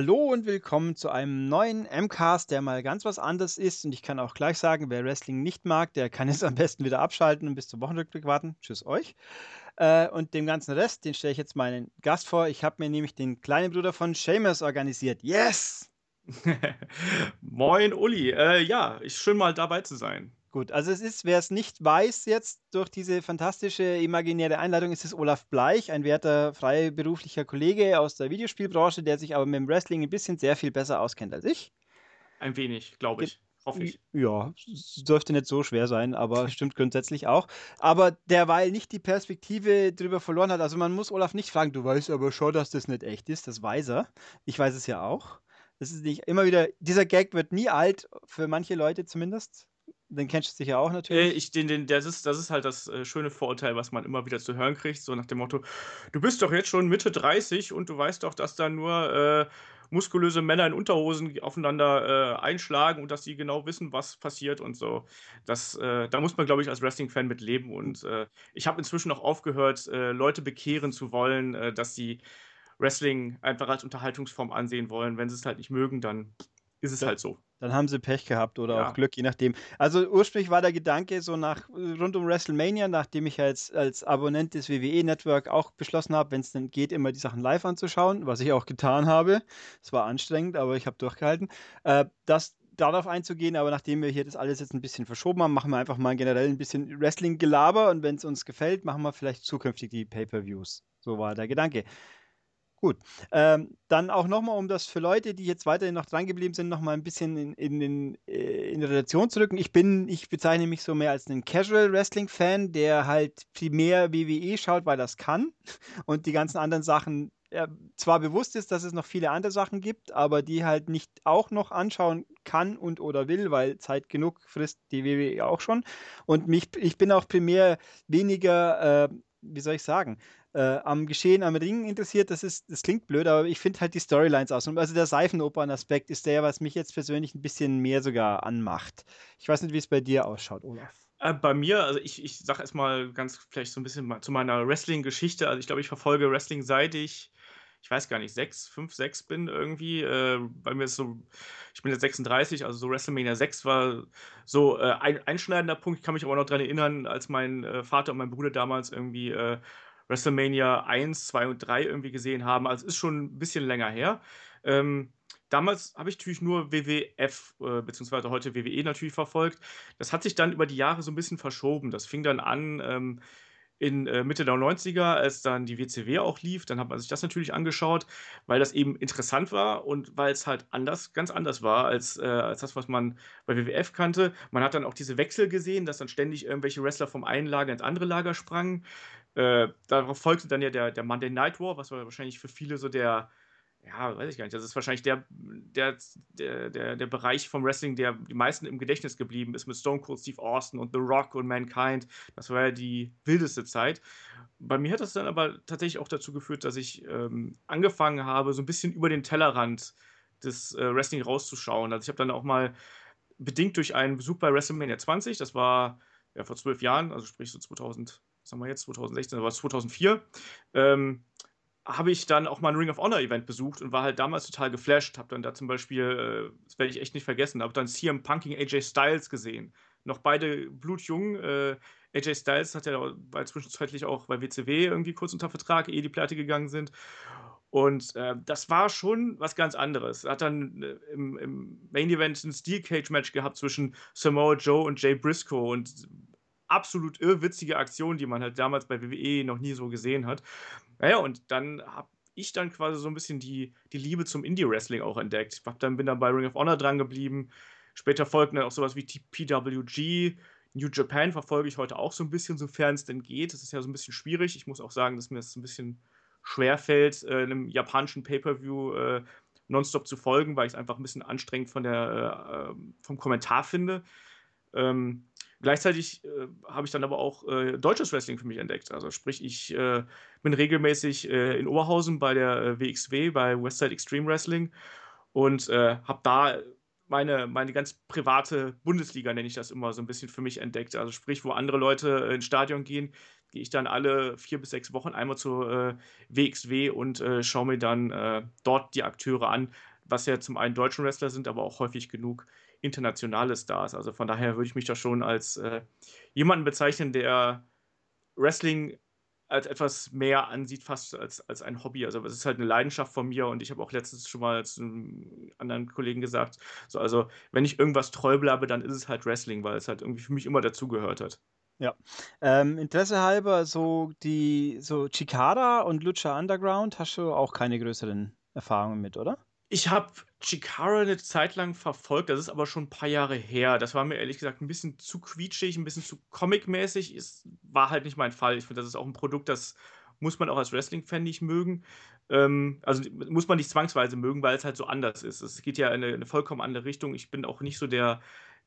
Hallo und willkommen zu einem neuen MCAST, der mal ganz was anderes ist. Und ich kann auch gleich sagen, wer Wrestling nicht mag, der kann jetzt am besten wieder abschalten und bis zum Wochenrückblick warten. Tschüss euch. Äh, und dem ganzen Rest, den stelle ich jetzt meinen Gast vor. Ich habe mir nämlich den kleinen Bruder von Seamus organisiert. Yes! Moin, Uli. Äh, ja, ist schön mal dabei zu sein. Gut, also es ist, wer es nicht weiß, jetzt durch diese fantastische imaginäre Einladung ist es Olaf Bleich, ein werter freiberuflicher Kollege aus der Videospielbranche, der sich aber mit dem Wrestling ein bisschen sehr viel besser auskennt als ich. Ein wenig, glaube ich. Hoffe ich. Ja, es dürfte nicht so schwer sein, aber stimmt grundsätzlich auch. Aber derweil nicht die Perspektive drüber verloren hat. Also man muss Olaf nicht fragen, du weißt aber schon, dass das nicht echt ist. Das weiß er. Ich weiß es ja auch. Das ist nicht immer wieder, dieser Gag wird nie alt, für manche Leute zumindest. Den kennst du sicher auch natürlich. Äh, ich, den, den, das, ist, das ist halt das äh, schöne Vorurteil, was man immer wieder zu hören kriegt, so nach dem Motto, du bist doch jetzt schon Mitte 30 und du weißt doch, dass da nur äh, muskulöse Männer in Unterhosen aufeinander äh, einschlagen und dass sie genau wissen, was passiert und so. Das, äh, da muss man, glaube ich, als Wrestling-Fan mit leben und äh, ich habe inzwischen auch aufgehört, Leute bekehren zu wollen, dass sie Wrestling einfach als Unterhaltungsform ansehen wollen. Wenn sie es halt nicht mögen, dann ist es halt so. Dann haben sie Pech gehabt oder ja. auch Glück, je nachdem. Also ursprünglich war der Gedanke so nach rund um WrestleMania, nachdem ich als, als Abonnent des WWE-Network auch beschlossen habe, wenn es denn geht, immer die Sachen live anzuschauen, was ich auch getan habe. Es war anstrengend, aber ich habe durchgehalten. Äh, das darauf einzugehen, aber nachdem wir hier das alles jetzt ein bisschen verschoben haben, machen wir einfach mal generell ein bisschen Wrestling-Gelaber und wenn es uns gefällt, machen wir vielleicht zukünftig die Pay-Per-Views. So war der Gedanke. Gut. Ähm, dann auch nochmal, um das für Leute, die jetzt weiterhin noch dran geblieben sind, nochmal ein bisschen in, in, in, äh, in Relation zu rücken. Ich bin, ich bezeichne mich so mehr als einen Casual Wrestling-Fan, der halt primär WWE schaut, weil das kann und die ganzen anderen Sachen ja, zwar bewusst ist, dass es noch viele andere Sachen gibt, aber die halt nicht auch noch anschauen kann und oder will, weil Zeit genug frisst die WWE auch schon. Und mich, ich bin auch primär weniger, äh, wie soll ich sagen, äh, am Geschehen am Ring interessiert, das ist, das klingt blöd, aber ich finde halt die Storylines aus. Also der Seifenopern-Aspekt ist der, was mich jetzt persönlich ein bisschen mehr sogar anmacht. Ich weiß nicht, wie es bei dir ausschaut, Olaf. Äh, bei mir, also ich, ich sag erstmal ganz vielleicht so ein bisschen zu meiner Wrestling-Geschichte. Also ich glaube, ich verfolge Wrestling seit ich, ich weiß gar nicht, sechs, fünf, sechs bin irgendwie. Äh, bei mir ist so, ich bin jetzt 36, also so WrestleMania 6 war so äh, ein einschneidender Punkt. Ich kann mich aber noch daran erinnern, als mein äh, Vater und mein Bruder damals irgendwie äh, WrestleMania 1, 2 und 3 irgendwie gesehen haben. Also ist schon ein bisschen länger her. Ähm, damals habe ich natürlich nur WWF, äh, beziehungsweise heute WWE natürlich verfolgt. Das hat sich dann über die Jahre so ein bisschen verschoben. Das fing dann an ähm, in äh, Mitte der 90er, als dann die WCW auch lief. Dann hat man sich das natürlich angeschaut, weil das eben interessant war und weil es halt anders, ganz anders war als, äh, als das, was man bei WWF kannte. Man hat dann auch diese Wechsel gesehen, dass dann ständig irgendwelche Wrestler vom einen Lager ins andere Lager sprangen. Äh, darauf folgte dann ja der, der Monday Night War, was war wahrscheinlich für viele so der, ja, weiß ich gar nicht, das ist wahrscheinlich der, der, der, der, Bereich vom Wrestling, der die meisten im Gedächtnis geblieben ist, mit Stone Cold Steve Austin und The Rock und Mankind. Das war ja die wildeste Zeit. Bei mir hat das dann aber tatsächlich auch dazu geführt, dass ich ähm, angefangen habe, so ein bisschen über den Tellerrand des äh, Wrestling rauszuschauen. Also ich habe dann auch mal bedingt durch einen Besuch bei WrestleMania 20, das war ja vor zwölf Jahren, also sprich so 2000 was haben wir jetzt, 2016, aber 2004, ähm, habe ich dann auch mal ein Ring of Honor Event besucht und war halt damals total geflasht. Habe dann da zum Beispiel, äh, das werde ich echt nicht vergessen, habe dann CM Punking AJ Styles gesehen. Noch beide blutjung. Äh, AJ Styles hat ja war zwischenzeitlich auch bei WCW irgendwie kurz unter Vertrag, ehe die Pleite gegangen sind. Und äh, das war schon was ganz anderes. Er hat dann äh, im, im, Main Event ein Steel Cage Match gehabt zwischen Samoa Joe und Jay Briscoe und absolut irrwitzige Aktion, die man halt damals bei WWE noch nie so gesehen hat. Naja, und dann habe ich dann quasi so ein bisschen die, die Liebe zum Indie-Wrestling auch entdeckt. Ich dann, bin dann bei Ring of Honor dran geblieben. Später folgten dann auch sowas wie PWG. New Japan verfolge ich heute auch so ein bisschen, sofern es denn geht. Das ist ja so ein bisschen schwierig. Ich muss auch sagen, dass mir das ein bisschen schwer fällt, äh, einem japanischen Pay-Per-View äh, nonstop zu folgen, weil ich es einfach ein bisschen anstrengend von der, äh, vom Kommentar finde. Ähm, Gleichzeitig äh, habe ich dann aber auch äh, deutsches Wrestling für mich entdeckt. Also sprich, ich äh, bin regelmäßig äh, in Oberhausen bei der WXW, äh, bei Westside Extreme Wrestling und äh, habe da meine, meine ganz private Bundesliga, nenne ich das immer, so ein bisschen für mich entdeckt. Also sprich, wo andere Leute ins Stadion gehen, gehe ich dann alle vier bis sechs Wochen einmal zur WXW und schaue mir dann dort die Akteure an, was ja zum einen deutschen Wrestler sind, aber auch häufig genug internationale Stars. Also von daher würde ich mich da schon als äh, jemanden bezeichnen, der Wrestling als etwas mehr ansieht, fast als, als ein Hobby. Also es ist halt eine Leidenschaft von mir und ich habe auch letztens schon mal zu einem anderen Kollegen gesagt, so, also wenn ich irgendwas treu bleibe, dann ist es halt Wrestling, weil es halt irgendwie für mich immer dazugehört hat. Ja. Ähm, Interesse halber, so die so Chikara und Lucha Underground hast du auch keine größeren Erfahrungen mit, oder? Ich habe Chikara eine Zeit lang verfolgt, das ist aber schon ein paar Jahre her. Das war mir ehrlich gesagt ein bisschen zu quietschig, ein bisschen zu comic-mäßig. Es war halt nicht mein Fall. Ich finde, das ist auch ein Produkt, das muss man auch als Wrestling-Fan nicht mögen. Ähm, also muss man nicht zwangsweise mögen, weil es halt so anders ist. Es geht ja in eine, eine vollkommen andere Richtung. Ich bin auch nicht so der,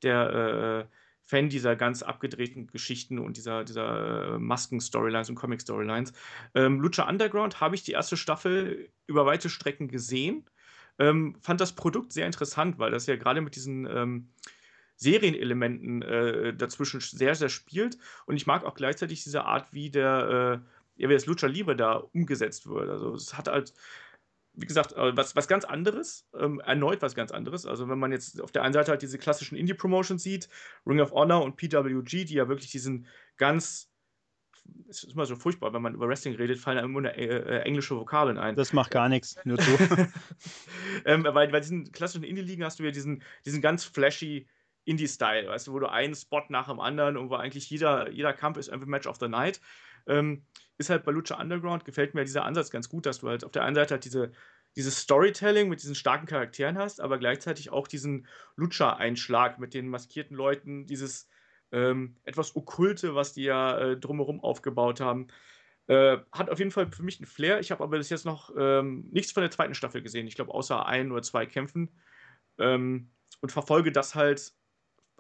der äh, Fan dieser ganz abgedrehten Geschichten und dieser, dieser äh, Masken-Storylines und Comic-Storylines. Ähm, Lucha Underground habe ich die erste Staffel über weite Strecken gesehen ähm, fand das Produkt sehr interessant, weil das ja gerade mit diesen ähm, Serienelementen äh, dazwischen sehr, sehr spielt. Und ich mag auch gleichzeitig diese Art, wie der, äh, ja, wie das Lucha Libre da umgesetzt wird. Also es hat halt, wie gesagt, äh, was, was ganz anderes, ähm, erneut was ganz anderes. Also wenn man jetzt auf der einen Seite halt diese klassischen Indie-Promotions sieht, Ring of Honor und PWG, die ja wirklich diesen ganz es ist immer so furchtbar, wenn man über Wrestling redet, fallen einem immer äh, äh, englische Vokabeln ein. Das macht gar nichts, nur zu. ähm, weil bei diesen klassischen Indie-Ligen hast du ja diesen, diesen ganz flashy Indie-Style, weißt du, wo du einen Spot nach dem anderen und wo eigentlich jeder, jeder Kampf ist einfach Match of the Night. Ähm, ist halt bei Lucha Underground, gefällt mir dieser Ansatz ganz gut, dass du halt auf der einen Seite halt diese, dieses Storytelling mit diesen starken Charakteren hast, aber gleichzeitig auch diesen Lucha-Einschlag mit den maskierten Leuten, dieses ähm, etwas Okkulte, was die ja äh, drumherum aufgebaut haben. Äh, hat auf jeden Fall für mich einen Flair. Ich habe aber bis jetzt noch ähm, nichts von der zweiten Staffel gesehen. Ich glaube, außer ein oder zwei Kämpfen. Ähm, und verfolge das halt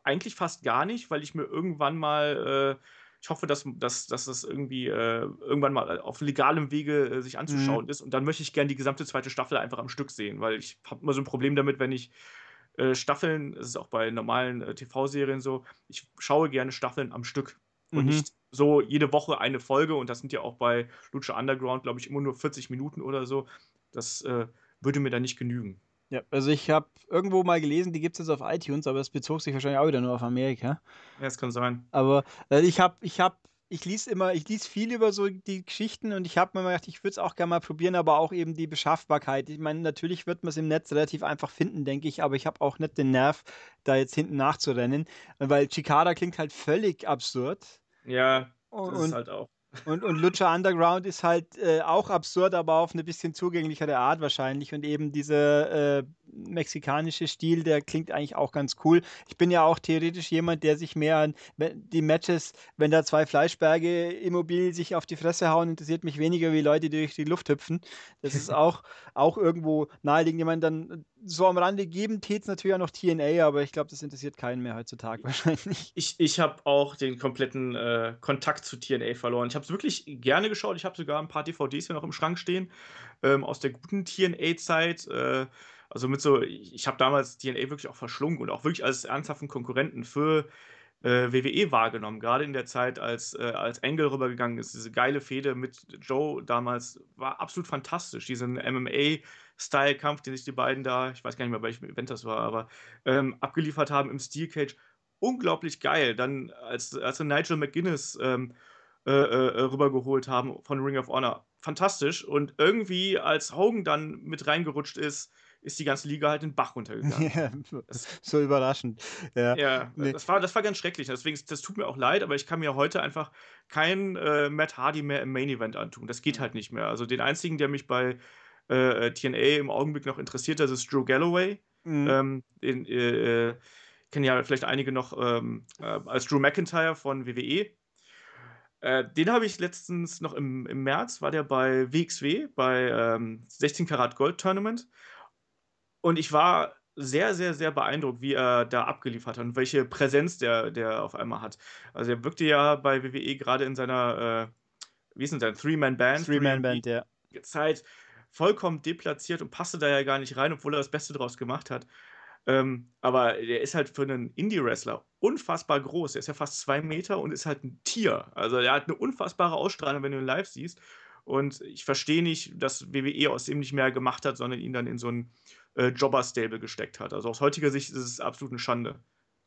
eigentlich fast gar nicht, weil ich mir irgendwann mal, äh, ich hoffe, dass, dass, dass das irgendwie äh, irgendwann mal auf legalem Wege äh, sich anzuschauen mhm. ist. Und dann möchte ich gerne die gesamte zweite Staffel einfach am Stück sehen, weil ich habe immer so ein Problem damit, wenn ich äh, Staffeln, das ist auch bei normalen äh, TV-Serien so, ich schaue gerne Staffeln am Stück und mhm. nicht so jede Woche eine Folge und das sind ja auch bei Lucha Underground, glaube ich, immer nur 40 Minuten oder so. Das äh, würde mir da nicht genügen. Ja, also ich habe irgendwo mal gelesen, die gibt es jetzt auf iTunes, aber es bezog sich wahrscheinlich auch wieder nur auf Amerika. Ja, es kann sein. Aber äh, ich habe ich hab ich lese immer, ich lese viel über so die Geschichten und ich habe mir gedacht, ich würde es auch gerne mal probieren, aber auch eben die Beschaffbarkeit. Ich meine, natürlich wird man es im Netz relativ einfach finden, denke ich, aber ich habe auch nicht den Nerv, da jetzt hinten nachzurennen, weil Chicada klingt halt völlig absurd. Ja, das und, ist halt auch. Und, und Lucha Underground ist halt äh, auch absurd, aber auf eine bisschen zugänglichere Art wahrscheinlich. Und eben dieser äh, mexikanische Stil, der klingt eigentlich auch ganz cool. Ich bin ja auch theoretisch jemand, der sich mehr an die Matches, wenn da zwei Fleischberge immobil sich auf die Fresse hauen, interessiert mich weniger wie Leute, die durch die Luft hüpfen. Das ist auch, auch irgendwo naheliegend. Ich meine, dann so am Rande geben täte es natürlich auch noch TNA, aber ich glaube, das interessiert keinen mehr heutzutage wahrscheinlich. Ich, ich habe auch den kompletten äh, Kontakt zu TNA verloren. Ich habe es wirklich gerne geschaut. Ich habe sogar ein paar DVDs hier noch im Schrank stehen ähm, aus der guten TNA-Zeit. Äh, also mit so, ich, habe damals TNA wirklich auch verschlungen und auch wirklich als ernsthaften Konkurrenten für äh, WWE wahrgenommen. Gerade in der Zeit, als, äh, als Engel rübergegangen ist. Diese geile Fehde mit Joe damals war absolut fantastisch. Diesen MMA-Style-Kampf, den sich die beiden da, ich weiß gar nicht mehr, welchem Event das war, aber ähm, abgeliefert haben im Steel Cage. Unglaublich geil. Dann, als, als sie Nigel McGuinness ähm, äh, äh, rübergeholt haben von Ring of Honor. Fantastisch. Und irgendwie, als Hogan dann mit reingerutscht ist, ist die ganze Liga halt den Bach runtergegangen. Ja, so überraschend. Ja, ja nee. das, war, das war ganz schrecklich. Deswegen, das tut mir auch leid, aber ich kann mir heute einfach keinen äh, Matt Hardy mehr im Main Event antun. Das geht halt nicht mehr. Also den einzigen, der mich bei äh, TNA im Augenblick noch interessiert, das ist Drew Galloway. Mhm. Ähm, den äh, äh, kennen ja vielleicht einige noch ähm, äh, als Drew McIntyre von WWE. Äh, den habe ich letztens noch im, im März, war der bei WXW, bei ähm, 16 Karat Gold Tournament. Und ich war sehr, sehr, sehr beeindruckt, wie er da abgeliefert hat und welche Präsenz der, der auf einmal hat. Also er wirkte ja bei WWE gerade in seiner, äh, wie ist denn sein, Three-Man-Band? Three-Man-Band, ja. Zeit vollkommen deplatziert und passte da ja gar nicht rein, obwohl er das Beste draus gemacht hat. Ähm, aber der ist halt für einen Indie-Wrestler unfassbar groß. Der ist ja fast zwei Meter und ist halt ein Tier. Also er hat eine unfassbare Ausstrahlung, wenn du ihn live siehst. Und ich verstehe nicht, dass WWE aus dem nicht mehr gemacht hat, sondern ihn dann in so ein äh, Jobber-Stable gesteckt hat. Also aus heutiger Sicht ist es absolut eine Schande.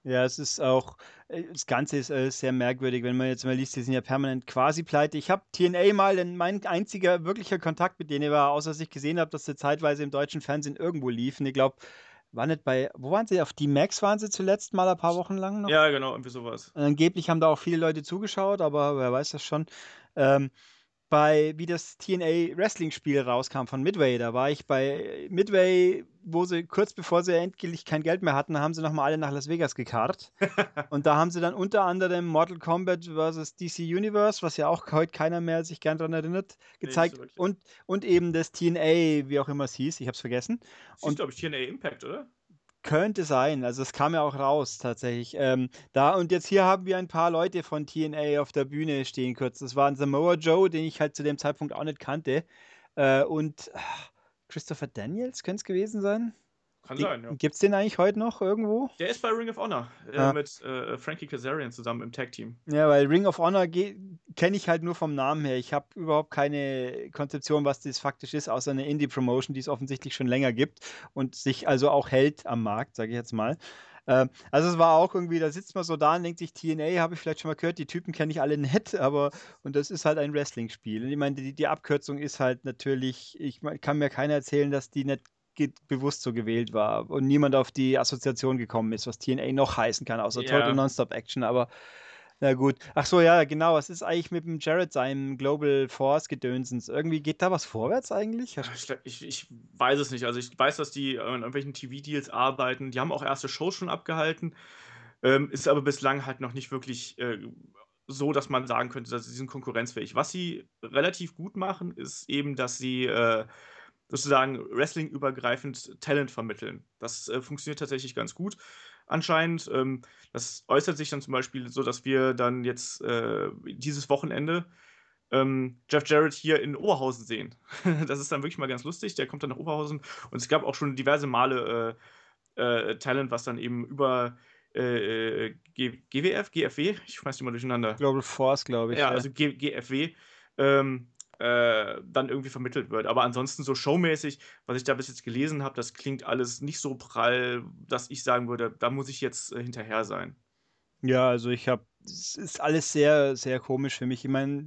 Ja, es ist auch, äh, das Ganze ist äh, sehr merkwürdig, wenn man jetzt mal liest, die sind ja permanent quasi pleite. Ich habe TNA mal, denn mein einziger wirklicher Kontakt mit denen war, außer dass ich gesehen habe, dass sie zeitweise im deutschen Fernsehen irgendwo liefen. Ich glaube, war nicht bei, wo waren sie? Auf die Max waren sie zuletzt mal ein paar Wochen lang noch? Ja, genau, irgendwie sowas. Angeblich haben da auch viele Leute zugeschaut, aber wer weiß das schon. Ähm, bei, wie das TNA Wrestling-Spiel rauskam von Midway. Da war ich bei Midway, wo sie kurz bevor sie endlich kein Geld mehr hatten, haben sie nochmal alle nach Las Vegas gekarrt. und da haben sie dann unter anderem Mortal Kombat vs. DC Universe, was ja auch heute keiner mehr sich gern daran erinnert, gezeigt. Nee, so und, und eben das TNA, wie auch immer es hieß, ich hab's vergessen. Das und glaube ich, TNA Impact, oder? Könnte sein, also es kam ja auch raus tatsächlich. Ähm, da und jetzt hier haben wir ein paar Leute von TNA auf der Bühne stehen kurz. Das war ein Samoa Joe, den ich halt zu dem Zeitpunkt auch nicht kannte. Äh, und ach, Christopher Daniels könnte es gewesen sein. Kann sein, ja. Gibt es den eigentlich heute noch irgendwo? Der ist bei Ring of Honor äh, ah. mit äh, Frankie Kazarian zusammen im Tag-Team. Ja, weil Ring of Honor kenne ich halt nur vom Namen her. Ich habe überhaupt keine Konzeption, was das faktisch ist, außer eine Indie-Promotion, die es offensichtlich schon länger gibt und sich also auch hält am Markt, sage ich jetzt mal. Ähm, also es war auch irgendwie, da sitzt man so da und denkt sich, TNA habe ich vielleicht schon mal gehört, die Typen kenne ich alle nett, aber und das ist halt ein Wrestling-Spiel. Und ich meine, die, die Abkürzung ist halt natürlich, ich kann mir keiner erzählen, dass die nicht bewusst so gewählt war und niemand auf die Assoziation gekommen ist, was TNA noch heißen kann, außer ja. Total Nonstop Action, aber na gut. Ach so, ja, genau. Was ist eigentlich mit dem Jared, seinem Global Force Gedönsens? Irgendwie geht da was vorwärts eigentlich? Ich, ich, weiß es nicht. Also ich weiß, dass die an irgendwelchen TV-Deals arbeiten. Die haben auch erste Shows schon abgehalten. Ähm, ist aber bislang halt noch nicht wirklich äh, so, dass man sagen könnte, dass sie sind konkurrenzfähig. Was sie relativ gut machen, ist eben, dass sie äh, sozusagen Wrestling-übergreifend Talent vermitteln. Das äh, funktioniert tatsächlich ganz gut anscheinend. Ähm, das äußert sich dann zum Beispiel so, dass wir dann jetzt äh, dieses Wochenende ähm, Jeff Jarrett hier in Oberhausen sehen. das ist dann wirklich mal ganz lustig. Der kommt dann nach Oberhausen und es gab auch schon diverse Male äh, äh, Talent, was dann eben über äh, G GWF, GFW, ich weiß nicht mal durcheinander. Global Force, glaube ich. Ja, ja. also G GFW. Ähm, äh, dann irgendwie vermittelt wird. Aber ansonsten so showmäßig, was ich da bis jetzt gelesen habe, das klingt alles nicht so prall, dass ich sagen würde, da muss ich jetzt äh, hinterher sein. Ja, also ich habe, es ist alles sehr, sehr komisch für mich. Ich meine,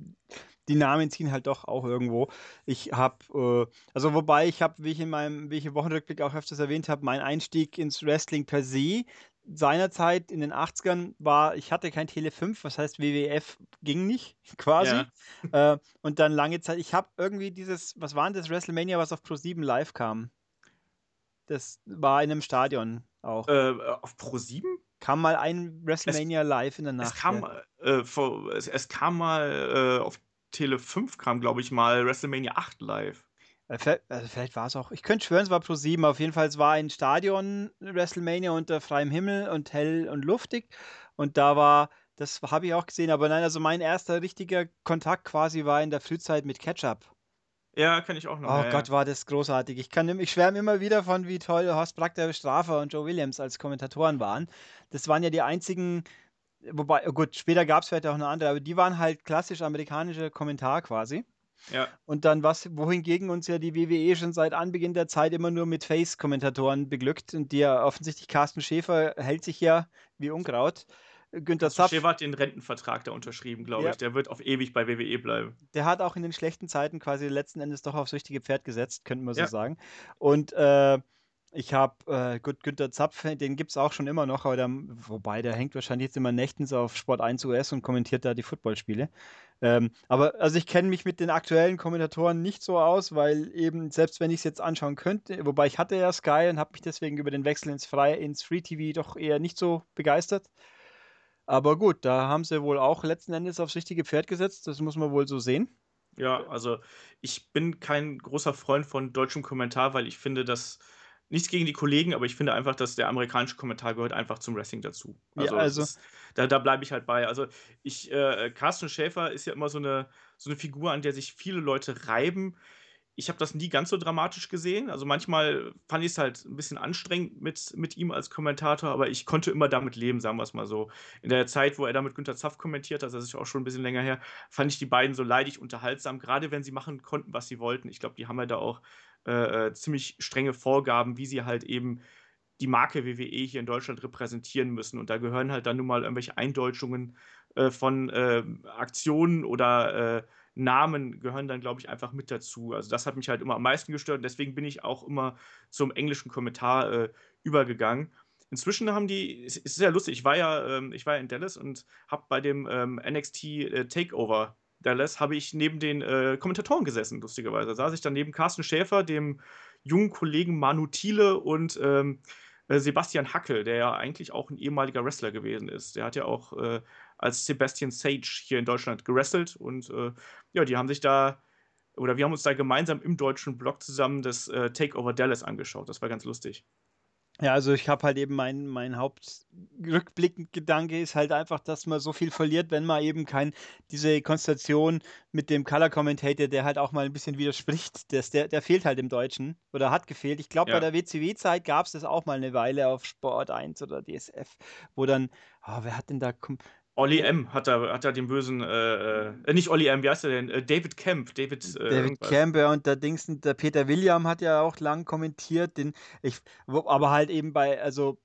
die Namen ziehen halt doch auch irgendwo. Ich habe, äh, also wobei ich habe, wie ich in meinem, wie ich im Wochenrückblick auch öfters erwähnt habe, mein Einstieg ins Wrestling per se seinerzeit in den 80ern war, ich hatte kein Tele 5, was heißt WWF ging nicht, quasi. Ja. Äh, und dann lange Zeit, ich habe irgendwie dieses, was war denn das WrestleMania, was auf Pro 7 live kam? Das war in einem Stadion auch. Äh, auf Pro 7? Kam mal ein WrestleMania es, live in der Nacht. Es kam, äh, vor, es, es, kam mal äh, auf Tele 5 kam, glaube ich, mal WrestleMania 8 live. Äh, also vielleicht war es auch, ich könnte schwören, es war Pro 7. Auf jeden Fall, es war ein Stadion WrestleMania unter freiem Himmel und hell und luftig. Und da war, das habe ich auch gesehen, aber nein, also mein erster richtiger Kontakt quasi war in der Frühzeit mit Ketchup. Ja, kann ich auch noch. Oh ja, Gott, ja. war das großartig. Ich, ich schwärme immer wieder von, wie toll Horst Brackter, Strafer und Joe Williams als Kommentatoren waren. Das waren ja die einzigen, wobei, oh gut, später gab es vielleicht auch eine andere, aber die waren halt klassisch amerikanische Kommentar quasi. Ja. Und dann was, wohingegen uns ja die WWE schon seit Anbeginn der Zeit immer nur mit Face-Kommentatoren beglückt und die ja offensichtlich Carsten Schäfer hält sich ja wie Unkraut. Günther Zapf. Schäfer hat den Rentenvertrag da unterschrieben, glaube ja. ich. Der wird auf ewig bei WWE bleiben. Der hat auch in den schlechten Zeiten quasi letzten Endes doch aufs richtige Pferd gesetzt, könnten wir so ja. sagen. Und äh, ich habe, äh, gut, Günther Zapf, den gibt es auch schon immer noch, aber der, wobei der hängt wahrscheinlich jetzt immer nächtens auf Sport 1 US und kommentiert da die Footballspiele. Ähm, aber also ich kenne mich mit den aktuellen Kommentatoren nicht so aus, weil eben, selbst wenn ich es jetzt anschauen könnte, wobei ich hatte ja Sky und habe mich deswegen über den Wechsel ins, Frei, ins Free TV doch eher nicht so begeistert. Aber gut, da haben sie wohl auch letzten Endes aufs richtige Pferd gesetzt, das muss man wohl so sehen. Ja, also ich bin kein großer Freund von deutschem Kommentar, weil ich finde, dass nichts gegen die Kollegen, aber ich finde einfach, dass der amerikanische Kommentar gehört einfach zum Wrestling dazu. Also, ja, also ist, da, da bleibe ich halt bei. Also ich, äh, Carsten Schäfer ist ja immer so eine, so eine Figur, an der sich viele Leute reiben. ich habe das nie ganz so dramatisch gesehen. Also manchmal fand ich es halt ein bisschen anstrengend mit, mit ihm als Kommentator, aber ich konnte immer damit leben, sagen wir es mal so. In der Zeit, wo er da mit Günter Zaff kommentiert hat, das ist auch schon ein bisschen länger her, fand ich die beiden so leidig unterhaltsam, gerade wenn sie machen konnten, was sie wollten. Ich glaube, die haben ja da auch äh, äh, ziemlich strenge Vorgaben, wie sie halt eben die Marke WWE hier in Deutschland repräsentieren müssen. Und da gehören halt dann nun mal irgendwelche Eindeutschungen äh, von äh, Aktionen oder äh, Namen gehören dann, glaube ich, einfach mit dazu. Also das hat mich halt immer am meisten gestört und deswegen bin ich auch immer zum englischen Kommentar äh, übergegangen. Inzwischen haben die, es ist sehr lustig, ich war ja, ähm, ich war ja in Dallas und habe bei dem ähm, NXT Takeover Dallas, habe ich neben den äh, Kommentatoren gesessen, lustigerweise. Da saß ich dann neben Carsten Schäfer, dem jungen Kollegen Manu Thiele und ähm, äh, Sebastian Hackel, der ja eigentlich auch ein ehemaliger Wrestler gewesen ist. Der hat ja auch äh, als Sebastian Sage hier in Deutschland gewrestelt und äh, ja, die haben sich da oder wir haben uns da gemeinsam im deutschen Blog zusammen das äh, Takeover Dallas angeschaut. Das war ganz lustig. Ja, also ich habe halt eben mein, mein Hauptrückblickend Gedanke ist halt einfach, dass man so viel verliert, wenn man eben kein, diese Konstellation mit dem Color Commentator, der halt auch mal ein bisschen widerspricht, das, der, der fehlt halt im Deutschen oder hat gefehlt. Ich glaube, ja. bei der WCW-Zeit gab es das auch mal eine Weile auf Sport 1 oder DSF, wo dann, oh, wer hat denn da, Olli M. hat da, hat da den bösen, äh, äh, nicht Olli M., wie heißt er denn? Äh, David Kemp. David, äh, David. Kemp, ja, und der Dings, der Peter William hat ja auch lang kommentiert, den, ich, aber halt eben bei, also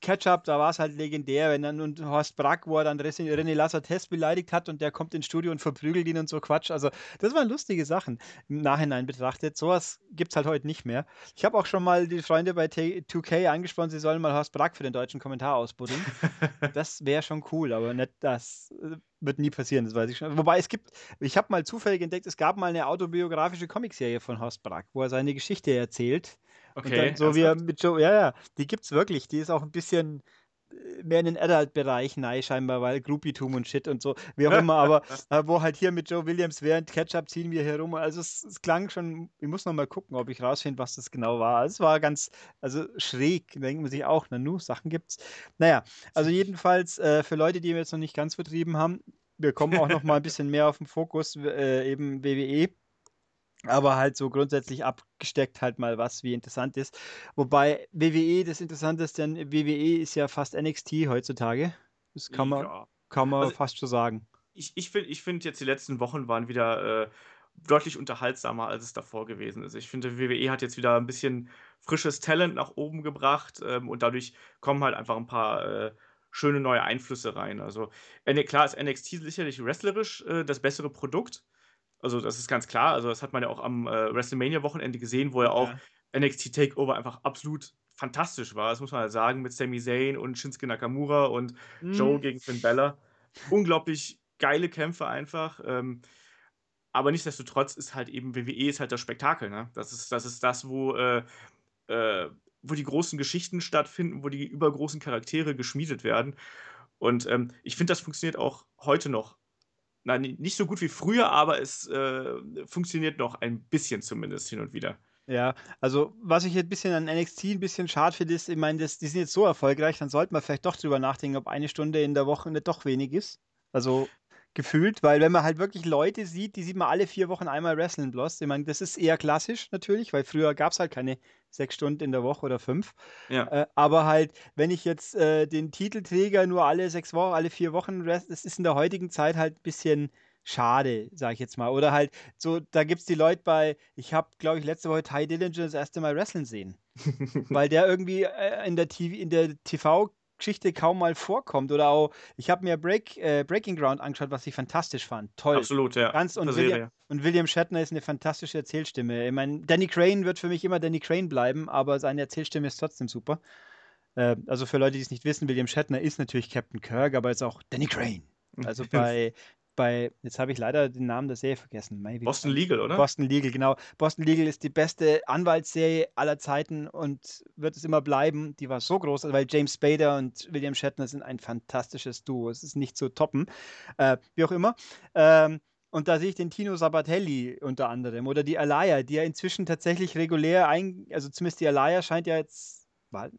Ketchup, da war es halt legendär, wenn dann und Horst Brack, wo er dann René Lassates beleidigt hat und der kommt ins Studio und verprügelt ihn und so Quatsch. Also, das waren lustige Sachen im Nachhinein betrachtet. Sowas gibt es halt heute nicht mehr. Ich habe auch schon mal die Freunde bei 2K angesprochen, sie sollen mal Horst Brack für den deutschen Kommentar ausbuddeln. das wäre schon cool, aber nicht das. Äh, wird nie passieren, das weiß ich schon. Wobei es gibt, ich habe mal zufällig entdeckt, es gab mal eine autobiografische Comicserie von Horst Brack, wo er seine Geschichte erzählt Okay. Dann so wie er mit Joe, ja, ja, die gibt's wirklich. Die ist auch ein bisschen äh, mehr in den Adult-Bereich nein, scheinbar, weil Groupietum und Shit und so, wie auch immer, aber äh, wo halt hier mit Joe Williams während Ketchup ziehen wir herum. Also es, es klang schon, ich muss noch mal gucken, ob ich rausfinde, was das genau war. Es war ganz, also schräg, denkt man sich auch, na nu, Sachen gibt's. Naja, also jedenfalls äh, für Leute, die wir jetzt noch nicht ganz vertrieben haben, wir kommen auch noch mal ein bisschen mehr auf den Fokus, äh, eben WWE aber halt so grundsätzlich abgesteckt halt mal was, wie interessant ist. Wobei WWE das Interessanteste, denn WWE ist ja fast NXT heutzutage. Das kann man, ja. kann man also, fast so sagen. Ich, ich finde ich find jetzt die letzten Wochen waren wieder äh, deutlich unterhaltsamer, als es davor gewesen ist. Ich finde, WWE hat jetzt wieder ein bisschen frisches Talent nach oben gebracht ähm, und dadurch kommen halt einfach ein paar äh, schöne neue Einflüsse rein. Also klar ist NXT sicherlich wrestlerisch äh, das bessere Produkt, also, das ist ganz klar. Also, das hat man ja auch am äh, WrestleMania-Wochenende gesehen, wo ja auch ja. NXT Takeover einfach absolut fantastisch war. Das muss man halt sagen, mit Sami Zayn und Shinsuke Nakamura und mhm. Joe gegen Finn Bella. Unglaublich geile Kämpfe einfach. Ähm, aber nichtsdestotrotz ist halt eben WWE ist halt das Spektakel. Ne? Das, ist, das ist das, wo, äh, äh, wo die großen Geschichten stattfinden, wo die übergroßen Charaktere geschmiedet werden. Und ähm, ich finde, das funktioniert auch heute noch Nein, nicht so gut wie früher, aber es äh, funktioniert noch ein bisschen zumindest hin und wieder. Ja, also was ich jetzt ein bisschen an NXT ein bisschen schade finde, ist, ich meine, die sind jetzt so erfolgreich, dann sollte man vielleicht doch drüber nachdenken, ob eine Stunde in der Woche nicht doch wenig ist. Also gefühlt, weil wenn man halt wirklich Leute sieht, die sieht man alle vier Wochen einmal wrestlen bloß. Ich meine, das ist eher klassisch natürlich, weil früher gab es halt keine sechs Stunden in der Woche oder fünf. Ja. Äh, aber halt, wenn ich jetzt äh, den Titelträger nur alle sechs Wochen, alle vier Wochen das ist in der heutigen Zeit halt ein bisschen schade, sag ich jetzt mal. Oder halt so, da gibt es die Leute bei, ich habe, glaube ich, letzte Woche Ty Dillinger das erste Mal wrestlen sehen. weil der irgendwie äh, in der TV, in der TV Geschichte kaum mal vorkommt. Oder auch, ich habe mir Break, äh, Breaking Ground angeschaut, was ich fantastisch fand. Toll. Absolut, ja. Ganz, und, William, und William Shatner ist eine fantastische Erzählstimme. Ich meine, Danny Crane wird für mich immer Danny Crane bleiben, aber seine Erzählstimme ist trotzdem super. Äh, also für Leute, die es nicht wissen, William Shatner ist natürlich Captain Kirk, aber ist auch Danny Crane. Also bei bei, jetzt habe ich leider den Namen der Serie vergessen. Boston Legal, oder? Boston Legal, genau. Boston Legal ist die beste Anwaltsserie aller Zeiten und wird es immer bleiben. Die war so groß, weil James Spader und William Shatner sind ein fantastisches Duo. Es ist nicht zu toppen. Äh, wie auch immer. Ähm, und da sehe ich den Tino Sabatelli unter anderem oder die Alaya, die ja inzwischen tatsächlich regulär ein, also zumindest die Alaya scheint ja jetzt, Darf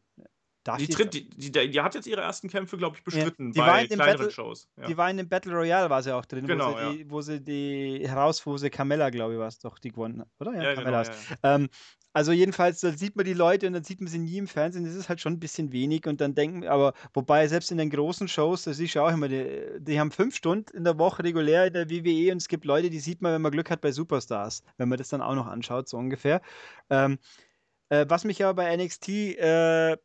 die, tritt, die, die, die, hat jetzt ihre ersten Kämpfe, glaube ich, bestritten ja, bei kleineren Battle, Shows. Ja. Die war in dem Battle Royale, war sie auch drin, genau, wo, sie die, wo sie die heraus, wo sie Carmella, glaube ich, war es doch, die gewonnen hat, oder? Ja, Carmella. Genau, ähm, also jedenfalls, da sieht man die Leute und dann sieht man sie nie im Fernsehen. Das ist halt schon ein bisschen wenig und dann denken, aber wobei selbst in den großen Shows, siehst du auch immer, die, die haben fünf Stunden in der Woche regulär in der WWE und es gibt Leute, die sieht man, wenn man Glück hat, bei Superstars, wenn man das dann auch noch anschaut, so ungefähr. Ähm, äh, was mich aber bei NXT äh,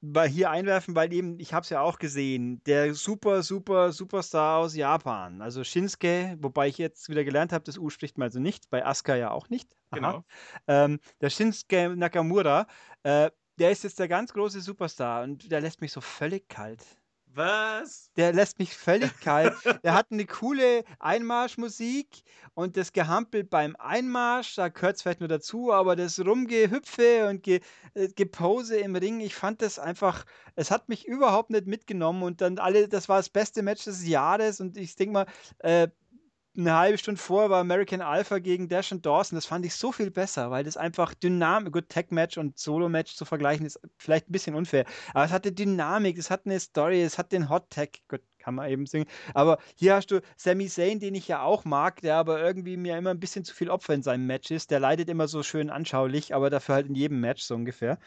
bei hier einwerfen, weil eben, ich habe es ja auch gesehen, der super, super, Superstar aus Japan, also Shinsuke, wobei ich jetzt wieder gelernt habe, das U spricht man also nicht, bei Asuka ja auch nicht. Genau. Ähm, der Shinsuke Nakamura, äh, der ist jetzt der ganz große Superstar und der lässt mich so völlig kalt. Was? Der lässt mich völlig kalt. der hat eine coole Einmarschmusik und das Gehampel beim Einmarsch, da gehört es vielleicht nur dazu, aber das Rumgehüpfe und Ge äh, Gepose im Ring, ich fand das einfach, es hat mich überhaupt nicht mitgenommen und dann alle, das war das beste Match des Jahres und ich denke mal, äh, eine halbe Stunde vor war American Alpha gegen Dash und Dawson. Das fand ich so viel besser, weil das einfach Dynamik, gut, Tech-Match und Solo-Match zu vergleichen ist vielleicht ein bisschen unfair. Aber es hatte Dynamik, es hat eine Story, es hat den Hot-Tag, gut, kann man eben singen. Aber hier hast du Sami Zayn, den ich ja auch mag, der aber irgendwie mir immer ein bisschen zu viel Opfer in seinem Match ist. Der leidet immer so schön anschaulich, aber dafür halt in jedem Match so ungefähr.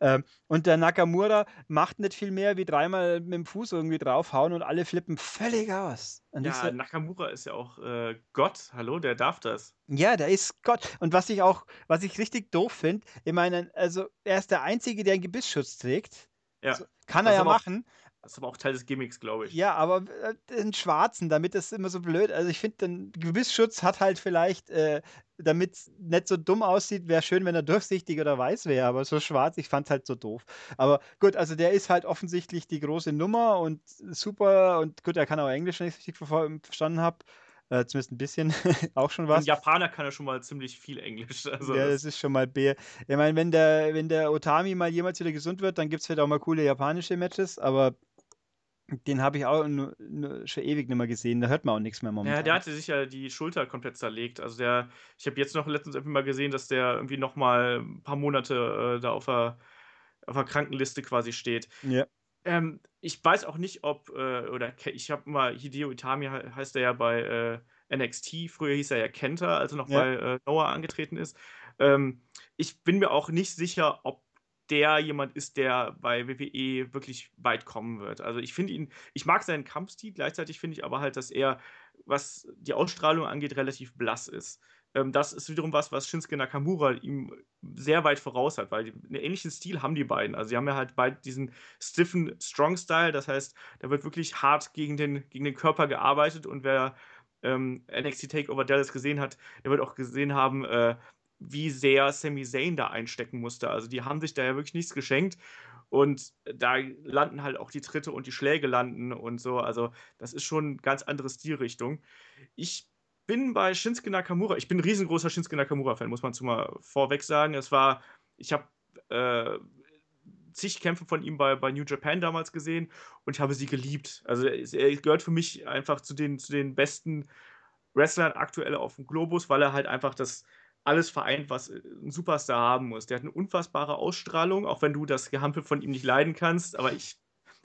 Ähm, und der Nakamura macht nicht viel mehr wie dreimal mit dem Fuß irgendwie draufhauen und alle flippen völlig aus. Und ja, so, Nakamura ist ja auch äh, Gott. Hallo, der darf das. Ja, der ist Gott. Und was ich auch, was ich richtig doof finde, ich meine, also er ist der Einzige, der einen Gebissschutz trägt. Ja. Also, kann er ja machen. Das ist aber auch Teil des Gimmicks, glaube ich. Ja, aber äh, den Schwarzen, damit das immer so blöd. Also ich finde, den Gebissschutz hat halt vielleicht äh, damit es nicht so dumm aussieht, wäre schön, wenn er durchsichtig oder weiß wäre, aber so schwarz, ich fand es halt so doof. Aber gut, also der ist halt offensichtlich die große Nummer und super und gut, er kann auch Englisch, wenn ich es richtig verstanden habe. Äh, zumindest ein bisschen, auch schon was. Ein Japaner kann ja schon mal ziemlich viel Englisch. Also ja, das ist schon mal B. Ich meine, wenn der, wenn der Otami mal jemals wieder gesund wird, dann gibt es vielleicht auch mal coole japanische Matches, aber den habe ich auch nur, nur schon ewig nicht mehr gesehen. Da hört man auch nichts mehr momentan. Ja, der hatte sich ja die Schulter komplett zerlegt. Also der, ich habe jetzt noch letztens irgendwie mal gesehen, dass der irgendwie noch mal ein paar Monate äh, da auf der, auf der Krankenliste quasi steht. Ja. Ähm, ich weiß auch nicht, ob, äh, oder ich habe mal, Hideo Itami heißt er ja bei äh, NXT, früher hieß er ja Kenta, als er noch ja. bei äh, Noah angetreten ist. Ähm, ich bin mir auch nicht sicher, ob der jemand ist, der bei WWE wirklich weit kommen wird. Also ich finde ihn, ich mag seinen Kampfstil, gleichzeitig finde ich aber halt, dass er, was die Ausstrahlung angeht, relativ blass ist. Ähm, das ist wiederum was, was Shinsuke Nakamura ihm sehr weit voraus hat, weil einen ähnlichen Stil haben die beiden. Also sie haben ja halt beide diesen stiffen Strong-Style, das heißt, da wird wirklich hart gegen den, gegen den Körper gearbeitet und wer ähm, NXT Takeover Dallas gesehen hat, der wird auch gesehen haben, äh, wie sehr Sami Zayn da einstecken musste. Also die haben sich da ja wirklich nichts geschenkt. Und da landen halt auch die Tritte und die Schläge landen und so. Also, das ist schon eine ganz andere Stilrichtung. Ich bin bei Shinsuke Nakamura, ich bin ein riesengroßer Shinsuke Nakamura-Fan, muss man zumal vorweg sagen. Es war, ich habe äh, zig Kämpfe von ihm bei, bei New Japan damals gesehen und ich habe sie geliebt. Also er gehört für mich einfach zu den, zu den besten Wrestlern aktuell auf dem Globus, weil er halt einfach das, alles vereint, was äh, ein Superstar haben muss. Der hat eine unfassbare Ausstrahlung, auch wenn du das Gehampel von ihm nicht leiden kannst. Aber ich,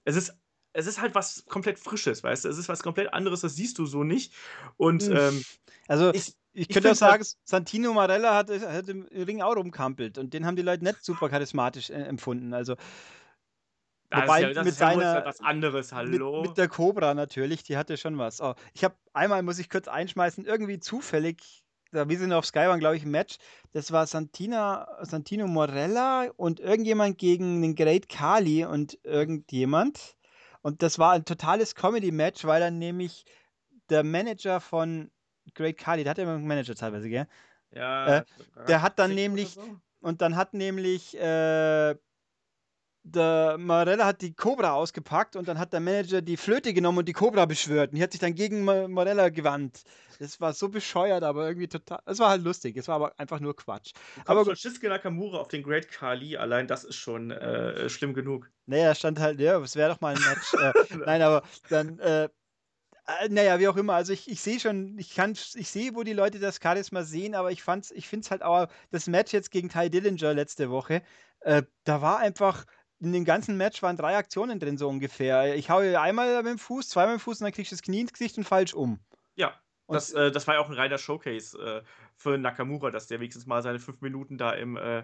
es ist, es ist halt was komplett Frisches, weißt du? Es ist was komplett anderes, das siehst du so nicht. Und hm. ähm, also ich, ich, könnte auch sagen, halt, Santino Marella hat, hat im Ring auch rumkampelt und den haben die Leute nicht super charismatisch äh, empfunden. Also Wobei ja, mit seiner was anderes, hallo. Mit, mit, der Cobra natürlich, die hatte schon was. Oh, ich habe einmal muss ich kurz einschmeißen, irgendwie zufällig wir sind auf Sky waren, glaube ich, ein Match. Das war Santina, Santino Morella und irgendjemand gegen den Great Kali und irgendjemand. Und das war ein totales Comedy-Match, weil dann nämlich der Manager von Great Kali, der hat ja immer einen Manager teilweise, gell? Ja. Äh, der hat dann nämlich, so? und dann hat nämlich äh, der Morella hat die Cobra ausgepackt und dann hat der Manager die Flöte genommen und die Cobra beschwört. Und die hat sich dann gegen Morella gewandt. Das war so bescheuert, aber irgendwie total. Es war halt lustig. Es war aber einfach nur Quatsch. Aber von Shinsuke Nakamura auf den Great Kali, allein das ist schon äh, schlimm genug. Naja, stand halt, ja, es wäre doch mal ein Match. äh, nein, aber dann. Äh, äh, naja, wie auch immer. Also ich, ich sehe schon, ich kann, ich sehe, wo die Leute das Charisma sehen, aber ich fand's, ich finde es halt auch, das Match jetzt gegen Ty Dillinger letzte Woche, äh, da war einfach, in dem ganzen Match waren drei Aktionen drin, so ungefähr. Ich haue einmal mit dem Fuß, zweimal mit dem Fuß und dann kriegst du das Knie ins Gesicht und falsch um. Ja, das, äh, das war ja auch ein reiner Showcase äh, für Nakamura, dass der wenigstens mal seine fünf Minuten da im äh,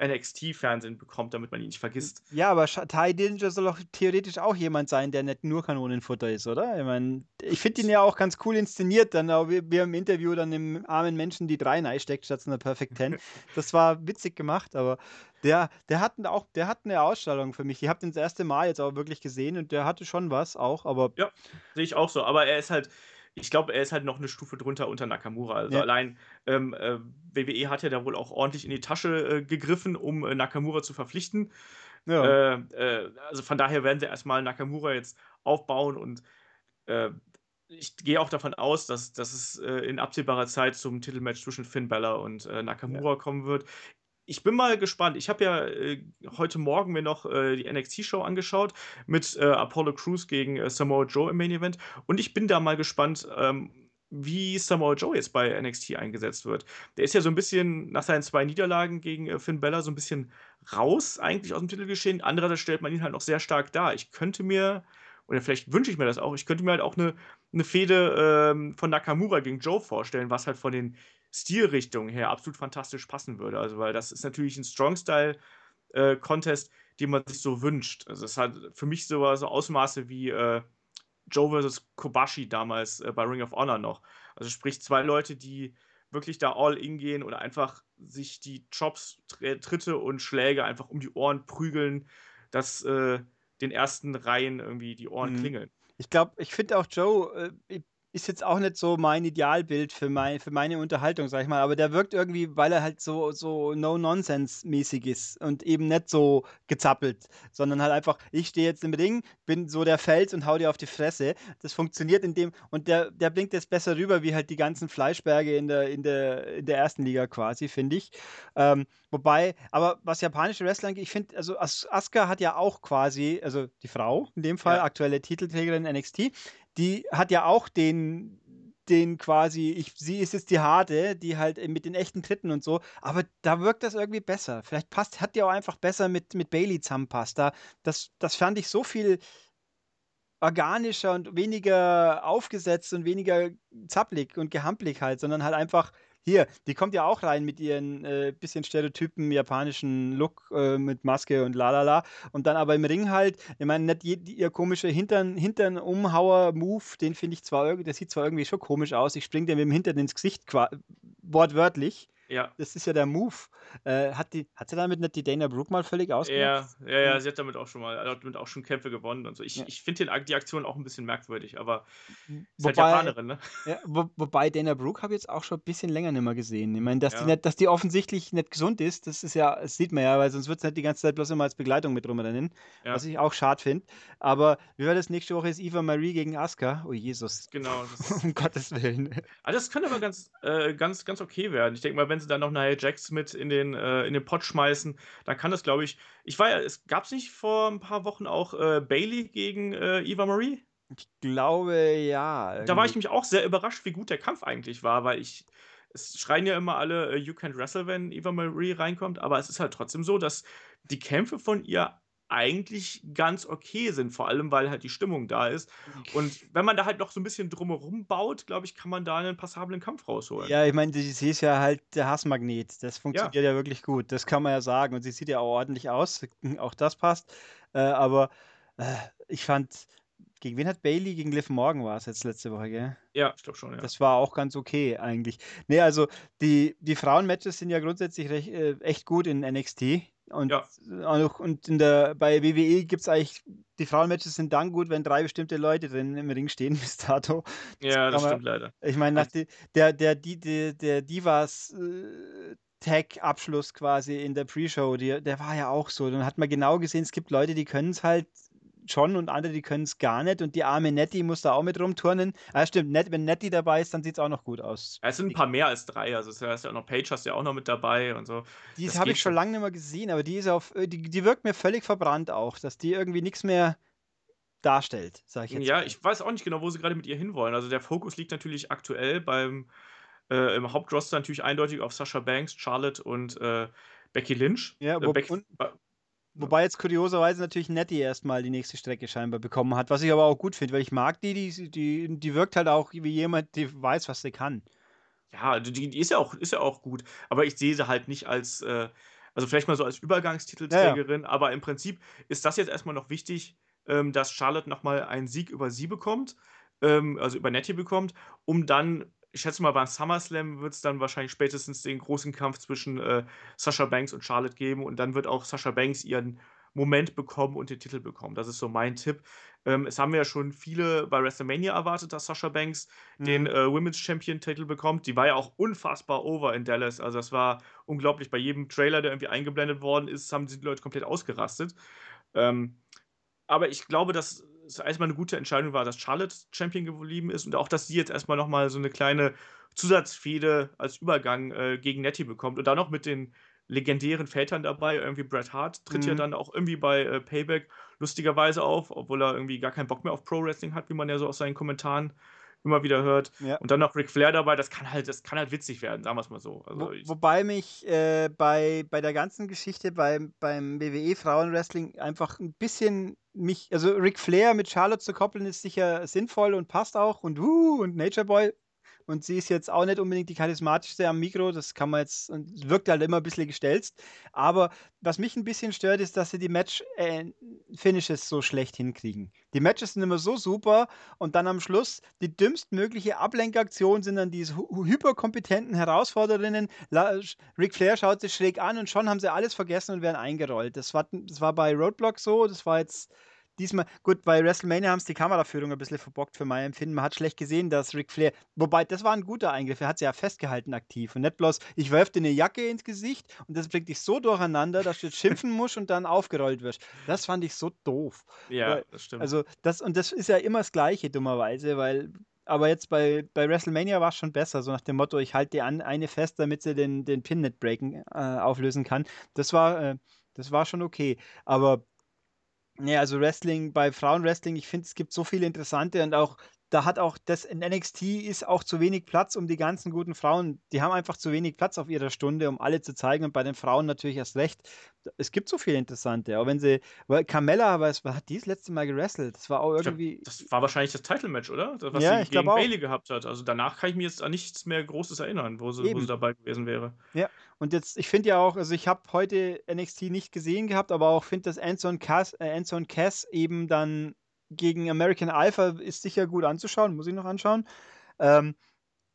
NXT-Fernsehen bekommt, damit man ihn nicht vergisst. Ja, aber Ty Dillinger soll doch theoretisch auch jemand sein, der nicht nur Kanonenfutter ist, oder? Ich meine, ich finde ihn ja auch ganz cool inszeniert, dann auch wie, wie im Interview dann dem armen Menschen die drei steckt statt einer Perfect Ten. Das war witzig gemacht, aber der, der, hat auch, der hat eine Ausstellung für mich. Ich habe den das erste Mal jetzt aber wirklich gesehen und der hatte schon was auch, aber. Ja, sehe ich auch so. Aber er ist halt, ich glaube, er ist halt noch eine Stufe drunter unter Nakamura. Also ja. allein ähm, äh, WWE hat ja da wohl auch ordentlich in die Tasche äh, gegriffen, um äh, Nakamura zu verpflichten. Ja. Äh, äh, also von daher werden sie erstmal Nakamura jetzt aufbauen und äh, ich gehe auch davon aus, dass, dass es in absehbarer Zeit zum Titelmatch zwischen Finn Balor und Nakamura ja. kommen wird ich bin mal gespannt. Ich habe ja äh, heute Morgen mir noch äh, die NXT-Show angeschaut mit äh, Apollo Crews gegen äh, Samoa Joe im Main Event. Und ich bin da mal gespannt, ähm, wie Samoa Joe jetzt bei NXT eingesetzt wird. Der ist ja so ein bisschen nach seinen zwei Niederlagen gegen äh, Finn Bella so ein bisschen raus eigentlich aus dem Titelgeschehen. Andererseits stellt man ihn halt noch sehr stark dar. Ich könnte mir, oder vielleicht wünsche ich mir das auch, ich könnte mir halt auch eine, eine Fehde ähm, von Nakamura gegen Joe vorstellen, was halt von den Stilrichtung her absolut fantastisch passen würde. Also, weil das ist natürlich ein Strong-Style-Contest, äh, den man sich so wünscht. Also, es hat für mich so, so Ausmaße wie äh, Joe vs. Kobashi damals äh, bei Ring of Honor noch. Also, sprich, zwei Leute, die wirklich da all in gehen oder einfach sich die Chops, Tritte und Schläge einfach um die Ohren prügeln, dass äh, den ersten Reihen irgendwie die Ohren mhm. klingeln. Ich glaube, ich finde auch Joe, äh, ist jetzt auch nicht so mein Idealbild für, mein, für meine Unterhaltung, sag ich mal. Aber der wirkt irgendwie, weil er halt so, so No-Nonsense-mäßig ist und eben nicht so gezappelt, sondern halt einfach, ich stehe jetzt im Ring, bin so der Fels und hau dir auf die Fresse. Das funktioniert in dem, und der, der blinkt jetzt besser rüber, wie halt die ganzen Fleischberge in der, in der, in der ersten Liga quasi, finde ich. Ähm, wobei, aber was japanische Wrestler angeht, ich finde, also As Asuka hat ja auch quasi, also die Frau in dem Fall, ja. aktuelle Titelträgerin NXT, die hat ja auch den, den quasi, ich, sie ist jetzt die harte, die halt mit den echten Tritten und so, aber da wirkt das irgendwie besser. Vielleicht passt, hat die auch einfach besser mit, mit Bailey zusammenpasst. Da, das, das fand ich so viel organischer und weniger aufgesetzt und weniger zapplig und gehampelig halt, sondern halt einfach hier, die kommt ja auch rein mit ihren äh, bisschen stereotypen japanischen Look äh, mit Maske und lalala. Und dann aber im Ring halt, ich meine, nicht je, ihr komischer Hintern, Hintern Umhauer-Move, den finde ich zwar, der sieht zwar irgendwie schon komisch aus. Ich springe dir mit dem Hintern ins Gesicht, wortwörtlich. Ja. Das ist ja der Move. Äh, hat, die, hat sie damit nicht die Dana Brooke mal völlig ausgemacht? Ja, ja, ja, sie hat damit auch schon mal, hat damit auch schon Kämpfe gewonnen und so. Ich, ja. ich finde die Aktion auch ein bisschen merkwürdig, aber ist halt wobei, halt Japanerin, ne? Ja, wo, wobei Dana Brooke habe ich jetzt auch schon ein bisschen länger nicht mehr gesehen. Ich meine, dass, ja. die dass die offensichtlich nicht gesund ist, das ist ja, das sieht man ja, weil sonst wird es nicht die ganze Zeit bloß immer als Begleitung mit rumrennen, ja. was ich auch schade finde. Aber wie war das nächste Woche ist Eva Marie gegen Asuka? Oh Jesus. Genau. um Gottes Willen. Also das könnte aber ganz, äh, ganz, ganz okay werden. Ich denke mal, wenn sie dann noch Nia Jax mit in den, äh, in den Pot schmeißen, dann kann das, glaube ich. Ich war ja, es gab es nicht vor ein paar Wochen auch äh, Bailey gegen äh, Eva Marie? Ich glaube, ja. Da war ich nämlich auch sehr überrascht, wie gut der Kampf eigentlich war, weil ich. Es schreien ja immer alle, uh, you can't wrestle, wenn Eva Marie reinkommt, aber es ist halt trotzdem so, dass die Kämpfe von ihr eigentlich ganz okay sind, vor allem weil halt die Stimmung da ist. Und wenn man da halt noch so ein bisschen drumherum baut, glaube ich, kann man da einen passablen Kampf rausholen. Ja, ich meine, sie ist ja halt der Hassmagnet. Das funktioniert ja. ja. wirklich gut. Das kann man ja sagen. Und sie sieht ja auch ordentlich aus. Auch das passt. Äh, aber äh, ich fand, gegen wen hat Bailey? Gegen Liv Morgan war es jetzt letzte Woche, gell? Ja, ich glaube schon, ja. Das war auch ganz okay eigentlich. Nee, also die, die Frauenmatches sind ja grundsätzlich recht, äh, echt gut in NXT. Und, ja. auch, und in der, bei WWE gibt es eigentlich, die Frauenmatches sind dann gut, wenn drei bestimmte Leute drin im Ring stehen bis dato. Das ja, das stimmt leider. Ich meine, der, der, der, der Divas äh, Tag-Abschluss quasi in der Pre-Show, der war ja auch so. Dann hat man genau gesehen, es gibt Leute, die können es halt schon und andere, die können es gar nicht. Und die arme Nettie muss da auch mit rumturnen. Ah, stimmt, Net, wenn Nettie dabei ist, dann sieht es auch noch gut aus. Ja, es sind ein paar mehr als drei. Also es ist ja auch noch Page, hast du ja auch noch mit dabei und so. Die habe ich schon lange nicht mehr gesehen, aber die ist auf, äh, die, die wirkt mir völlig verbrannt auch, dass die irgendwie nichts mehr darstellt, sage ich jetzt. Ja, mal. ich weiß auch nicht genau, wo sie gerade mit ihr hinwollen. Also der Fokus liegt natürlich aktuell beim äh, im Hauptroster natürlich eindeutig auf Sasha Banks, Charlotte und äh, Becky Lynch. Ja, äh, Becky, und, Wobei jetzt kurioserweise natürlich Nettie erstmal die nächste Strecke scheinbar bekommen hat, was ich aber auch gut finde, weil ich mag die, die, die, die wirkt halt auch wie jemand, der weiß, was sie kann. Ja, die, die ist ja auch, ist ja auch gut. Aber ich sehe sie halt nicht als, äh, also vielleicht mal so als Übergangstitelträgerin, ja, ja. aber im Prinzip ist das jetzt erstmal noch wichtig, ähm, dass Charlotte nochmal einen Sieg über sie bekommt, ähm, also über Nettie bekommt, um dann ich schätze mal, beim SummerSlam wird es dann wahrscheinlich spätestens den großen Kampf zwischen äh, Sasha Banks und Charlotte geben und dann wird auch Sasha Banks ihren Moment bekommen und den Titel bekommen. Das ist so mein Tipp. Ähm, es haben ja schon viele bei WrestleMania erwartet, dass Sasha Banks mhm. den äh, Women's Champion-Titel bekommt. Die war ja auch unfassbar over in Dallas. Also, das war unglaublich. Bei jedem Trailer, der irgendwie eingeblendet worden ist, haben die Leute komplett ausgerastet. Ähm, aber ich glaube, dass es erstmal eine gute Entscheidung war, dass Charlotte Champion geblieben ist und auch, dass sie jetzt erstmal nochmal so eine kleine Zusatzfehde als Übergang äh, gegen Nettie bekommt und dann noch mit den legendären Vätern dabei. Irgendwie Bret Hart tritt mhm. ja dann auch irgendwie bei äh, Payback lustigerweise auf, obwohl er irgendwie gar keinen Bock mehr auf Pro Wrestling hat, wie man ja so aus seinen Kommentaren immer wieder hört. Ja. Und dann noch Ric Flair dabei, das kann halt, das kann halt witzig werden, sagen wir es mal so. Also Wo, wobei mich äh, bei, bei der ganzen Geschichte beim, beim WWE Frauenwrestling einfach ein bisschen mich, also Ric Flair mit Charlotte zu koppeln, ist sicher sinnvoll und passt auch und uh, und Nature Boy und sie ist jetzt auch nicht unbedingt die charismatischste am Mikro, das kann man jetzt, und wirkt halt immer ein bisschen gestelzt. Aber was mich ein bisschen stört, ist, dass sie die Match-Finishes äh, so schlecht hinkriegen. Die Matches sind immer so super und dann am Schluss die dümmstmögliche Ablenkaktion sind dann diese hyperkompetenten Herausforderinnen. Ric Flair schaut sich schräg an und schon haben sie alles vergessen und werden eingerollt. Das war, das war bei Roadblock so, das war jetzt diesmal, gut, bei WrestleMania haben sie die Kameraführung ein bisschen verbockt für mein Empfinden. Man hat schlecht gesehen, dass Ric Flair, wobei das war ein guter Eingriff, er hat sie ja festgehalten aktiv und nicht bloß, ich werfe dir eine Jacke ins Gesicht und das bringt dich so durcheinander, dass du jetzt schimpfen musst und dann aufgerollt wirst. Das fand ich so doof. Ja, weil, das stimmt. Also, das, und das ist ja immer das Gleiche, dummerweise, weil aber jetzt bei, bei WrestleMania war es schon besser, so nach dem Motto, ich halte die an, eine fest, damit sie den, den Pin nicht breaken, äh, auflösen kann. Das war, äh, das war schon okay. Aber Nee, also Wrestling, bei Frauenwrestling, ich finde, es gibt so viele interessante und auch, da hat auch das in NXT ist auch zu wenig Platz, um die ganzen guten Frauen, die haben einfach zu wenig Platz auf ihrer Stunde, um alle zu zeigen und bei den Frauen natürlich erst recht. Es gibt so viele interessante, auch wenn sie, weil Carmella, was hat die das letzte Mal gewrestelt? Das war auch irgendwie. Glaub, das war wahrscheinlich das Title-Match, oder? Was ja, sie gegen Bailey gehabt hat. Also danach kann ich mir jetzt an nichts mehr Großes erinnern, wo sie, wo sie dabei gewesen wäre. Ja, und jetzt, ich finde ja auch, also ich habe heute NXT nicht gesehen gehabt, aber auch finde, dass Anson Cass, äh, Anson Cass eben dann gegen American Alpha ist sicher gut anzuschauen, muss ich noch anschauen. Ähm,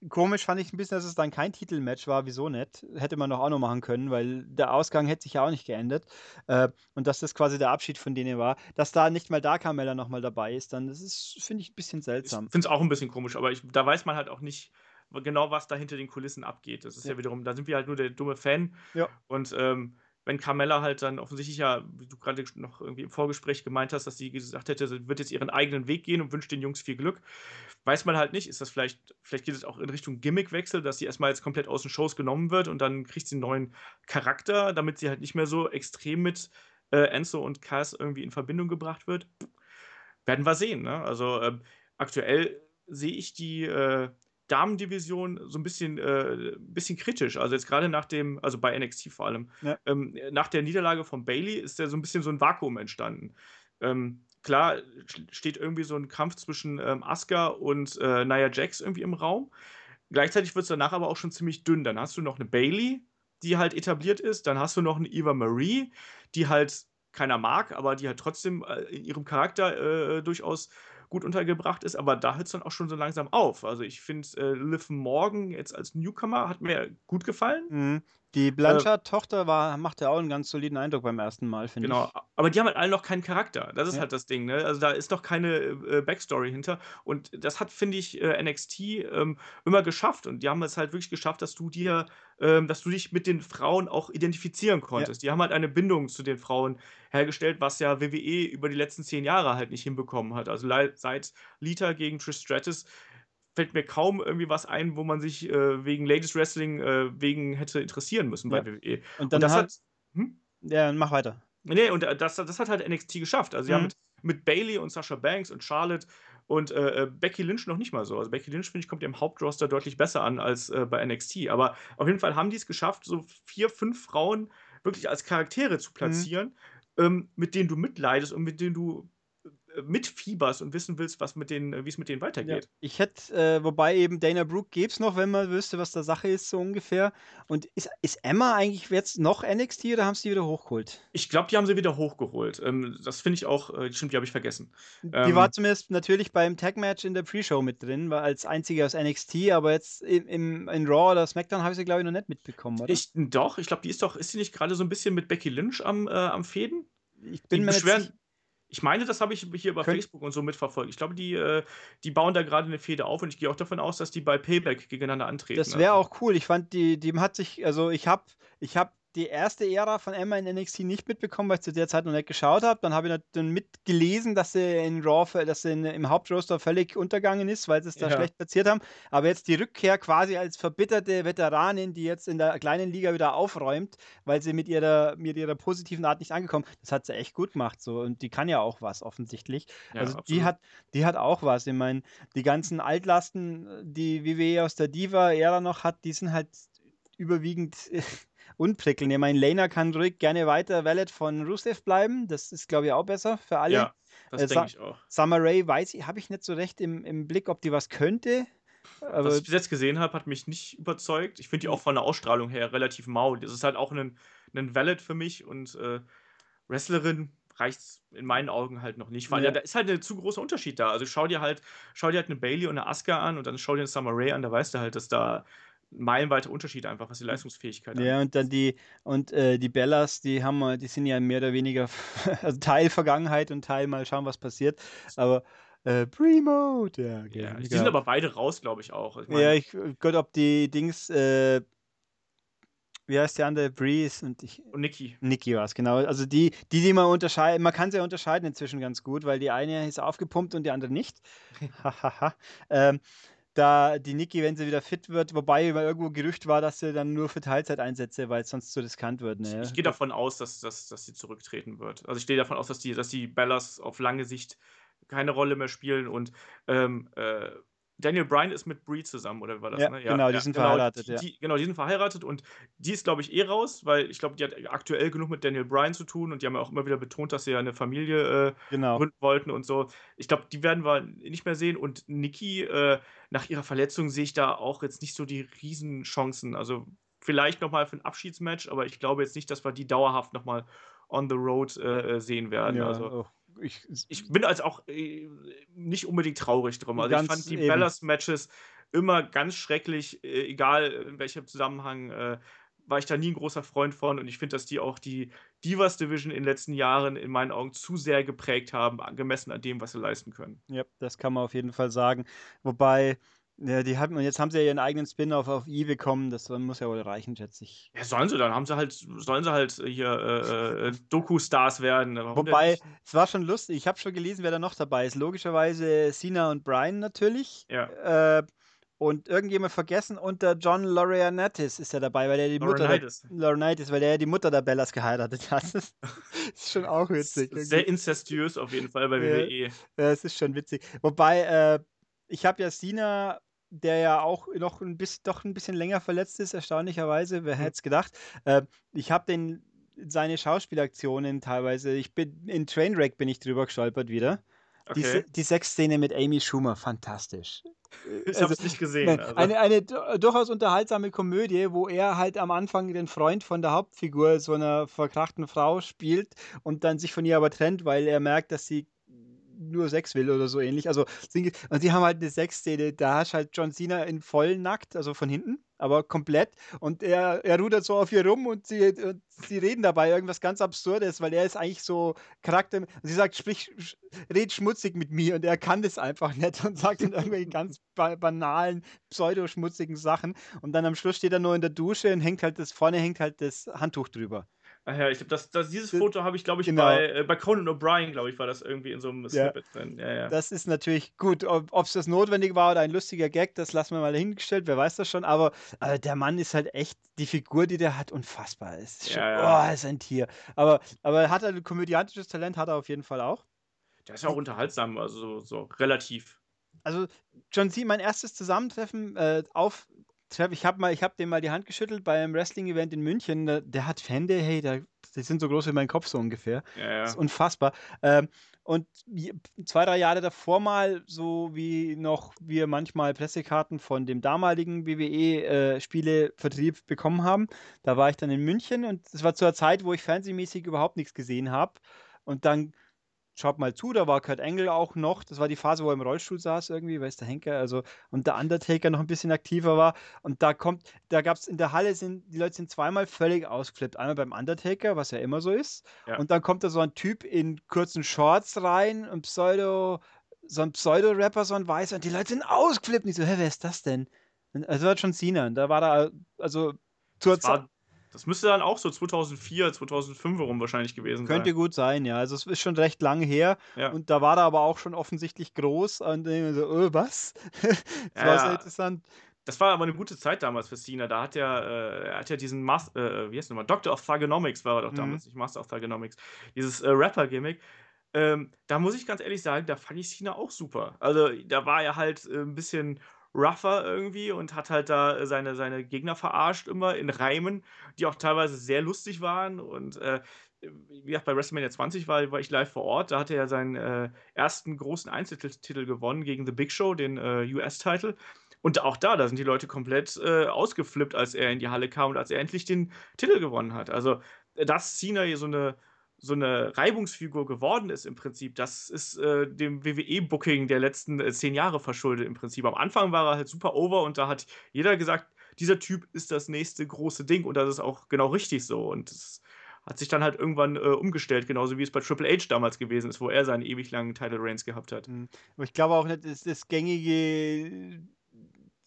komisch fand ich ein bisschen, dass es dann kein Titelmatch war. Wieso nicht? Hätte man doch auch noch machen können, weil der Ausgang hätte sich ja auch nicht geändert. Äh, und dass das quasi der Abschied von denen war. Dass da nicht mal da Carmella nochmal dabei ist, dann das ist, finde ich, ein bisschen seltsam. Ich finde es auch ein bisschen komisch, aber ich, da weiß man halt auch nicht, genau, was da hinter den Kulissen abgeht. Das ist ja, ja wiederum, da sind wir halt nur der dumme Fan. Ja. Und ähm, wenn Carmella halt dann offensichtlich ja, wie du gerade noch irgendwie im Vorgespräch gemeint hast, dass sie gesagt hätte, sie wird jetzt ihren eigenen Weg gehen und wünscht den Jungs viel Glück, weiß man halt nicht. Ist das vielleicht, vielleicht geht es auch in Richtung Gimmickwechsel, dass sie erstmal jetzt komplett aus den Shows genommen wird und dann kriegt sie einen neuen Charakter, damit sie halt nicht mehr so extrem mit äh, Enzo und Cass irgendwie in Verbindung gebracht wird. Werden wir sehen. Ne? Also äh, aktuell sehe ich die, äh, Damendivision so ein bisschen, äh, bisschen kritisch. Also jetzt gerade nach dem, also bei NXT vor allem, ja. ähm, nach der Niederlage von Bailey ist da so ein bisschen so ein Vakuum entstanden. Ähm, klar steht irgendwie so ein Kampf zwischen ähm, Asuka und äh, Nia Jax irgendwie im Raum. Gleichzeitig wird es danach aber auch schon ziemlich dünn. Dann hast du noch eine Bailey, die halt etabliert ist. Dann hast du noch eine Eva Marie, die halt keiner mag, aber die halt trotzdem äh, in ihrem Charakter äh, durchaus gut untergebracht ist, aber da hört es dann auch schon so langsam auf. Also ich finde, äh, Liv Morgan jetzt als Newcomer hat mir gut gefallen. Mhm. Die äh, Blanchard-Tochter war, macht ja auch einen ganz soliden Eindruck beim ersten Mal, finde genau. ich. Genau, aber die haben halt alle noch keinen Charakter. Das ist ja. halt das Ding, ne? Also da ist noch keine äh, Backstory hinter. Und das hat, finde ich, äh, NXT ähm, immer geschafft. Und die haben es halt wirklich geschafft, dass du dir, ähm, dass du dich mit den Frauen auch identifizieren konntest. Ja. Die haben halt eine Bindung zu den Frauen hergestellt, was ja WWE über die letzten zehn Jahre halt nicht hinbekommen hat. Also seit Lita gegen Trish Stratus fällt mir kaum irgendwie was ein, wo man sich äh, wegen Ladies Wrestling äh, wegen hätte interessieren müssen ja. bei WWE. Und dann und das hat, hm? Ja, mach weiter. Nee, und äh, das, das hat halt NXT geschafft. Also, sie mhm. haben mit, mit Bailey und Sasha Banks und Charlotte und äh, äh, Becky Lynch noch nicht mal so. Also Becky Lynch, finde ich, kommt im Hauptroster deutlich besser an als äh, bei NXT. Aber auf jeden Fall haben die es geschafft, so vier, fünf Frauen wirklich als Charaktere zu mhm. platzieren, mhm ähm, mit denen du mitleidest und mit denen du mitfieberst und wissen willst, was mit denen, äh, wie es mit denen Ja, weitergeht. ich hätte, äh, wobei eben Dana Brooke gäbe es noch, wenn man wüsste, was da Sache ist, so ungefähr. Und ist, ist Emma eigentlich jetzt noch NXT oder haben sie die wieder hochgeholt? Ich glaube, die haben sie wieder hochgeholt. Ähm, das finde ich auch, äh, stimmt, die habe ich vergessen. Die Ähm, war zumindest natürlich beim Tag-Match in der Pre-Show mit drin, war als einzige aus NXT, aber jetzt im, im, in Raw oder SmackDown habe ich sie, glaube ich, noch nicht mitbekommen, oder? ich, doch, ich glaube, die ist doch, ist sie nicht gerade so ein bisschen mit Becky Lynch am, äh, am Fäden? Ich Die bin mir nicht beschweren. Ich meine, das habe ich hier über Könnt- Facebook und so mitverfolgt. Ich glaube, die, äh, die bauen da gerade eine Fehde auf und ich gehe auch davon aus, dass die bei Payback gegeneinander antreten. Das wäre Also, auch cool. Ich fand, die, die hat sich, also ich habe ich hab die erste Ära von Emma in NXT nicht mitbekommen, weil ich zu der Zeit noch nicht geschaut habe. Dann habe ich dann mitgelesen, dass sie in Raw, dass sie in, im Hauptroster völlig untergangen ist, weil sie es da Ja. schlecht platziert haben. Aber jetzt die Rückkehr quasi als verbitterte Veteranin, die jetzt in der kleinen Liga wieder aufräumt, weil sie mit ihrer, mit ihrer positiven Art nicht angekommen, das hat sie echt gut gemacht. So. Und die kann ja auch was, offensichtlich. ja, Also die absolut. hat, die hat auch was. Ich meine, die ganzen Altlasten, die WWE aus der Diva-Ära noch hat, die sind halt überwiegend äh, unprickelnd. Ich meine, Lena kann ruhig gerne weiter Valet von Rusev bleiben. Das ist, glaube ich, auch besser für alle. Ja, das Äh, denke ich auch. Summer Rae weiß ich, habe ich nicht so recht im, im Blick, ob die was könnte. Aber Was ich bis jetzt gesehen habe, hat mich nicht überzeugt. Ich finde die auch von der Ausstrahlung her relativ mau. Das ist halt auch ein, ein Valid für mich und äh, Wrestlerin reicht in meinen Augen halt noch nicht. Weil Ja. ja. da ist halt ein zu großer Unterschied da. Also schau dir halt, schau dir halt eine Bailey und eine Asuka an und dann schau dir eine Summer Rae an, da weißt du halt, dass da meilenweiter Unterschied einfach, was die Leistungsfähigkeit ja, und dann die, und äh, die Bellas, die haben wir, die sind ja mehr oder weniger, also Teil Vergangenheit und Teil mal schauen, was passiert. Aber äh, Primo, der Ja, die sind aber beide raus, glaube ich auch. Ich mein, Ja, ich Gott, ob die Dings, äh, wie heißt die andere? Breeze und ich. und Nikki. Nikki war es, genau. Also die, die, die man unterscheiden, man kann sie ja unterscheiden inzwischen ganz gut, weil die eine ist aufgepumpt und die andere nicht. Hahaha. ähm, da die Nikki, wenn sie wieder fit wird, wobei mal irgendwo Gerücht war, dass sie dann nur für Teilzeit einsetze, weil es sonst zu riskant wird. Ich, Ne? ich gehe davon aus, dass, dass, dass sie zurücktreten wird. Also ich gehe davon aus, dass die, dass die Bellas auf lange Sicht keine Rolle mehr spielen und ähm, äh, Daniel Bryan ist mit Brie zusammen, oder wie war das? Ja, ne? genau, die sind verheiratet, Die, ja. die, genau, die sind verheiratet und die ist, glaube ich, eh raus, weil ich glaube, die hat aktuell genug mit Daniel Bryan zu tun und die haben ja auch immer wieder betont, dass sie ja eine Familie äh, Genau. gründen wollten und so. Ich glaube, die werden wir nicht mehr sehen. Und Nikki, äh, nach ihrer Verletzung sehe ich da auch jetzt nicht so die Riesenchancen. Also vielleicht nochmal für ein Abschiedsmatch, aber ich glaube jetzt nicht, dass wir die dauerhaft nochmal on the road äh, sehen werden. Ja, also auch. Ich, ich bin als auch äh, nicht unbedingt traurig drum. Also ich fand die eben. Bellas-Matches immer ganz schrecklich, äh, egal in welchem Zusammenhang. Äh, war ich da nie ein großer Freund von und ich finde, dass die auch die Divas Division in den letzten Jahren in meinen Augen zu sehr geprägt haben, gemessen an dem, was sie leisten können. ja, das kann man auf jeden Fall sagen. Wobei, ja, die haben, und jetzt haben sie ja ihren eigenen Spin-off auf E bekommen, das muss ja wohl reichen, schätze ich. Ja, sollen sie dann, haben sie halt, sollen sie halt hier äh, äh, Doku-Stars werden. Warum Wobei, es war schon lustig. Ich habe schon gelesen, wer da noch dabei ist. Logischerweise Cena und Brian natürlich. Ja. Äh, und irgendjemand vergessen, unter John Laurinaitis ist er dabei, weil er die Mutter. Laurinaitis, weil er die Mutter der Bellas geheiratet hat. Das ist schon auch witzig. Sehr incestuös auf jeden Fall bei. WWE. Ja, es ist schon witzig. Wobei, äh, ich habe ja Cena, der ja auch noch ein bisschen, doch ein bisschen länger verletzt ist, erstaunlicherweise, wer Mhm. hätte es gedacht. Äh, ich habe den seine Schauspielaktionen teilweise, ich bin in Trainwreck bin ich drüber gestolpert wieder. Die, Okay. Se- die Sexszene mit Amy Schumer, fantastisch. Ich also, habe es nicht gesehen. Nein, Also. eine, eine du- durchaus unterhaltsame Komödie, wo er halt am Anfang den Freund von der Hauptfigur, so einer verkrachten Frau, spielt und dann sich von ihr aber trennt, weil er merkt, dass sie nur Sex will oder so ähnlich. Also, sie- und sie haben halt eine Sexszene, da hast halt John Cena in voll nackt, also von hinten, aber komplett. Und er, er rudert so auf ihr rum und sie, und sie reden dabei irgendwas ganz Absurdes, weil er ist eigentlich so Charakter. Und sie sagt, sprich, red schmutzig mit mir und er kann das einfach nicht und sagt dann irgendwelche ganz ba banalen, pseudoschmutzigen Sachen. Und dann am Schluss steht er nur in der Dusche und hängt halt das, vorne hängt halt das Handtuch drüber. Ach ja, ich glaube, das, das, dieses Foto habe ich, glaube ich, genau. bei, äh, bei Conan O'Brien, glaube ich, war das irgendwie in so einem Ja. Snippet drin. Ja, ja. Das ist natürlich gut. Ob es das notwendig war oder ein lustiger Gag, das lassen wir mal hingestellt, wer weiß das schon. Aber äh, der Mann ist halt echt, die Figur, die der hat, unfassbar. Ist schon, Ja. Oh, ist ein Tier. Aber, aber hat er ein komödiantisches Talent, hat er auf jeden Fall auch. Der ist ja auch unterhaltsam, also so, so relativ. Also John Cena, mein erstes Zusammentreffen, äh, Trev, ich habe hab dem mal die Hand geschüttelt beim Wrestling-Event in München. Der, der hat Hände, hey, der, die sind so groß wie mein Kopf so ungefähr. Ja, ja. Das ist unfassbar. Ähm, und zwei, drei Jahre davor mal, so wie noch wir manchmal Pressekarten von dem damaligen WWE-Spielevertrieb äh, bekommen haben, da war ich dann in München und es war zur Zeit, wo ich fernsehmäßig überhaupt nichts gesehen habe. Und dann schaut mal zu, da war Kurt Angle auch noch, das war die Phase, wo er im Rollstuhl saß irgendwie, weiß der Henker, also und der Undertaker noch ein bisschen aktiver war. Und da kommt, da gab es in der Halle sind, die Leute sind zweimal völlig ausgeflippt, einmal beim Undertaker, was ja immer so ist. Ja. und dann kommt da so ein Typ in kurzen Shorts rein und Pseudo, so ein Pseudo-Rapper, so ein Weißer und die Leute sind ausgeflippt. Und ich so, hä, wer ist das denn? Also war schon Cena, da war da, also zur Zeit das müsste dann auch so 2004, 2005 herum wahrscheinlich gewesen sein. Könnte gut sein, ja. Also es ist schon recht lange her. Ja. Und da war er aber auch schon offensichtlich groß. Und so, oh, was? das ja, war sehr interessant. Das war aber eine gute Zeit damals für Cena. Da hat er, äh, er hat ja diesen Mas äh, wie heißt nochmal? Doctor of Thugonomics war er doch damals, mhm. nicht Master of Thugonomics. Dieses äh, Rapper-Gimmick. Ähm, da muss ich ganz ehrlich sagen, da fand ich Cena auch super. Also da war er halt äh, ein bisschen rougher irgendwie und hat halt da seine, seine Gegner verarscht immer in Reimen, die auch teilweise sehr lustig waren. Und äh, wie gesagt, bei WrestleMania 20 war, war ich live vor Ort. Da hatte er seinen äh, ersten großen Einzeltitel gewonnen gegen The Big Show, den äh, US-Titel. Und auch da, da sind die Leute komplett äh, ausgeflippt, als er in die Halle kam und als er endlich den Titel gewonnen hat. Also, dass Cena hier so eine so eine Reibungsfigur geworden ist im Prinzip, das ist äh, dem WWE-Booking der letzten äh, zehn Jahre verschuldet im Prinzip. Am Anfang war er halt super over und da hat jeder gesagt, dieser Typ ist das nächste große Ding und das ist auch genau richtig so. Und das hat sich dann halt irgendwann äh, umgestellt, genauso wie es bei Triple H damals gewesen ist, wo er seinen ewig langen Title Reigns gehabt hat. Mhm. Aber ich glaube auch nicht, dass das gängige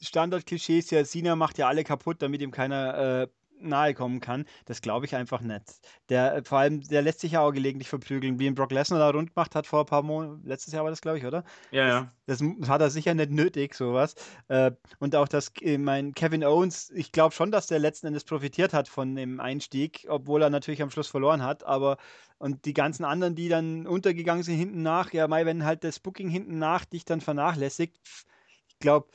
Standard-Klischee ist ja, Cena macht ja alle kaputt, damit ihm keiner äh, nahe kommen kann, das glaube ich einfach nicht. Der, äh, vor allem, der lässt sich ja auch gelegentlich verprügeln, wie ihn Brock Lesnar da rund gemacht hat vor ein paar Monaten. Letztes Jahr war das, glaube ich, oder? Ja, ja. Das, das, hat er sicher nicht nötig, sowas. Äh, und auch das, äh, mein Kevin Owens, ich glaube schon, dass der letzten Endes profitiert hat von dem Einstieg, obwohl er natürlich am Schluss verloren hat. Aber und die ganzen anderen, die dann untergegangen sind hinten nach, ja, Mai, wenn halt das Booking hinten nach dich dann vernachlässigt, ich glaube,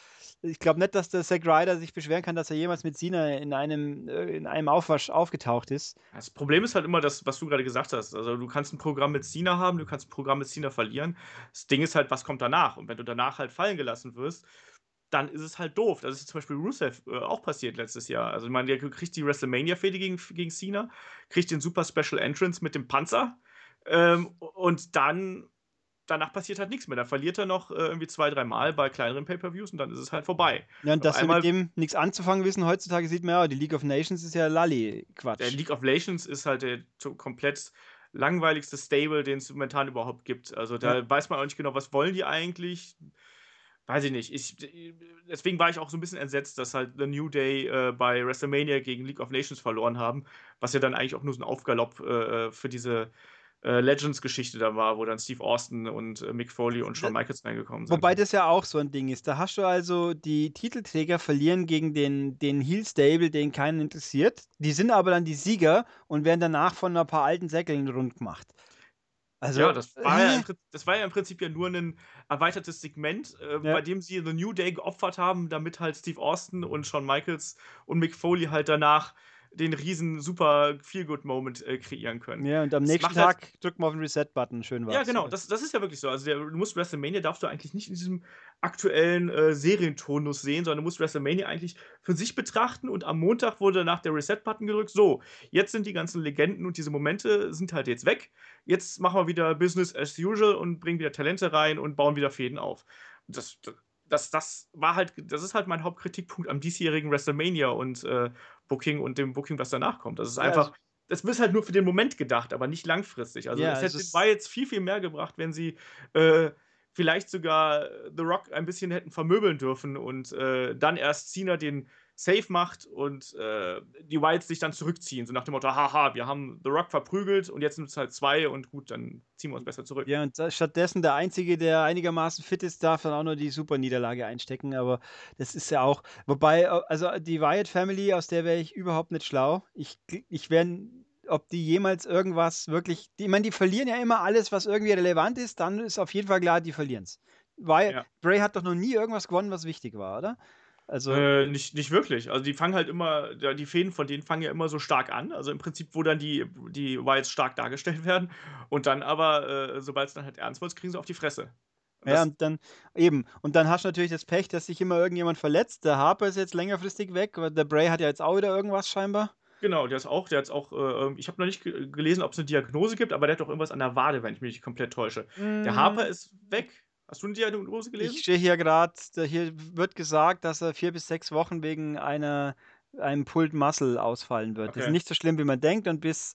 ich glaube nicht, dass der Zack Ryder sich beschweren kann, dass er jemals mit Cena in einem, äh, in einem Aufwasch aufgetaucht ist. Das Problem ist halt immer das, was du gerade gesagt hast. Also du kannst ein Programm mit Cena haben, du kannst ein Programm mit Cena verlieren. Das Ding ist halt, was kommt danach? Und wenn du danach halt fallen gelassen wirst, dann ist es halt doof. Das ist zum Beispiel Rusev äh, auch passiert letztes Jahr. Also ich meine, der kriegt die WrestleMania-Fehde gegen, gegen Cena, kriegt den Super Special Entrance mit dem Panzer ähm, und dann danach passiert halt nichts mehr. Da verliert er noch äh, irgendwie zwei, drei Mal bei kleineren Pay-Per-Views und dann ist es halt vorbei. Ja, und dass wir mit dem nichts anzufangen wissen, heutzutage sieht man ja, die League of Nations ist ja Lalli-Quatsch. Der League of Nations ist halt der komplett langweiligste Stable, den es momentan überhaupt gibt. Also da ja. weiß man auch nicht genau, was wollen die eigentlich. Weiß ich nicht. Ich, deswegen war ich auch so ein bisschen entsetzt, dass halt The New Day äh, bei WrestleMania gegen League of Nations verloren haben, was ja dann eigentlich auch nur so ein Aufgalopp äh, äh für diese äh, Legends-Geschichte da war, wo dann Steve Austin und äh, Mick Foley und Shawn Michaels reingekommen sind. Wobei das ja auch so ein Ding ist. Da hast du also die Titelträger verlieren gegen den, den Heel Stable, den keinen interessiert. Die sind aber dann die Sieger und werden danach von ein paar alten Säckeln rund gemacht. Also, ja, das war, äh, ja im, das war ja im Prinzip ja nur ein erweitertes Segment, äh, ja. bei dem sie The New Day geopfert haben, damit halt Steve Austin und Shawn Michaels und Mick Foley halt danach den riesen super Feel-Good-Moment äh, kreieren können. Ja, und am das nächsten Tag halt, drückt man auf den Reset-Button, schön was. Ja, genau, das, das ist ja wirklich so. Also der, du musst WrestleMania darfst du eigentlich nicht in diesem aktuellen äh, Serientonus sehen, sondern du musst WrestleMania eigentlich für sich betrachten und am Montag wurde nach der Reset-Button gedrückt, so, jetzt sind die ganzen Legenden und diese Momente sind halt jetzt weg. Jetzt machen wir wieder Business as usual und bringen wieder Talente rein und bauen wieder Fäden auf. Das, das das, das war halt, das ist halt mein Hauptkritikpunkt am diesjährigen WrestleMania und äh, Booking und dem Booking, was danach kommt. Das ist ja, einfach, das ist halt nur für den Moment gedacht, aber nicht langfristig. Also ja, es hätte, war jetzt viel, viel mehr gebracht, wenn sie äh, vielleicht sogar The Rock ein bisschen hätten vermöbeln dürfen und äh, dann erst Cena den safe macht und äh, die Wilds sich dann zurückziehen. So nach dem Motto, haha, wir haben The Rock verprügelt und jetzt sind es halt zwei und gut, dann ziehen wir uns besser zurück. Ja, und stattdessen der Einzige, der einigermaßen fit ist, darf dann auch nur die Super-Niederlage einstecken. Aber das ist ja auch, wobei, also die Wyatt Family, aus der wäre ich überhaupt nicht schlau. Ich, ich wäre ob die jemals irgendwas wirklich. Die, ich meine, die verlieren ja immer alles, was irgendwie relevant ist, dann ist auf jeden Fall klar, die verlieren es. Weil ja. Bray hat doch noch nie irgendwas gewonnen, was wichtig war, oder? Also äh, nicht, nicht wirklich. Also die fangen halt immer, die Fäden von denen fangen ja immer so stark an. Also im Prinzip, wo dann die, die Wilds stark dargestellt werden. Und dann aber, äh, sobald es dann halt ernst wird, kriegen sie auf die Fresse. Und ja, und dann eben. Und dann hast du natürlich das Pech, dass sich immer irgendjemand verletzt. Der Harper ist jetzt längerfristig weg, der Bray hat ja jetzt auch wieder irgendwas scheinbar. Genau, der ist auch, der hat auch, äh, ähm, ich habe noch nicht gelesen, ob es eine Diagnose gibt, aber der hat doch irgendwas an der Wade, wenn ich mich nicht komplett täusche. Mm. Der Harper ist weg. Hast du eine Diagnose gelesen? Ich stehe hier gerade, hier wird gesagt, dass er vier bis sechs Wochen wegen einer, einem Pulled Muscle ausfallen wird. Okay. Das ist nicht so schlimm, wie man denkt und bis,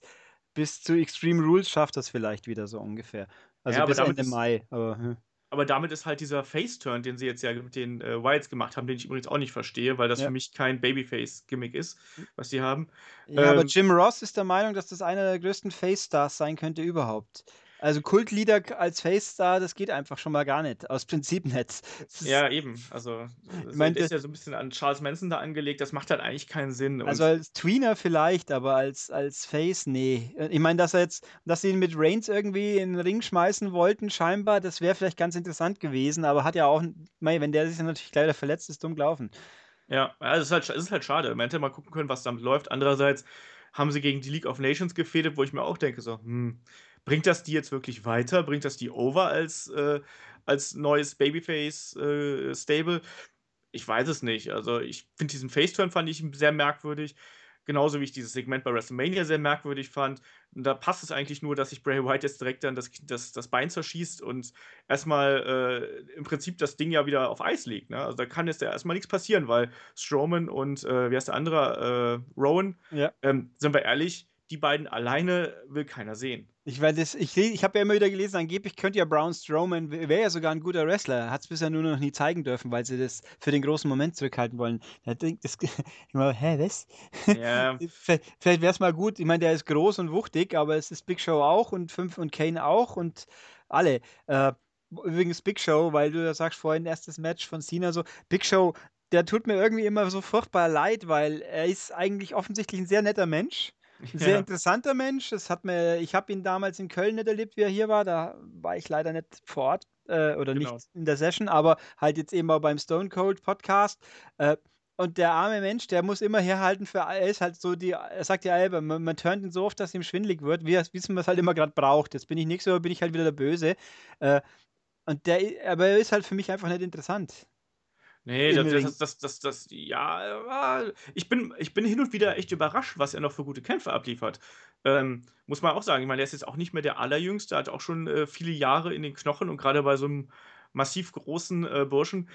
bis zu Extreme Rules schafft das vielleicht wieder so ungefähr. Also ja, bis Ende Mai. Aber, hm. aber damit ist halt dieser Face-Turn, den sie jetzt ja mit den äh, Wilds gemacht haben, den ich übrigens auch nicht verstehe, weil das ja. für mich kein Babyface-Gimmick ist, was sie haben. Ja, ähm, aber Jim Ross ist der Meinung, dass das einer der größten Face-Stars sein könnte überhaupt. Also Kultlieder als Face-Star, das geht einfach schon mal gar nicht. Aus Prinzip nicht. Ja, eben. Also, das ich mein, ist ja so ein bisschen an Charles Manson da angelegt. Das macht halt eigentlich keinen Sinn. Also als Tweener vielleicht, aber als, als Face, nee. Ich meine, dass er jetzt, dass sie ihn mit Reigns irgendwie in den Ring schmeißen wollten, scheinbar, das wäre vielleicht ganz interessant gewesen, aber hat ja auch, wenn der sich dann natürlich gleich wieder verletzt ist, dumm gelaufen. Ja, also es ist halt, es ist halt schade. Man hätte mal gucken können, was damit läuft. Andererseits haben sie gegen die League of Nations gefädet, wo ich mir auch denke, so, hm, Bringt das die jetzt wirklich weiter? Bringt das die over als, äh, als neues Babyface-Stable? Äh, ich weiß es nicht. Also, ich finde diesen Face-Turn fand ich sehr merkwürdig. Genauso wie ich dieses Segment bei WrestleMania sehr merkwürdig fand. Und da passt es eigentlich nur, dass sich Bray Wyatt jetzt direkt dann das, das, das Bein zerschießt und erstmal äh, im Prinzip das Ding ja wieder auf Eis legt. Ne? Also da kann jetzt ja erstmal nichts passieren, weil Strowman und äh, wie heißt der andere? Äh, Rowan, ja. ähm, sind wir ehrlich, die beiden alleine will keiner sehen. Ich, ich, ich habe ja immer wieder gelesen, angeblich könnte ja Braun Strowman, wäre ja sogar ein guter Wrestler, hat es bisher nur noch nie zeigen dürfen, weil sie das für den großen Moment zurückhalten wollen. Da denkt das immer, hä, was? Ja. Vielleicht wäre es mal gut, ich meine, der ist groß und wuchtig, aber es ist Big Show auch und fünf und Kane auch und alle. Äh, übrigens Big Show, weil du ja sagst vorhin, erstes Match von Cena so, Big Show, der tut mir irgendwie immer so furchtbar leid, weil er ist eigentlich offensichtlich ein sehr netter Mensch sehr ja. interessanter Mensch. Das hat mir, ich habe ihn damals in Köln nicht erlebt, wie er hier war. Da war ich leider nicht vor Ort äh, oder genau. nicht in der Session, aber halt jetzt eben auch beim Stone Cold Podcast. Äh, und der arme Mensch, der muss immer herhalten für, er ist halt so die, er sagt ja selber, man, man turnt ihn so oft, dass ihm schwindlig wird, wie, wie man es halt immer gerade braucht. Jetzt bin ich nicht so, bin ich halt wieder der Böse. Äh, und der, aber er ist halt für mich einfach nicht interessant. Nee, das, das, das, das, ja, ich bin, ich bin hin und wieder echt überrascht, was er noch für gute Kämpfe abliefert. Ähm, muss man auch sagen. Ich meine, er ist jetzt auch nicht mehr der Allerjüngste, hat auch schon äh, viele Jahre in den Knochen und gerade bei so einem massiv großen äh, Burschen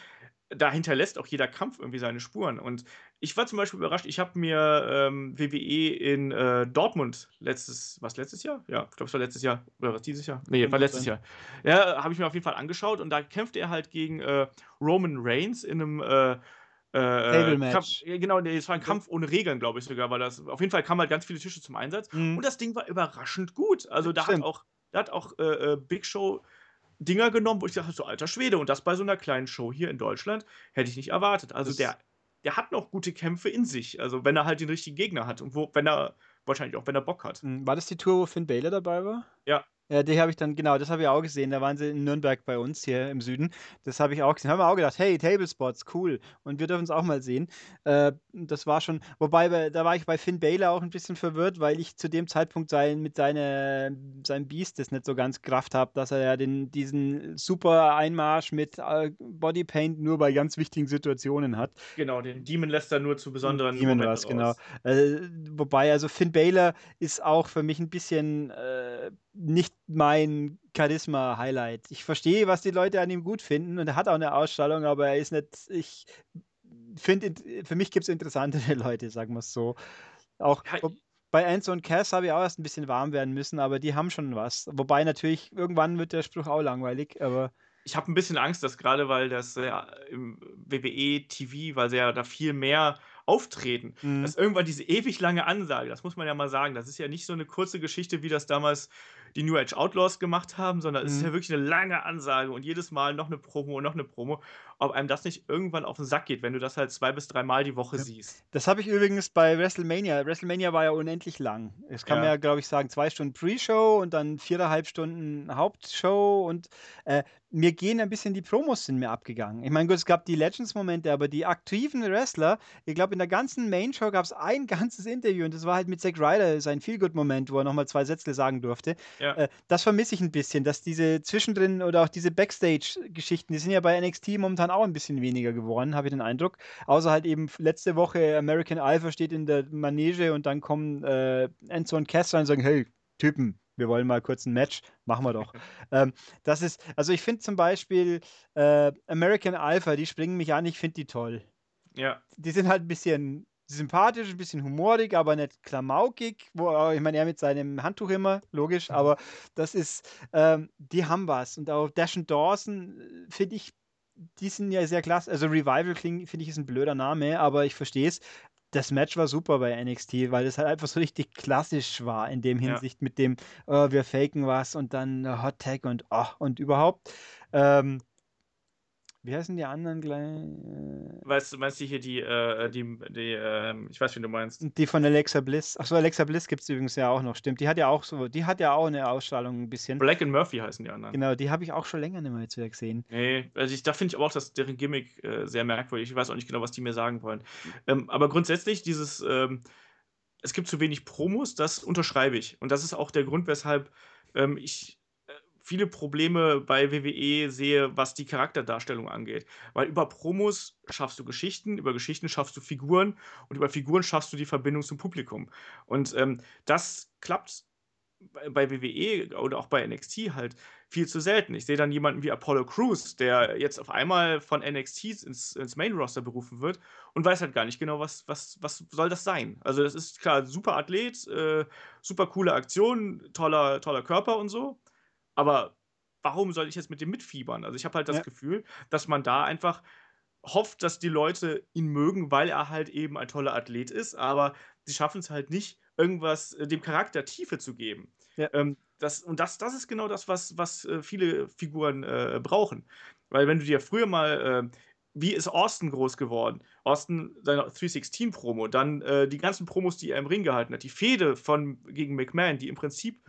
da hinterlässt auch jeder Kampf irgendwie seine Spuren. Und ich war zum Beispiel überrascht, ich habe mir ähm, WWE in äh, Dortmund letztes, was letztes Jahr? Ja, ich glaube, es war letztes Jahr. Oder was dieses Jahr? Nee, war letztes Jahr. Ja, habe ich mir auf jeden Fall angeschaut und da kämpfte er halt gegen äh, Roman Reigns in einem äh, äh. Kampf, genau, nee, es war ein Kampf ohne Regeln, glaube ich sogar, weil das auf jeden Fall kamen halt ganz viele Tische zum Einsatz mhm. und das Ding war überraschend gut. Also da Stimmt. hat auch, da hat auch äh, äh, Big Show Dinger genommen, wo ich dachte, so alter Schwede, und das bei so einer kleinen Show hier in Deutschland hätte ich nicht erwartet. Also der, der hat noch gute Kämpfe in sich, also wenn er halt den richtigen Gegner hat und wo, wenn er, wahrscheinlich auch, wenn er Bock hat. Hm, war das die Tour, wo Finn Baylor dabei war? Ja. Ja, die habe ich dann, genau, das habe ich auch gesehen. Da waren sie in Nürnberg bei uns hier im Süden. Das habe ich auch gesehen. Haben wir auch gedacht, hey, Tablespots, cool. Und wir dürfen es auch mal sehen. Äh, das war schon, wobei, da war ich bei Finn Baylor auch ein bisschen verwirrt, weil ich zu dem Zeitpunkt sein, mit seine, seinem Beast das nicht so ganz Kraft habe, dass er ja den, diesen super Einmarsch mit äh, Bodypaint nur bei ganz wichtigen Situationen hat. Genau, den Demon lässt er nur zu besonderen Demon Momenten was, genau. Äh, wobei, also Finn Baylor ist auch für mich ein bisschen äh, nicht mein Charisma-Highlight. Ich verstehe, was die Leute an ihm gut finden und er hat auch eine Ausstrahlung, aber er ist nicht, ich finde, für mich gibt es interessantere Leute, sagen wir es so. Auch ja, bei Enzo und Cass habe ich auch erst ein bisschen warm werden müssen, aber die haben schon was. Wobei natürlich, irgendwann wird der Spruch auch langweilig, aber ich habe ein bisschen Angst, dass gerade weil das ja, im WWE TV, weil sie ja da viel mehr auftreten, mhm. dass irgendwann diese ewig lange Ansage, das muss man ja mal sagen, das ist ja nicht so eine kurze Geschichte, wie das damals die New Age Outlaws gemacht haben, sondern mhm. es ist ja mhm. wirklich eine lange Ansage und jedes Mal noch eine Promo und noch eine Promo. Ob einem das nicht irgendwann auf den Sack geht, wenn du das halt zwei bis dreimal die Woche ja. siehst. Das habe ich übrigens bei WrestleMania. WrestleMania war ja unendlich lang. Es kann ja. man ja, glaube ich, sagen, zwei Stunden Pre-Show und dann viereinhalb Stunden Hauptshow und äh, mir gehen ein bisschen die Promos sind mir abgegangen. Ich meine, gut, es gab die Legends-Momente, aber die aktiven Wrestler, ich glaube, in der ganzen Main-Show gab es ein ganzes Interview und das war halt mit Zack Ryder sein Feel-Good-Moment, wo er nochmal zwei Sätze sagen durfte. Ja. Äh, das vermisse ich ein bisschen, dass diese zwischendrin oder auch diese Backstage-Geschichten, die sind ja bei NXT momentan auch ein bisschen weniger geworden, habe ich den Eindruck. Außer halt eben letzte Woche American Alpha steht in der Manege und dann kommen äh, Enzo und Cass rein und sagen, hey, Typen, wir wollen mal kurz ein Match, machen wir doch. ähm, das ist, also ich finde zum Beispiel äh, American Alpha, die springen mich an, ich finde die toll. Ja. Die sind halt ein bisschen sympathisch, ein bisschen humorig, aber nicht klamaukig. Wo, ich meine, er mit seinem Handtuch immer, logisch, mhm. aber das ist, ähm, die haben was. Und auch Dash und Dawson äh, finde ich die sind ja sehr klasse. Also Revival klingt, finde ich, ist ein blöder Name, aber ich verstehe es das Match war super bei NXT, weil es halt einfach so richtig klassisch war in dem Hinsicht ja. mit dem, oh, wir faken was und dann Hot Tag und oh, und überhaupt. Ähm, wie heißen die anderen gleich? Äh weißt du, meinst du hier die, äh, die, die äh, ich weiß, wie du meinst. Die von Alexa Bliss. Achso, Alexa Bliss gibt es übrigens ja auch noch, stimmt. Die hat ja auch so, die hat ja auch eine Ausstrahlung ein bisschen. Black and Murphy heißen die anderen. Genau, die habe ich auch schon länger nicht mehr jetzt wieder gesehen. Nee, also ich, da finde ich aber auch dass deren Gimmick äh, sehr merkwürdig. Ich weiß auch nicht genau, was die mir sagen wollen. Ähm, aber grundsätzlich, dieses, ähm, es gibt zu wenig Promos, das unterschreibe ich. Und das ist auch der Grund, weshalb ähm, ich viele Probleme bei WWE sehe, was die Charakterdarstellung angeht. Weil über Promos schaffst du Geschichten, über Geschichten schaffst du Figuren und über Figuren schaffst du die Verbindung zum Publikum. Und ähm, das klappt bei WWE oder auch bei NXT halt viel zu selten. Ich sehe dann jemanden wie Apollo Crews, der jetzt auf einmal von NXT ins, ins Main Roster berufen wird und weiß halt gar nicht genau, was, was, was soll das sein. Also das ist klar, super Athlet, äh, super coole Aktion, toller, toller Körper und so. Aber warum soll ich jetzt mit dem mitfiebern? Also ich habe halt das ja. Gefühl, dass man da einfach hofft, dass die Leute ihn mögen, weil er halt eben ein toller Athlet ist, aber sie schaffen es halt nicht, irgendwas äh, dem Charakter Tiefe zu geben. Ja. Ähm, das, und das, das ist genau das, was, was äh, viele Figuren äh, brauchen. Weil wenn du dir früher mal, äh, wie ist Austin groß geworden? Austin, seine 316-Promo, dann äh, die ganzen Promos, die er im Ring gehalten hat, die Fehde von, gegen McMahon, die im Prinzip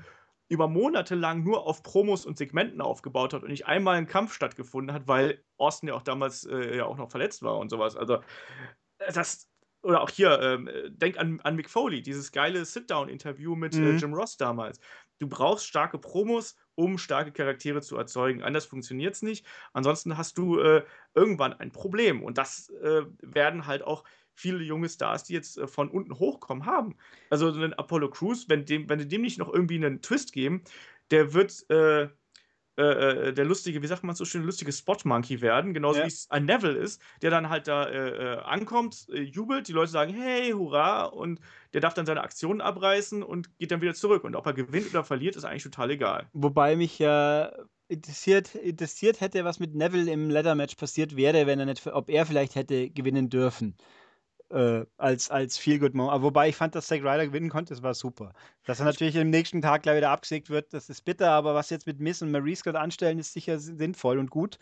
über Monate lang nur auf Promos und Segmenten aufgebaut hat und nicht einmal ein Kampf stattgefunden hat, weil Austin ja auch damals äh, ja auch noch verletzt war und sowas. Also äh, das oder auch hier, ähm, denk an, an Mick Foley, dieses geile Sit-Down-Interview mit äh, mhm. äh, Jim Ross damals. Du brauchst starke Promos, um starke Charaktere zu erzeugen. Anders funktioniert es nicht. Ansonsten hast du äh, irgendwann ein Problem. Und das äh, werden halt auch viele junge Stars, die jetzt äh, von unten hochkommen, haben. Also so einen Apollo Crews, wenn, dem, wenn die dem nicht noch irgendwie einen Twist geben, der wird äh, äh, äh der lustige, wie sagt man so schön, lustige Spot-Monkey werden, genauso ja. wie es ein Neville ist, der dann halt da äh, äh ankommt, jubelt, die Leute sagen, hey, hurra, und der darf dann seine Aktionen abreißen und geht dann wieder zurück. Und ob er gewinnt oder verliert, ist eigentlich total egal. Wobei mich ja interessiert, interessiert hätte, was mit Neville im Leather-Match passiert wäre, wenn er nicht, ob er vielleicht hätte gewinnen dürfen äh, als, als Feel-Good-Moment. Wobei ich fand, dass Zack Ryder gewinnen konnte, das war super. Dass er natürlich im nächsten Tag gleich wieder abgesägt wird, das ist bitter, aber was jetzt mit Miss und Maurice gerade anstellen, ist sicher sinnvoll und gut.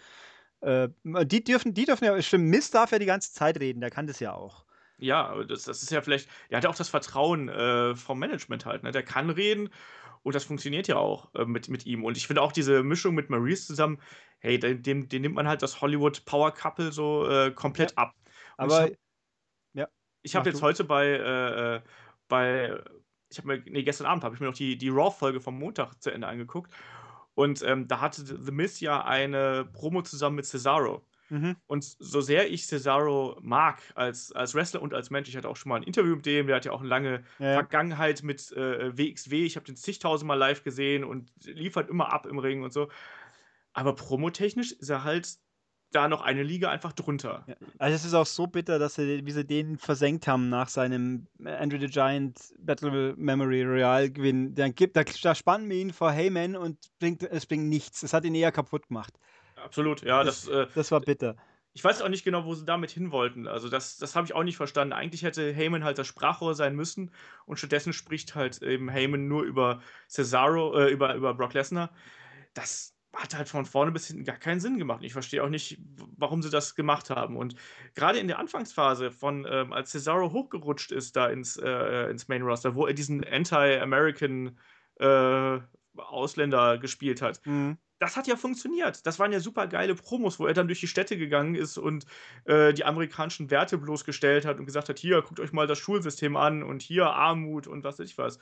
Äh, die dürfen, die dürfen ja, stimmt, Miss darf ja die ganze Zeit reden, der kann das ja auch. Ja, das, das ist ja vielleicht, der hat ja auch das Vertrauen äh, vom Management halt, ne? Der kann reden und das funktioniert ja auch äh, mit, mit ihm. Und ich finde auch diese Mischung mit Maurice zusammen, hey, dem, dem, dem nimmt man halt das Hollywood Power Couple so äh, komplett ja. ab. Und aber ich habe jetzt du? heute bei, äh, äh, bei ich habe mir, nee, gestern Abend habe ich mir noch die, die Raw-Folge vom Montag zu Ende angeguckt. Und ähm, da hatte The Miz ja eine Promo zusammen mit Cesaro. Mhm. Und so sehr ich Cesaro mag als, als Wrestler und als Mensch, ich hatte auch schon mal ein Interview mit dem, der hat ja auch eine lange ja. Vergangenheit mit äh, WXW. Ich habe den zigtausendmal live gesehen und liefert immer ab im Ring und so. Aber promotechnisch ist er halt da noch eine Liga einfach drunter. Ja. Also es ist auch so bitter, dass sie, wie sie den versenkt haben nach seinem Andrew the Giant Battle Memory Royal Gewinn. Dann gibt, da, da spannen wir ihn vor Heyman und bringt, es bringt nichts. Es hat ihn eher kaputt gemacht. Absolut, ja. Das, das, äh, das war bitter. Ich weiß auch nicht genau, wo sie damit hin wollten. Also das, das habe ich auch nicht verstanden. Eigentlich hätte Heyman halt das Sprachrohr sein müssen und stattdessen spricht halt eben Heyman nur über Cesaro, äh, über, über Brock Lesnar. Das, hat halt von vorne bis hinten gar keinen Sinn gemacht. Ich verstehe auch nicht, warum sie das gemacht haben. Und gerade in der Anfangsphase von, ähm, als Cesaro hochgerutscht ist da ins, äh, ins Main Roster, wo er diesen Anti-American äh, Ausländer gespielt hat. Mhm. Das hat ja funktioniert. Das waren ja super geile Promos, wo er dann durch die Städte gegangen ist und äh, die amerikanischen Werte bloßgestellt hat und gesagt hat: Hier, guckt euch mal das Schulsystem an und hier Armut und was weiß ich was.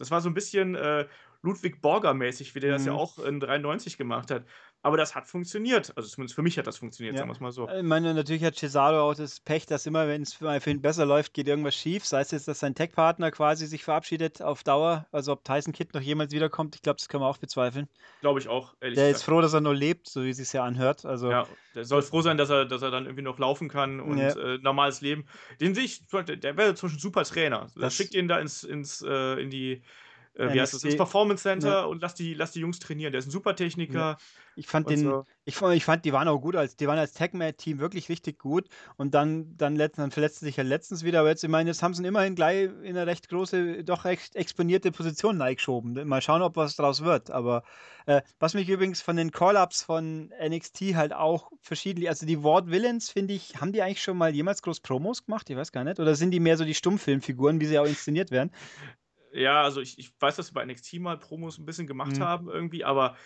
Das war so ein bisschen äh, Ludwig Borger-mäßig, wie der mhm. das ja mhm. auch in 93 gemacht hat. Aber das hat funktioniert. Also zumindest für mich hat das funktioniert, ja. sagen wir es mal so. Ich meine, natürlich hat Cesaro auch das Pech, dass immer, wenn es für ihn besser läuft, geht irgendwas schief. Sei es jetzt, dass sein Tech-Partner quasi sich verabschiedet auf Dauer. Also ob Tyson Kidd noch jemals wiederkommt, ich glaube, das können wir auch bezweifeln. Glaube ich auch, ehrlich Der gesagt. ist froh, dass er nur lebt, so wie es sich ja anhört. Also, ja, der soll froh sein, dass er, dass er dann irgendwie noch laufen kann und ja. äh, normales Leben. Den sehe ich, der wäre zum Beispiel ein super Trainer. Das schickt ihn da ins, ins, äh, in die äh, wie heißt das, ins Performance Center ja. und lass die, lass die Jungs trainieren. Der ist ein super Techniker. Ja. Ich fand den, so. ich, ich fand, die waren auch gut, als die waren als Tag-Team wirklich richtig gut und dann, dann, letzten, dann verletzte sich ja letztens wieder, aber jetzt, ich meine, jetzt haben sie ihn immerhin gleich in eine recht große, doch recht exponierte Position reingeschoben. Mal schauen, ob was draus wird. Aber äh, was mich übrigens von den Call-Ups von NXT halt auch verschieden, also die Ward Villains, finde ich, haben die eigentlich schon mal jemals groß Promos gemacht? Ich weiß gar nicht. Oder sind die mehr so die Stummfilmfiguren, wie sie auch inszeniert werden? Ja, also ich, ich weiß, dass sie bei NXT mal Promos ein bisschen gemacht mhm. haben irgendwie, aber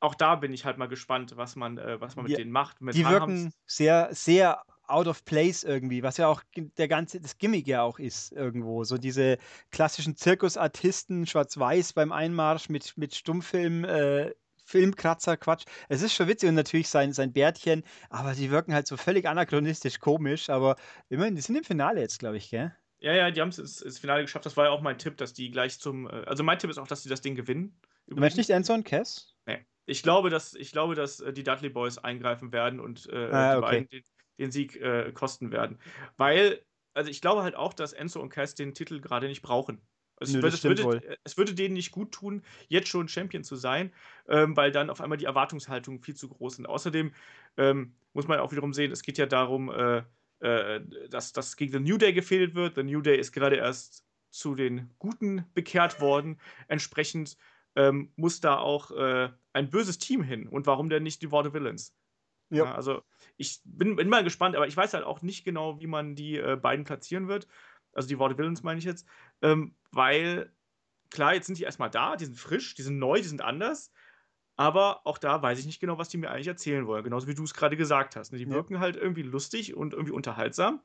auch da bin ich halt mal gespannt, was man, äh, was man mit denen macht. Mit die wirken sehr, sehr out of place irgendwie, was ja auch der ganze, das Gimmick ja auch ist irgendwo. So diese klassischen Zirkusartisten, schwarz-weiß beim Einmarsch mit, mit Stummfilm, äh, Filmkratzer, Quatsch. Es ist schon witzig und natürlich sein, sein Bärtchen, aber die wirken halt so völlig anachronistisch komisch, aber immerhin, die sind im Finale jetzt, glaube ich, gell? Ja, ja, die haben es ins, Finale geschafft. Das war ja auch mein Tipp, dass die gleich zum. Äh, also mein Tipp ist auch, dass die das Ding gewinnen. Du meinst nicht Enzo und Cass? Nee. Ich glaube, dass, ich glaube, dass äh, die Dudley Boys eingreifen werden und äh, ah, die okay. beiden den, den Sieg äh, kosten werden. Weil, also ich glaube halt auch, dass Enzo und Cass den Titel gerade nicht brauchen. Es, Nö, würde, es, würde, es, würde, denen nicht gut tun, jetzt schon Champion zu sein, ähm, weil dann auf einmal die Erwartungshaltungen viel zu groß sind. Außerdem ähm, muss man auch wiederum sehen, es geht ja darum, äh, äh, dass das gegen den New Day gefehlt wird. Der New Day ist gerade erst zu den Guten bekehrt worden. Entsprechend ähm, muss da auch äh, ein böses Team hin. Und warum denn nicht die Worte Villains? Ja. ja. also ich bin, bin, mal gespannt, aber ich weiß halt auch nicht genau, wie man die äh, beiden platzieren wird. Also die Worte Villains meine ich jetzt. Ähm, weil, klar, jetzt sind die erstmal da, die sind frisch, die sind neu, die sind anders. Aber auch da weiß ich nicht genau, was die mir eigentlich erzählen wollen. Genauso wie du es gerade gesagt hast. Ne? Die ja. wirken halt irgendwie lustig und irgendwie unterhaltsam.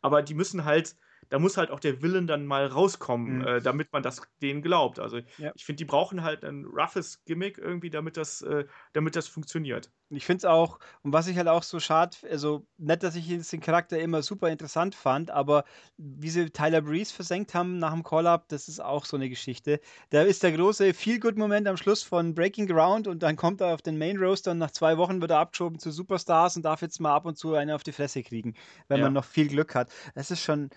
Aber die müssen halt da muss halt auch der Willen dann mal rauskommen, mhm. äh, damit man das denen glaubt. Also ja. ich finde, die brauchen halt ein roughes Gimmick irgendwie, damit das, äh, damit das funktioniert. Ich finde es auch, und was ich halt auch so schade, also nicht, dass ich den Charakter immer super interessant fand, aber wie sie Tyler Breeze versenkt haben nach dem Call-Up, das ist auch so eine Geschichte. Da ist der große Feel-Good-Moment am Schluss von Breaking Ground und dann kommt er auf den Main-Roaster und nach zwei Wochen wird er abgeschoben zu Superstars und darf jetzt mal ab und zu eine auf die Fresse kriegen, wenn ja. man noch viel Glück hat. Das ist schon,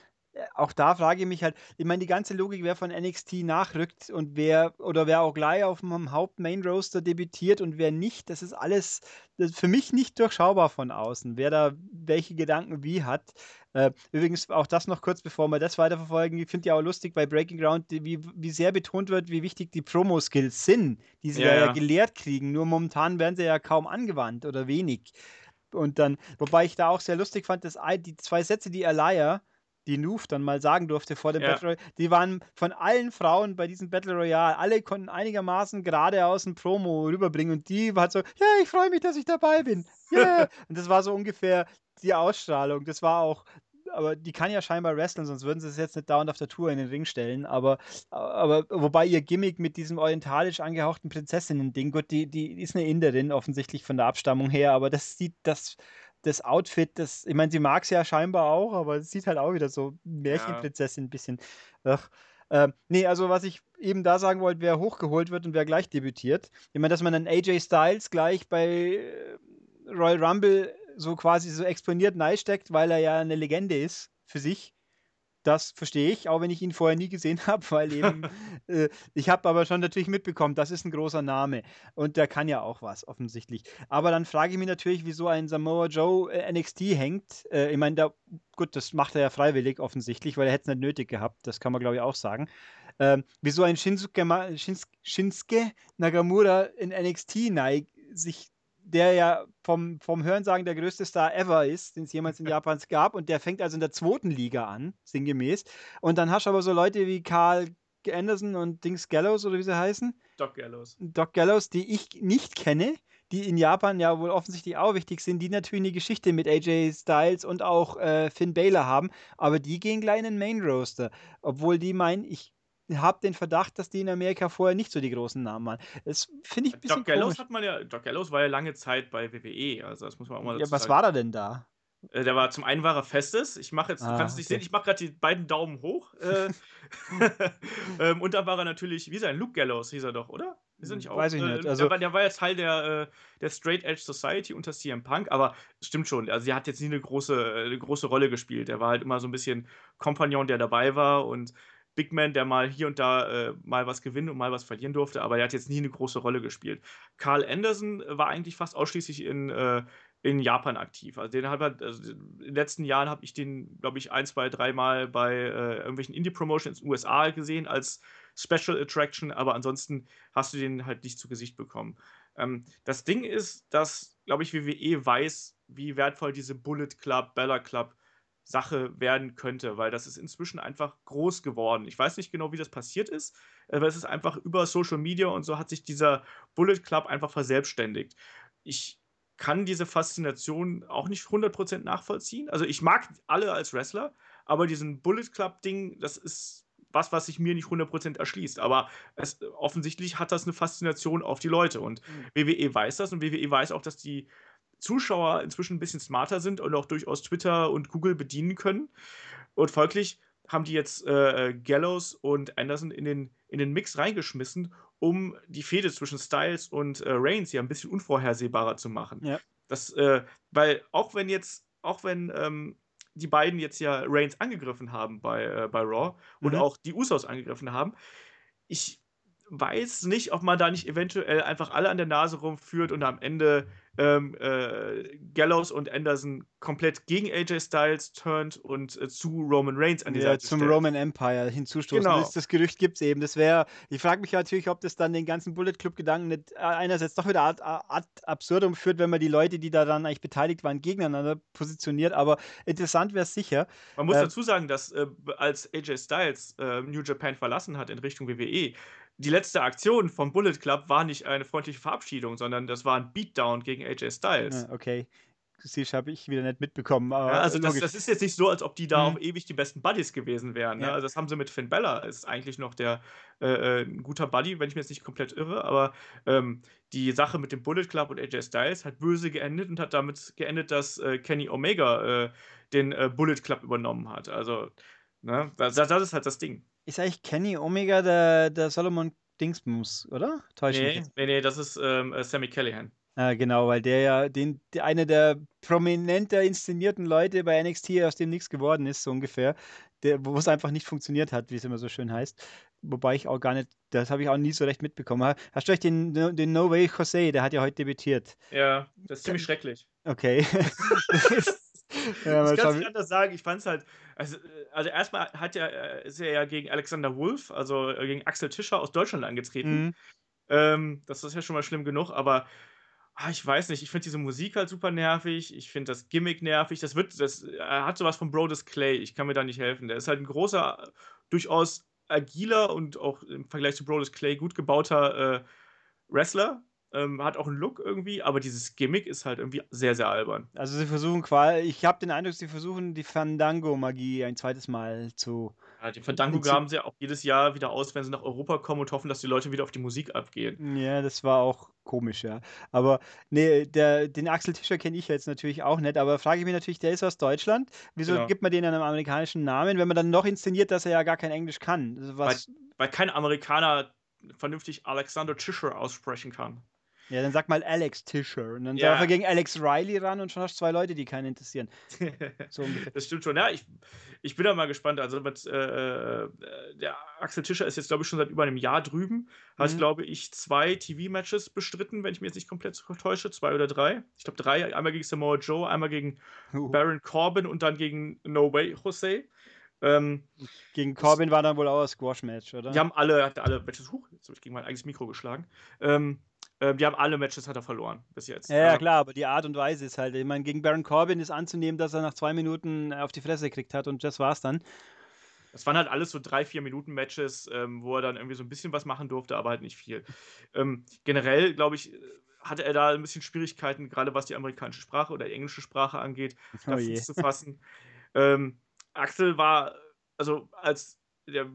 auch da frage ich mich halt, ich meine, die ganze Logik, wer von NXT nachrückt und wer oder wer auch gleich auf dem Haupt-Main-Roaster debütiert und wer nicht, das ist alles das ist für mich nicht durchschaubar von außen, wer da welche Gedanken wie hat. Äh, übrigens auch das noch kurz, bevor wir das weiterverfolgen. Ich finde ja auch lustig bei Breaking Ground, wie, wie sehr betont wird, wie wichtig die Promo-Skills sind, die sie ja, ja, ja gelehrt kriegen. Nur momentan werden sie ja kaum angewandt oder wenig. Und dann, wobei ich da auch sehr lustig fand, dass die zwei Sätze, die Elia die Noof dann mal sagen durfte vor dem ja. Battle Royale, die waren von allen Frauen bei diesem Battle Royale, alle konnten einigermaßen geradeaus ein Promo rüberbringen und die war halt so, ja, ich freue mich, dass ich dabei bin. Yeah. und das war so ungefähr die Ausstrahlung. Das war auch, aber die kann ja scheinbar wresteln, sonst würden sie es jetzt nicht dauernd auf der Tour in den Ring stellen. Aber, aber wobei ihr Gimmick mit diesem orientalisch angehauchten Prinzessinnen-Ding, gut, die, die ist eine Inderin offensichtlich von der Abstammung her, aber das sieht, das das Outfit, das, ich meine, sie mag es ja scheinbar auch, aber es sieht halt auch wieder so Märchenprinzessin ein bisschen. Ach. Ähm, nee, also was ich eben da sagen wollte, wer hochgeholt wird und wer gleich debütiert. Ich meine, dass man einen AJ Styles gleich bei äh, Royal Rumble so quasi so exponiert steckt, weil er ja eine Legende ist für sich. Das verstehe ich, auch wenn ich ihn vorher nie gesehen habe, weil eben, äh, ich habe aber schon natürlich mitbekommen, das ist ein großer Name und der kann ja auch was, offensichtlich. Aber dann frage ich mich natürlich, wieso ein Samoa Joe äh, NXT hängt. Äh, ich meine, da, gut, das macht er ja freiwillig offensichtlich, weil er hätte es nicht nötig gehabt, das kann man glaube ich auch sagen. ähm, wieso ein Shinsuke, Shins Shinsuke Nagamura in NXT neigt, sich der ja vom, vom Hörensagen der größte Star ever ist, den es jemals in Japan gab. Und der fängt also in der zweiten Liga an, sinngemäß. Und dann hast du aber so Leute wie Carl Anderson und Dings Gallows oder wie sie heißen. Doc Gallows. Doc Gallows, die ich nicht kenne, die in Japan ja wohl offensichtlich auch wichtig sind, die natürlich eine Geschichte mit AJ Styles und auch äh, Finn Baylor haben, aber die gehen gleich in den Main Roaster, obwohl die meinen, ich habe den Verdacht, dass die in Amerika vorher nicht so die großen Namen waren. Das finde ich ein bisschen Doc Gallows komisch. hat man ja, Doc Gallows war ja lange Zeit bei WWE, also das muss man auch mal Ja, was sagen. war da denn da? Äh, der war zum einen war er Festes. Ich mache jetzt, ah, du kannst es nicht okay. sehen, ich mache gerade die beiden Daumen hoch. Äh, ähm, und dann war er natürlich, wie sein Luke Gallows hieß er doch, oder? Ist er nicht auch, Weiß ich äh, nicht. Also, der, war, der war ja Teil der, äh, der Straight Edge Society unter CM Punk, aber stimmt schon. Also, er hat jetzt nie eine große, eine große Rolle gespielt. Er war halt immer so ein bisschen Kompagnon, der dabei war und Big Man, der mal hier und da äh, mal was gewinnen und mal was verlieren durfte, aber er hat jetzt nie eine große Rolle gespielt. Carl Anderson war eigentlich fast ausschließlich in, äh, in Japan aktiv. Also den hat also in den letzten Jahren habe ich den, glaube ich, ein, zwei, dreimal bei äh, irgendwelchen Indie-Promotions in den USA gesehen als Special Attraction, aber ansonsten hast du den halt nicht zu Gesicht bekommen. Ähm, das Ding ist, dass, glaube ich, WWE weiß, wie wertvoll diese Bullet Club, Bella Club Sache werden könnte, weil das ist inzwischen einfach groß geworden. Ich weiß nicht genau, wie das passiert ist, aber es ist einfach über Social Media und so hat sich dieser Bullet Club einfach verselbstständigt. Ich kann diese Faszination auch nicht 100% nachvollziehen. Also ich mag alle als Wrestler, aber diesen Bullet Club Ding, das ist was, was sich mir nicht 100% erschließt. Aber es, offensichtlich hat das eine Faszination auf die Leute und mhm. WWE weiß das und WWE weiß auch, dass die Zuschauer inzwischen ein bisschen smarter sind und auch durchaus Twitter und Google bedienen können. Und folglich haben die jetzt äh, Gallows und Anderson in den, in den Mix reingeschmissen, um die Fehde zwischen Styles und äh, Reigns ja ein bisschen unvorhersehbarer zu machen. Ja. Das, äh, weil auch wenn jetzt, auch wenn ähm, die beiden jetzt ja Reigns angegriffen haben bei, äh, bei Raw mhm. und auch die Usos angegriffen haben, ich weiß nicht, ob man da nicht eventuell einfach alle an der Nase rumführt und am Ende ähm, äh, Gallows und Anderson komplett gegen AJ Styles turnt und äh, zu Roman Reigns an die ja, Seite zum stellt. Roman Empire hinzustoßen. Genau. Das, das Gerücht gibt es eben. Das wäre, ich frage mich natürlich, ob das dann den ganzen Bullet Club-Gedanken nicht äh, einerseits doch wieder ad, ad absurdum führt, wenn man die Leute, die da dann eigentlich beteiligt waren, gegeneinander positioniert. Aber interessant wäre es sicher. Man muss äh, dazu sagen, dass äh, als AJ Styles äh, New Japan verlassen hat in Richtung WWE, die letzte Aktion vom Bullet Club war nicht eine freundliche Verabschiedung, sondern das war ein Beatdown gegen AJ Styles. Ja, okay. Siehst, habe ich wieder nicht mitbekommen. Ja, also das, das, ist jetzt nicht so, als ob die da mhm. auf ewig die besten Buddies gewesen wären. Ne? Ja. Also das haben sie mit Finn Bella, ist eigentlich noch der äh, äh, ein guter Buddy, wenn ich mir jetzt nicht komplett irre, aber ähm, die Sache mit dem Bullet Club und AJ Styles hat böse geendet und hat damit geendet, dass äh, Kenny Omega äh, den äh, Bullet Club übernommen hat. Also, ne? das, das ist halt das Ding. Ist eigentlich Kenny Omega der, der Solomon Dingsbums, oder? Nee, nee, nee, das ist ähm, äh, Sammy Callahan. Ah, genau, weil der ja den, der, einer der prominenter inszenierten Leute bei NXT, aus dem nichts geworden ist, so ungefähr, der, wo es einfach nicht funktioniert hat, wie es immer so schön heißt. Wobei ich auch gar nicht, das habe ich auch nie so recht mitbekommen. Hast du euch den, den No Way Jose, der hat ja heute debütiert. Ja, das ist ziemlich schrecklich. Okay. ja, ich kann es nicht anders sagen. Ich fand es halt. Also, äh, also erstmal hat er, äh, ist er ja gegen Alexander Wolf, also äh, gegen Axel Tischer aus Deutschland angetreten. Mhm. Ähm, das ist ja schon mal schlimm genug, aber ah, ich weiß nicht, ich finde diese Musik halt super nervig. Ich finde das Gimmick nervig. Das wird, das, er hat sowas von Brodus Clay. Ich kann mir da nicht helfen. Der ist halt ein großer, durchaus agiler und auch im Vergleich zu Brodus Clay gut gebauter äh, Wrestler ähm, hat auch einen Look irgendwie, aber dieses Gimmick ist halt irgendwie sehr, sehr albern. Also sie versuchen quasi, ich habe den Eindruck, sie versuchen die Fandango-Magie ein zweites Mal zu. Ja, die Fandango graben sie auch jedes Jahr wieder aus, wenn sie nach Europa kommen und hoffen, dass die Leute wieder auf die Musik abgehen. Ja, das war auch komisch, ja. Aber nee, der, den Axel Tischer kenne ich jetzt natürlich auch nicht, aber frage ich mich natürlich, der ist aus Deutschland. Wieso genau. gibt man den einen amerikanischen Namen, wenn man dann noch inszeniert, dass er ja gar kein Englisch kann? Also weil, weil kein Amerikaner vernünftig Alexander Tischer aussprechen kann. Ja, dann sag mal Alex Tischer. Und dann ja. darf er gegen Alex Riley ran und schon hast du zwei Leute, die keinen interessieren. So das stimmt schon. Ja, ich, ich bin da mal gespannt. Also mit, äh, äh, der Axel Tischer ist jetzt, glaube ich, schon seit über einem Jahr drüben. Hat, mhm. glaube ich, zwei TV-Matches bestritten, wenn ich mir jetzt nicht komplett täusche. Zwei oder drei. Ich glaube drei. Einmal gegen Samoa Joe, einmal gegen uh. Baron Corbin und dann gegen No Way Jose. Ähm, gegen Corbin war dann wohl auch ein Squash-Match, oder? Die haben alle, alle Matches, huch, jetzt habe ich gegen mein eigenes Mikro geschlagen. Ähm, äh, die haben alle Matches hat er verloren bis jetzt. Ja, ja, klar, aber die Art und Weise ist halt, ich meine, gegen Baron Corbin ist anzunehmen, dass er nach zwei Minuten auf die Fresse gekriegt hat und das war's dann. Das waren halt alles so drei, vier Minuten Matches, ähm, wo er dann irgendwie so ein bisschen was machen durfte, aber halt nicht viel. Ähm, generell, glaube ich, hatte er da ein bisschen Schwierigkeiten, gerade was die amerikanische Sprache oder die englische Sprache angeht, oh da Fuß zu fassen. ähm, Axel war, also als der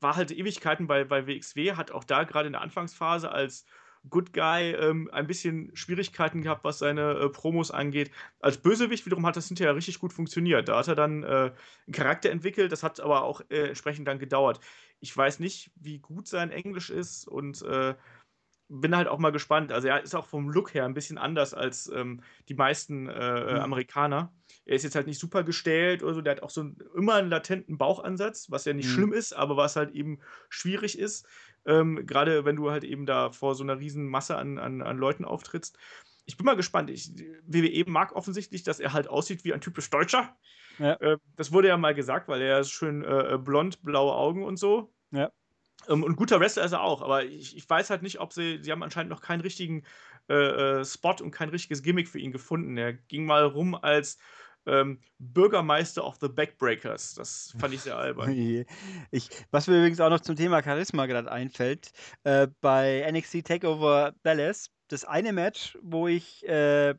war halt Ewigkeiten bei, bei WXW, hat auch da gerade in der Anfangsphase als Good Guy ähm, ein bisschen Schwierigkeiten gehabt, was seine äh, Promos angeht. Als Bösewicht wiederum hat das hinterher richtig gut funktioniert. Da hat er dann äh, einen Charakter entwickelt, das hat aber auch äh, entsprechend dann gedauert. Ich weiß nicht, wie gut sein Englisch ist und äh, bin halt auch mal gespannt. Also er ist auch vom Look her ein bisschen anders als ähm, die meisten äh, mhm. Amerikaner. Er ist jetzt halt nicht super gestellt oder so, der hat auch so einen, immer einen latenten Bauchansatz, was ja nicht mhm. schlimm ist, aber was halt eben schwierig ist. Ähm, Gerade wenn du halt eben da vor so einer riesen Masse an, an, an Leuten auftrittst. Ich bin mal gespannt. Ich, WWE mag offensichtlich, dass er halt aussieht wie ein typisch Deutscher. Ja. Äh, das wurde ja mal gesagt, weil er ist schön äh, blond, blaue Augen und so. Ja. Ähm, und guter Wrestler ist er auch, aber ich, ich, weiß halt nicht, ob sie, sie haben anscheinend noch keinen richtigen äh, äh, Spot und kein richtiges Gimmick für ihn gefunden. Er ging mal rum als ähm, Bürgermeister of the Backbreakers. Das fand ich sehr albern. ich, was mir übrigens auch noch zum Thema Charisma gerade einfällt, äh, bei NXT Takeover Dallas, das eine Match, wo ich äh,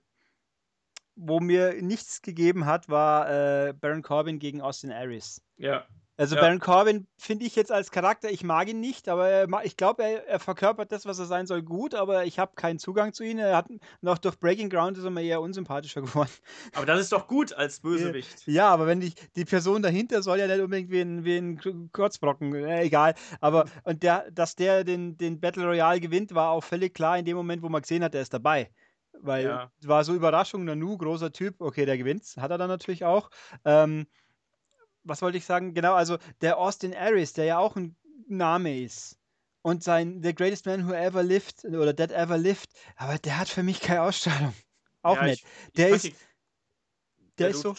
wo mir nichts gegeben hat, war äh, Baron Corbin gegen Austin Aries. Ja. Also ja. Baron Corbin finde ich jetzt als Charakter, ich mag ihn nicht, aber er, ich glaube, er, er, verkörpert das, was er sein soll, gut, aber ich habe keinen Zugang zu ihm. Er hat noch durch Breaking Ground ist er mir eher unsympathischer geworden. Aber das ist doch gut als Bösewicht. Ja, aber wenn die, die Person dahinter soll ja nicht unbedingt wie ein, wie ein Kurzbrocken, äh, egal. Aber und der, dass der den, den Battle Royale gewinnt, war auch völlig klar in dem Moment, wo man gesehen hat, er ist dabei. Weil ja. war so Überraschung, Nanu, großer Typ, okay, der gewinnt, hat er dann natürlich auch. Ähm, was wollte ich sagen? Genau, also der Austin Aries, der ja auch ein Name ist. Und sein The Greatest Man Who Ever Lived oder That Ever Lived, aber der hat für mich keine Ausstrahlung. Auch ja, nicht. Ich, der ist. der ist so.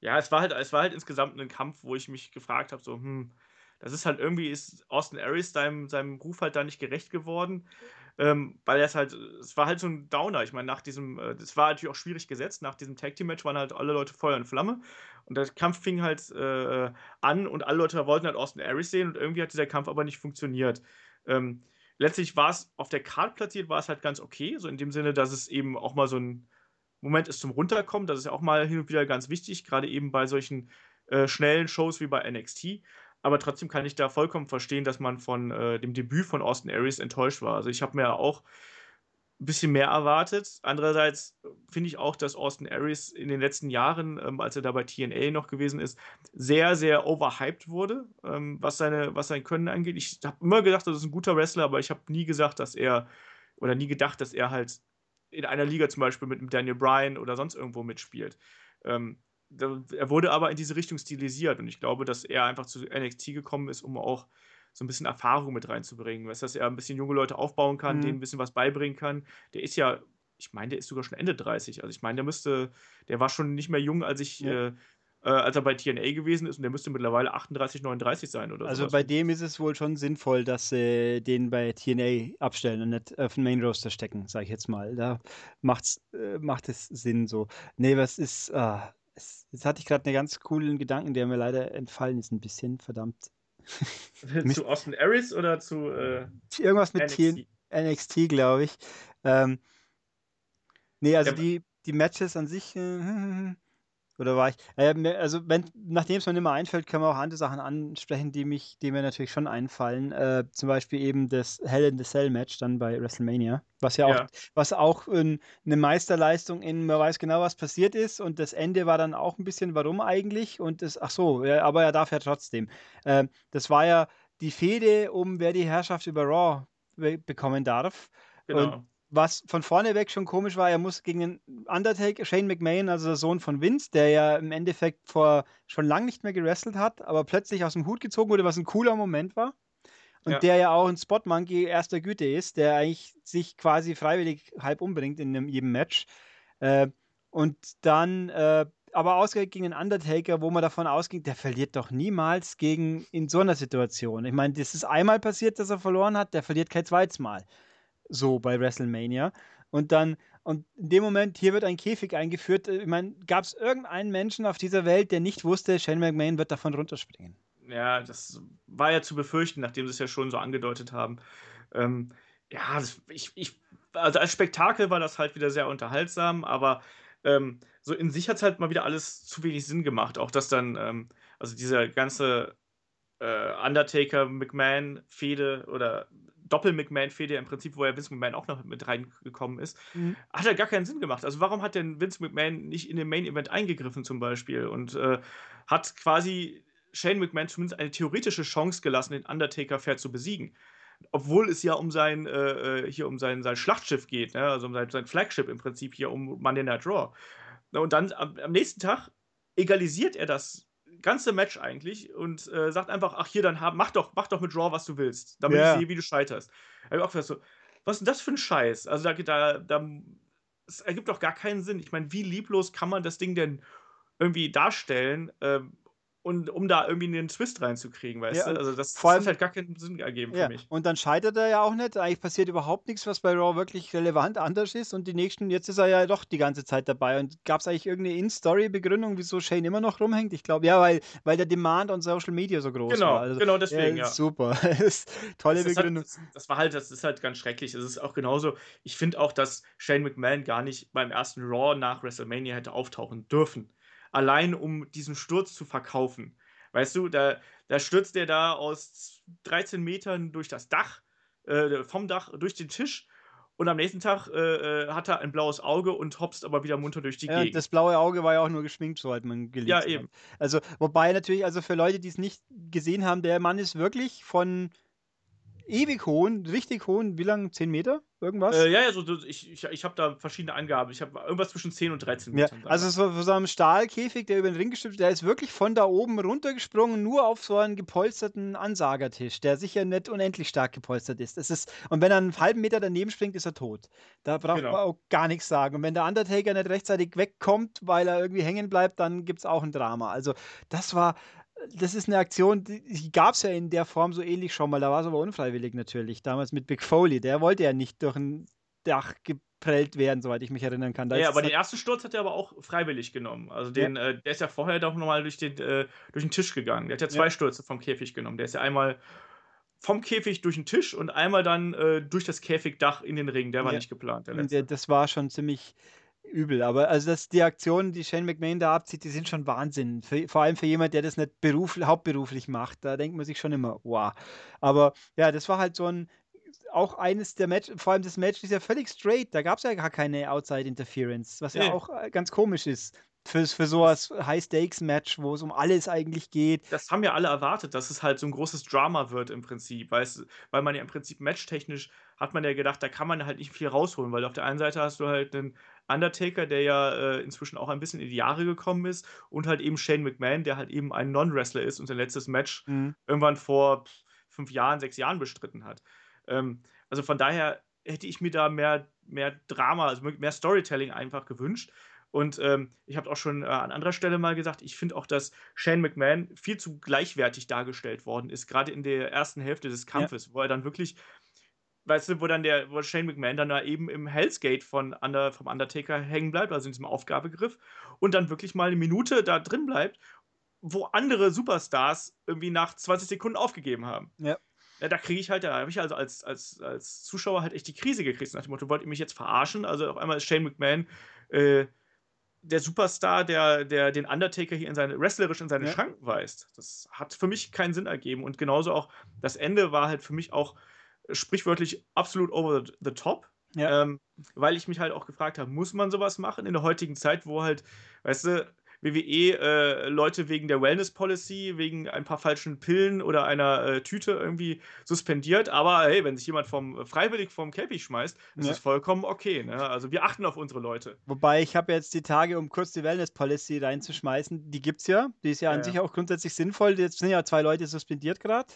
Ja, es war halt, es war halt insgesamt ein Kampf, wo ich mich gefragt habe, so, hm, das ist halt irgendwie, ist Austin Aries seinem, seinem Ruf halt da nicht gerecht geworden ähm, weil er es halt, es war halt so ein Downer. Ich meine, nach diesem, äh, das war natürlich auch schwierig gesetzt, nach diesem Tag Team Match waren halt alle Leute Feuer und Flamme und der Kampf fing halt äh, an und alle Leute wollten halt Austin Aries sehen und irgendwie hat dieser Kampf aber nicht funktioniert. Ähm, letztlich war es auf der Card platziert, war es halt ganz okay, so in dem Sinne, dass es eben auch mal so ein Moment ist zum Runterkommen, das ist ja auch mal hin und wieder ganz wichtig, gerade eben bei solchen äh, schnellen Shows wie bei NXT aber trotzdem kann ich da vollkommen verstehen, dass man von äh, dem Debüt von Austin Aries enttäuscht war. Also ich habe mir auch ein bisschen mehr erwartet. Andererseits finde ich auch, dass Austin Aries in den letzten Jahren, ähm, als er da bei TNA noch gewesen ist, sehr, sehr overhyped wurde, ähm, was, seine, was sein Können angeht. Ich habe immer gedacht, das ist ein guter Wrestler, aber ich habe nie gesagt, dass er oder nie gedacht, dass er halt in einer Liga zum Beispiel mit Daniel Bryan oder sonst irgendwo mitspielt. Ähm, er wurde aber in diese Richtung stilisiert und ich glaube, dass er einfach zu NXT gekommen ist, um auch so ein bisschen Erfahrung mit reinzubringen. Weißt, dass er ein bisschen junge Leute aufbauen kann, mhm. denen ein bisschen was beibringen kann. Der ist ja, ich meine, der ist sogar schon Ende 30. Also ich meine, der müsste, der war schon nicht mehr jung, als ich, ja. äh, äh, als er bei TNA gewesen ist und der müsste mittlerweile 38, 39 sein oder so. Also sowas. bei dem ist es wohl schon sinnvoll, dass sie den bei TNA abstellen und nicht auf den Main Roster stecken, sage ich jetzt mal. Da macht's, äh, macht es Sinn so. Nee, was ist, ah, Jetzt hatte ich gerade einen ganz coolen Gedanken, der mir leider entfallen ist, ein bisschen, verdammt. zu Austin Aries oder zu äh, irgendwas mit NXT, NXT glaube ich. Ähm, nee, also ja, die, die Matches an sich, äh, oder war ich? Äh, also, wenn, nachdem es mir nicht mehr einfällt, können wir auch andere Sachen ansprechen, die, mich, die mir natürlich schon einfallen. Äh, zum Beispiel eben das Hell in the Cell Match dann bei WrestleMania. Was ja auch, ja. was auch äh, eine Meisterleistung in, man weiß genau, was passiert ist. Und das Ende war dann auch ein bisschen, warum eigentlich? Und das, ach so, ja, aber er darf ja trotzdem. Äh, das war ja die Fehde, um wer die Herrschaft über Raw bekommen darf. Genau. Und was von vorne weg schon komisch war, er muss gegen den Undertaker, Shane McMahon, also der Sohn von Vince, der ja im Endeffekt vor schon lange nicht mehr gewrestelt hat, aber plötzlich aus dem Hut gezogen wurde, was ein cooler Moment war. Und ja. der ja auch ein Spot Monkey erster Güte ist, der eigentlich sich quasi freiwillig halb umbringt in jedem Match. Äh, und dann äh, aber ausgerechnet gegen den Undertaker, wo man davon ausging, der verliert doch niemals gegen in so einer Situation. Ich meine, das ist einmal passiert, dass er verloren hat, der verliert kein zweites Mal. So bei WrestleMania. Und dann, und in dem Moment, hier wird ein Käfig eingeführt. Ich meine, gab es irgendeinen Menschen auf dieser Welt, der nicht wusste, Shane McMahon wird davon runterspringen? Ja, das war ja zu befürchten, nachdem sie es ja schon so angedeutet haben. Ähm, ja, das, ich, ich, also als Spektakel war das halt wieder sehr unterhaltsam, aber ähm, so in sich hat es halt mal wieder alles zu wenig Sinn gemacht. Auch dass dann, ähm, also diese ganze äh, Undertaker-McMahon-Fehde oder Doppel-McMahon-Fehde im Prinzip, wo ja Vince McMahon auch noch mit reingekommen ist, mhm. hat ja gar keinen Sinn gemacht. Also warum hat denn Vince McMahon nicht in den Main-Event eingegriffen zum Beispiel und äh, hat quasi Shane McMahon zumindest eine theoretische Chance gelassen, den Undertaker fair zu besiegen? obwohl es ja um sein, äh, äh, hier um sein, sein Schlachtschiff geht, ne? also um sein, sein Flagship im Prinzip hier um Monday Night Raw. Und dann am, am nächsten Tag egalisiert er das ganze Match eigentlich und äh, sagt einfach, ach hier, dann hab, mach doch, mach doch mit Raw, was du willst, damit yeah. ich sehe, wie du scheiterst. Ich auch so, was ist denn das für ein Scheiß? Also da, da, da es ergibt doch gar keinen Sinn. Ich meine, wie lieblos kann man das Ding denn irgendwie darstellen? Ähm, und um da irgendwie einen Twist reinzukriegen, weißt ja, du? Also das, vor allem, hat halt gar keinen Sinn ergeben ja, für mich. Und dann scheitert er ja auch nicht. Eigentlich passiert überhaupt nichts, was bei Raw wirklich relevant anders ist. Und die nächsten, jetzt ist er ja doch die ganze Zeit dabei. Und gab es eigentlich irgendeine In-Story-Begründung, wieso Shane immer noch rumhängt? Ich glaube, ja, weil, weil der Demand on Social Media so groß genau, war. Also, genau, deswegen, ja. Super. Tolle das Begründung. Halt, das, das, war halt, das ist halt ganz schrecklich. Es ist auch genauso, ich finde auch, dass Shane McMahon gar nicht beim ersten Raw nach WrestleMania hätte auftauchen dürfen. Allein um diesen Sturz zu verkaufen Weißt du, da, da stürzt der da aus 13 Metern durch das Dach, äh, vom Dach durch den Tisch und am nächsten Tag äh, äh, hat er ein blaues Auge und hopst aber wieder munter durch die ja, Gegend. Das blaue Auge war ja auch nur geschminkt, so hat man gelesen. Ja, eben. Also, wobei natürlich, also für Leute, die es nicht gesehen haben, der Mann ist wirklich von ewig hohen, richtig hohen, wie lang? 10 Meter? Irgendwas? Äh, ja, ja, so, ich, ich, ich habe da verschiedene Angaben. Ich habe irgendwas zwischen 10 und 13 Metern. Ja, also so, so einem Stahlkäfig, der über den Ring gestülpt der ist wirklich von da oben runtergesprungen, nur auf so einen gepolsterten Ansagertisch, der sicher nicht unendlich stark gepolstert ist. Das ist und wenn er einen halben Meter daneben springt, ist er tot. Da braucht genau. man auch gar nichts sagen. Und wenn der Undertaker nicht rechtzeitig wegkommt, weil er irgendwie hängen bleibt, dann gibt es auch ein Drama. Also das war das ist eine Aktion, die gab es ja in der Form so ähnlich schon mal. Da war es aber unfreiwillig natürlich. Damals mit Big Foley. Der wollte ja nicht durch ein Dach geprellt werden, soweit ich mich erinnern kann. Da ja, aber den ersten Sturz hat er aber auch freiwillig genommen. Also den, ja. äh, der ist ja vorher doch nochmal durch den, äh, durch den Tisch gegangen. Der hat ja zwei ja. Stürze vom Käfig genommen. Der ist ja einmal vom Käfig durch den Tisch und einmal dann äh, durch das Käfigdach in den Ring. Der war ja. nicht geplant. Der das war schon ziemlich übel. Aber also das, die Aktionen, die Shane McMahon da abzieht, die sind schon Wahnsinn. Für, vor allem für jemanden, der das nicht beruf, hauptberuflich macht. Da denkt man sich schon immer, wow. Aber ja, das war halt so ein, auch eines der Match, vor allem das Match ist ja völlig straight. Da gab es ja gar keine Outside Interference, was ja, ja auch äh, ganz komisch ist. Für, für so ein High-Stakes-Match, wo es um alles eigentlich geht. Das haben ja alle erwartet, dass es halt so ein großes Drama wird im Prinzip, weil, es, weil man ja im Prinzip matchtechnisch hat man ja gedacht, da kann man halt nicht viel rausholen, weil auf der einen Seite hast du halt einen Undertaker, der ja äh, inzwischen auch ein bisschen in die Jahre gekommen ist, und halt eben Shane McMahon, der halt eben ein Non-Wrestler ist und sein letztes Match mhm. irgendwann vor fünf Jahren, sechs Jahren bestritten hat. Ähm, also von daher hätte ich mir da mehr, mehr Drama, also mehr Storytelling einfach gewünscht. Und ähm, ich habe auch schon äh, an anderer Stelle mal gesagt, ich finde auch, dass Shane McMahon viel zu gleichwertig dargestellt worden ist, gerade in der ersten Hälfte des Kampfes, ja. wo er dann wirklich weißt du, wo dann der, wo Shane McMahon dann da eben im Hell's Gate von Under, vom Undertaker hängen bleibt, also in diesem Aufgabegriff, und dann wirklich mal eine Minute da drin bleibt, wo andere Superstars irgendwie nach 20 Sekunden aufgegeben haben. Ja. Ja, da kriege ich halt, da habe ich also als, als, als Zuschauer halt echt die Krise gekriegt. Nach dem Motto, wollt ihr mich jetzt verarschen? Also auf einmal ist Shane McMahon äh, der Superstar, der, der den Undertaker hier in seine, wrestlerisch in seine ja. Schranken weist. Das hat für mich keinen Sinn ergeben. Und genauso auch das Ende war halt für mich auch sprichwörtlich absolut over the top. Ja. Ähm, weil ich mich halt auch gefragt habe, muss man sowas machen in der heutigen Zeit, wo halt, weißt du, WWE äh, Leute wegen der Wellness Policy, wegen ein paar falschen Pillen oder einer äh, Tüte irgendwie suspendiert. Aber hey, wenn sich jemand vom freiwillig vom Käfig schmeißt, ist ja. das vollkommen okay. Ne? Also wir achten auf unsere Leute. Wobei ich habe jetzt die Tage, um kurz die Wellness Policy reinzuschmeißen, die gibt es ja. Die ist ja, ja an sich auch grundsätzlich sinnvoll. Jetzt sind ja zwei Leute suspendiert gerade.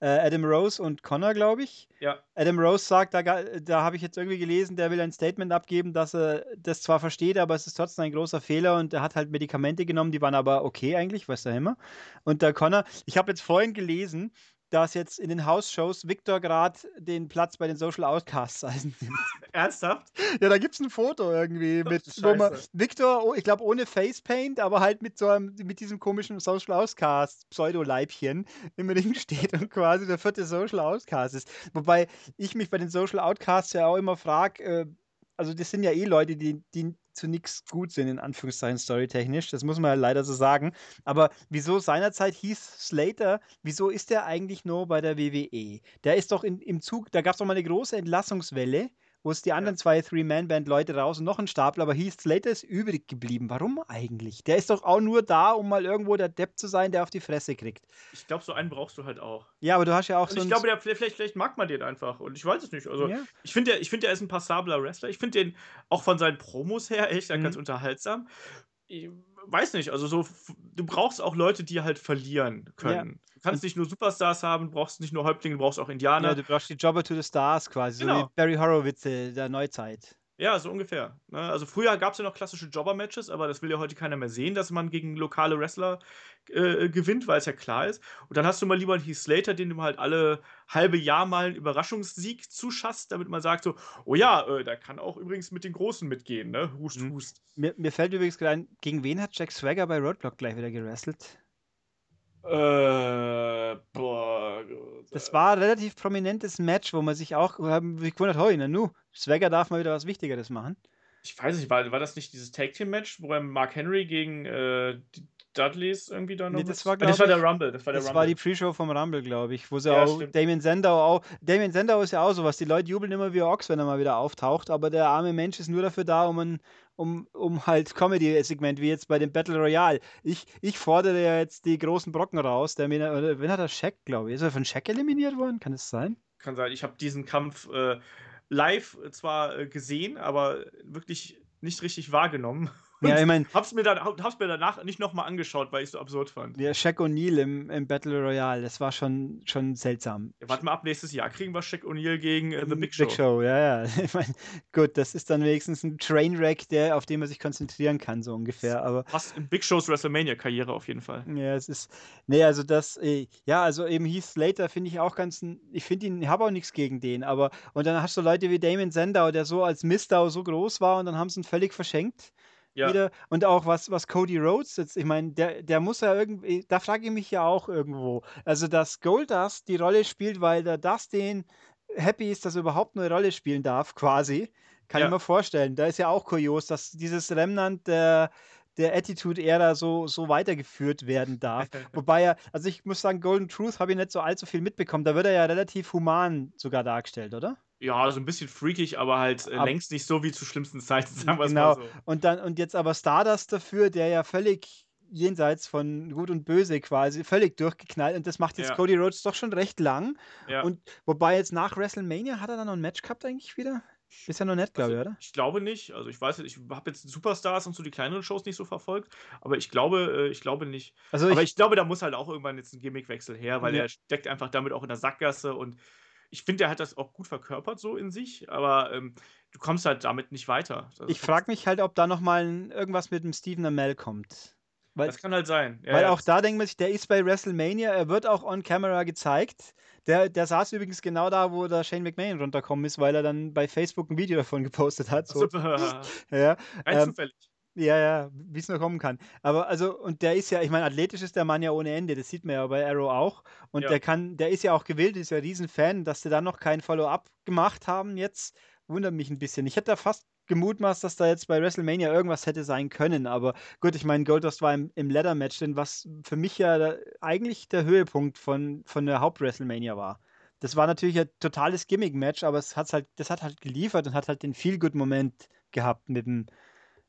Äh, Adam Rose und Connor, glaube ich. Ja. Adam Rose sagt, da, da habe ich jetzt irgendwie gelesen, der will ein Statement abgeben, dass er das zwar versteht, aber es ist trotzdem ein großer Fehler und er hat halt Medikamente genommen, die waren aber okay eigentlich, was da immer. Und der Connor, ich habe jetzt vorhin gelesen, dass jetzt in den House-Shows Victor gerade den Platz bei den Social Outcasts einnimmt. Ernsthaft? Ja, da gibt es ein Foto irgendwie mit, man Victor, oh, ich glaube ohne Facepaint, aber halt mit so einem, mit diesem komischen Social Outcast Pseudo-Leibchen im Ring steht und quasi der vierte Social Outcast ist. Wobei ich mich bei den Social Outcasts ja auch immer frage, äh, also das sind ja eh Leute, die, die zu nichts gut sind, in Anführungszeichen storytechnisch. Das muss man ja leider so sagen. Aber wieso seinerzeit hieß Slater, wieso ist der eigentlich nur bei der WWE? Der ist doch in, im Zug, da gab es doch mal eine große Entlassungswelle wo es die anderen ja. zwei Three-Man-Band-Leute raus und noch ein Stapel, aber Heath Slater ist übrig geblieben. Warum eigentlich? Der ist doch auch nur da, um mal irgendwo der Depp zu sein, der auf die Fresse kriegt. Ich glaube, so einen brauchst du halt auch. Ja, aber du hast ja auch und so. Ich glaube, der, vielleicht, vielleicht mag man den einfach. Und ich weiß es nicht. Also, ja. ich finde, der, find, der ist ein passabler Wrestler. Ich finde den auch von seinen Promos her echt mhm. ganz unterhaltsam. Ich weiß nicht, also so, du brauchst auch Leute, die halt verlieren können. Du kannst nicht nur Superstars haben, brauchst nicht nur Häuptlinge, du brauchst auch Indianer. Ja, du brauchst die Jobber to the Stars quasi, genau. so wie Barry Horowitz der Neuzeit. Ja, so ungefähr. Ne? Also früher gab es ja noch klassische Jobber-Matches, aber das will ja heute keiner mehr sehen, dass man gegen lokale Wrestler äh, gewinnt, weil es ja klar ist. Und dann hast du mal lieber einen Heath Slater, den du halt alle halbe Jahr mal einen Überraschungssieg zuschasst, damit man sagt so, oh ja, äh, der kann auch übrigens mit den Großen mitgehen, ne? Hust, mhm. hust. Mir, mir fällt übrigens gerade ein, gegen wen hat Jack Swagger bei Roadblock gleich wieder gewrestelt? Äh, boah. Das war ein relativ prominentes Match, wo man sich auch gewundert, hoi, na nu, Swagger darf mal wieder was Wichtigeres machen. Ich weiß nicht, war, war das nicht dieses Tag Team Match, wo er Mark Henry gegen äh, die Dudleys irgendwie da noch. Nee, das war, ah, das war der Rumble. Das war, der das Rumble. war die Pre-Show vom Rumble, glaube ich. Wo sie ja, auch stimmt. Damien Sandow auch. Damien Sandow ist ja auch sowas. Die Leute jubeln immer wie Ochs, wenn er mal wieder auftaucht, aber der arme Mensch ist nur dafür da, um ein, um, um halt Comedy-Segment, wie jetzt bei dem Battle Royale. Ich, ich fordere ja jetzt die großen Brocken raus. Der, wen hat er? Shaq, glaube ich. Ist er von Shaq eliminiert worden? Kann das sein? Kann sein. Ich habe diesen Kampf äh, live zwar äh, gesehen, aber wirklich nicht richtig wahrgenommen. Ja, ich meine. Hab's, mir dann, hab's mir danach nicht nochmal angeschaut, weil ich es so absurd fand. Ja, Shaq O'Neal im, im Battle Royale, das war schon, schon seltsam. Ja, warte mal ab, nächstes Jahr kriegen wir Shaq O'Neal gegen äh, The Big Show. Big Show, ja, ja. Ich meine, gut, das ist dann wenigstens ein Trainwreck, der, auf den man sich konzentrieren kann, so ungefähr. Aber Fast in Big Shows WrestleMania-Karriere auf jeden Fall. Ja, es ist. Nee, also das, äh, ja, also eben Heath Slater finde ich auch ganz. Ich finde ihn, ich habe auch nichts gegen den, aber. Und dann hast du Leute wie Damon Sandow, der so als Mistau so groß war und dann haben sie ihn völlig verschenkt ja. wieder. Und auch was, was Cody Rhodes jetzt, ich meine, der, der muss ja irgendwie, da frage ich mich ja auch irgendwo. Also, dass Goldust die Rolle spielt, weil der Dustin happy ist, dass er überhaupt eine Rolle spielen darf, quasi. Kann ja. ich mir vorstellen. Da ist ja auch kurios, dass dieses Remnant der, der Attitude-Ära so, so weitergeführt werden darf. Wobei er, also ich muss sagen, Golden Truth habe ich nicht so allzu viel mitbekommen. Da wird er ja relativ human sogar dargestellt, oder? Ja, so ein bisschen freakig, aber halt äh, Ab längst nicht so wie zu schlimmsten Zeiten, sagen wir genau. mal so. Und dann, und jetzt aber Stardust dafür, der ja völlig jenseits von Gut und Böse quasi, völlig durchgeknallt. Und das macht jetzt ja. Cody Rhodes doch schon recht lang. Ja. Und wobei jetzt nach WrestleMania hat er dann noch ein Match gehabt eigentlich wieder? Ist ja noch nett, glaube also, ich, oder? Ich glaube nicht. Also ich weiß, ich habe jetzt Superstars und so die kleineren Shows nicht so verfolgt, aber ich glaube, äh, ich glaube nicht. Also aber ich, ich, glaube, da muss halt auch irgendwann jetzt ein Gimmickwechsel her, weil ja. er steckt einfach damit auch in der Sackgasse und ich finde, er hat das auch gut verkörpert so in sich, aber ähm, du kommst halt damit nicht weiter. Das ich frage mich halt, ob da noch mal irgendwas mit dem Stephen Amell kommt. Weil, das kann halt sein. Ja, weil ja, auch da denkt man sich, der ist bei WrestleMania, er wird auch on camera gezeigt. Der, der saß übrigens genau da, wo der Shane McMahon runterkommen ist, weil er dann bei Facebook ein Video davon gepostet hat. So. Super. ja, Rein ähm, zufällig. Ja, ja, wie es nur kommen kann. Aber also, und der ist ja, ich meine, athletisch ist der Mann ja ohne Ende, das sieht man ja bei Arrow auch. Und ja. der kann, der ist ja auch gewillt, ist ja ein Riesenfan, dass sie dann noch kein Follow-up gemacht haben jetzt, wundert mich ein bisschen. Ich hätte da fast gemutmaßt, dass da jetzt bei WrestleMania irgendwas hätte sein können, aber gut, ich meine, Goldust war im, im Leather-Match, denn was für mich ja da, eigentlich der Höhepunkt von, von der Haupt-WrestleMania war. Das war natürlich ein totales Gimmick-Match, aber es hat's halt, das hat halt geliefert und hat halt den Feel-Good-Moment gehabt mit dem,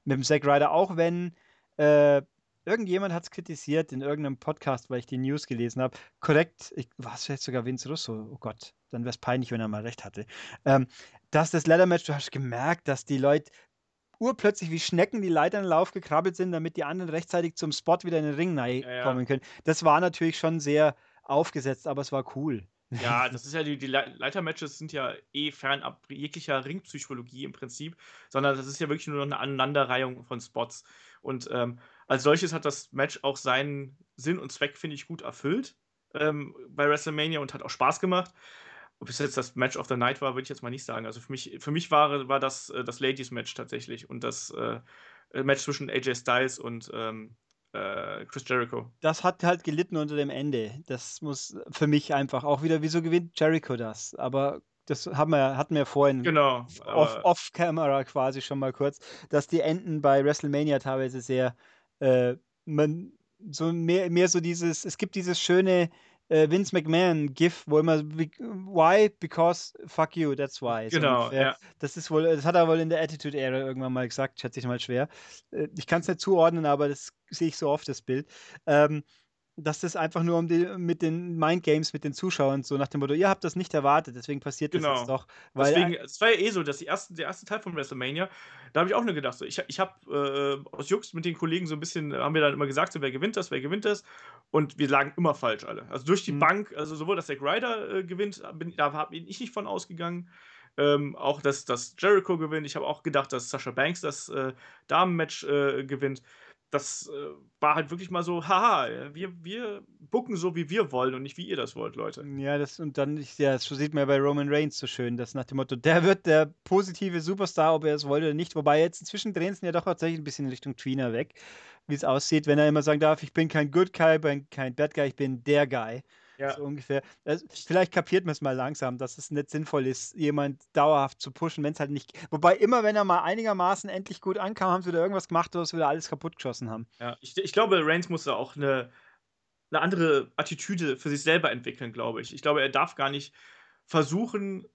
mit dem Zack Ryder, auch wenn äh, irgendjemand hat es kritisiert in irgendeinem Podcast, weil ich die News gelesen habe. Korrekt, war es vielleicht sogar Vince Russo? Oh Gott, dann wäre es peinlich, wenn er mal recht hatte. Ähm, dass das Leather-Match, du hast gemerkt, dass die Leute urplötzlich wie Schnecken die Leitern Lauf gekrabbelt sind, damit die anderen rechtzeitig zum Spot wieder in den Ring ja, kommen können. Das war natürlich schon sehr aufgesetzt, aber es war cool. Ja, das ist ja die, die Leitermatches sind ja eh fernab jeglicher Ringpsychologie im Prinzip, sondern das ist ja wirklich nur noch eine Aneinanderreihung von Spots. Und ähm, als solches hat das Match auch seinen Sinn und Zweck, finde ich, gut erfüllt ähm, bei WrestleMania und hat auch Spaß gemacht. Ob es jetzt das Match of the Night war, würde ich jetzt mal nicht sagen. Also für mich, für mich war, war das äh, das Ladies-Match tatsächlich und das äh, Match zwischen AJ Styles und ähm, äh, Chris Jericho. Das hat halt gelitten unter dem Ende. Das muss für mich einfach auch wieder, wieso gewinnt Jericho das? Aber das haben wir, hatten wir vorhin genau, off-camera off quasi schon mal kurz, dass die Enden bei WrestleMania teilweise sehr, äh, man, so mehr, mehr so dieses, es gibt dieses schöne äh, Vince McMahon-GIF, wo immer Why? Because fuck you, that's why. So genau, ungefähr. ja. Das ist wohl, das hat er wohl in der Attitude-Ära irgendwann mal gesagt, schätze ich mal schwer. Äh, ich kann es nicht zuordnen, aber das sehe ich so oft, das Bild. Ähm, dass das einfach nur um die, mit den Mindgames mit den Zuschauern so nach dem Motto, ihr habt das nicht erwartet, deswegen passiert genau. das jetzt doch. Weil deswegen, es war ja eh so, dass die erste, der erste Teil von WrestleMania, da habe ich auch nur gedacht, so, ich, ich habe äh, aus Jux mit den Kollegen so ein bisschen, haben wir dann immer gesagt, so, wer gewinnt das, wer gewinnt das und wir lagen immer falsch alle. Also durch die mhm. Bank, also sowohl, dass Zack Ryder äh, gewinnt, bin, da habe ich nicht von ausgegangen, ähm, auch, dass, dass Jericho gewinnt. Ich habe auch gedacht, dass Sasha Banks das äh, Damenmatch äh, gewinnt das äh, war halt wirklich mal so, haha, wir, wir bucken so, wie wir wollen und nicht wie ihr das wollt, Leute. Ja, das und dann, ja, das sieht man ja bei Roman Reigns so schön, dass nach dem Motto, der wird der positive Superstar, ob er es wollte oder nicht. Wobei jetzt inzwischen drehen sie ja doch tatsächlich ein bisschen in Richtung Tweener weg, wie es aussieht, wenn er immer sagen darf, ich bin kein Good Guy, kein Bad Guy, ich bin der Guy. Ja. So ungefähr. Also, vielleicht kapiert man es mal langsam, dass es nicht sinnvoll ist, jemand dauerhaft zu pushen, wenn es halt nicht. Wobei immer, wenn er mal einigermaßen endlich gut ankam, haben sie wieder irgendwas gemacht, sie wieder alles kaputt geschossen haben. Ja, ich, ich glaube, Reigns muss da auch eine, eine andere Attitüde für sich selber entwickeln, glaube ich. Ich glaube, er darf gar nicht versuchen,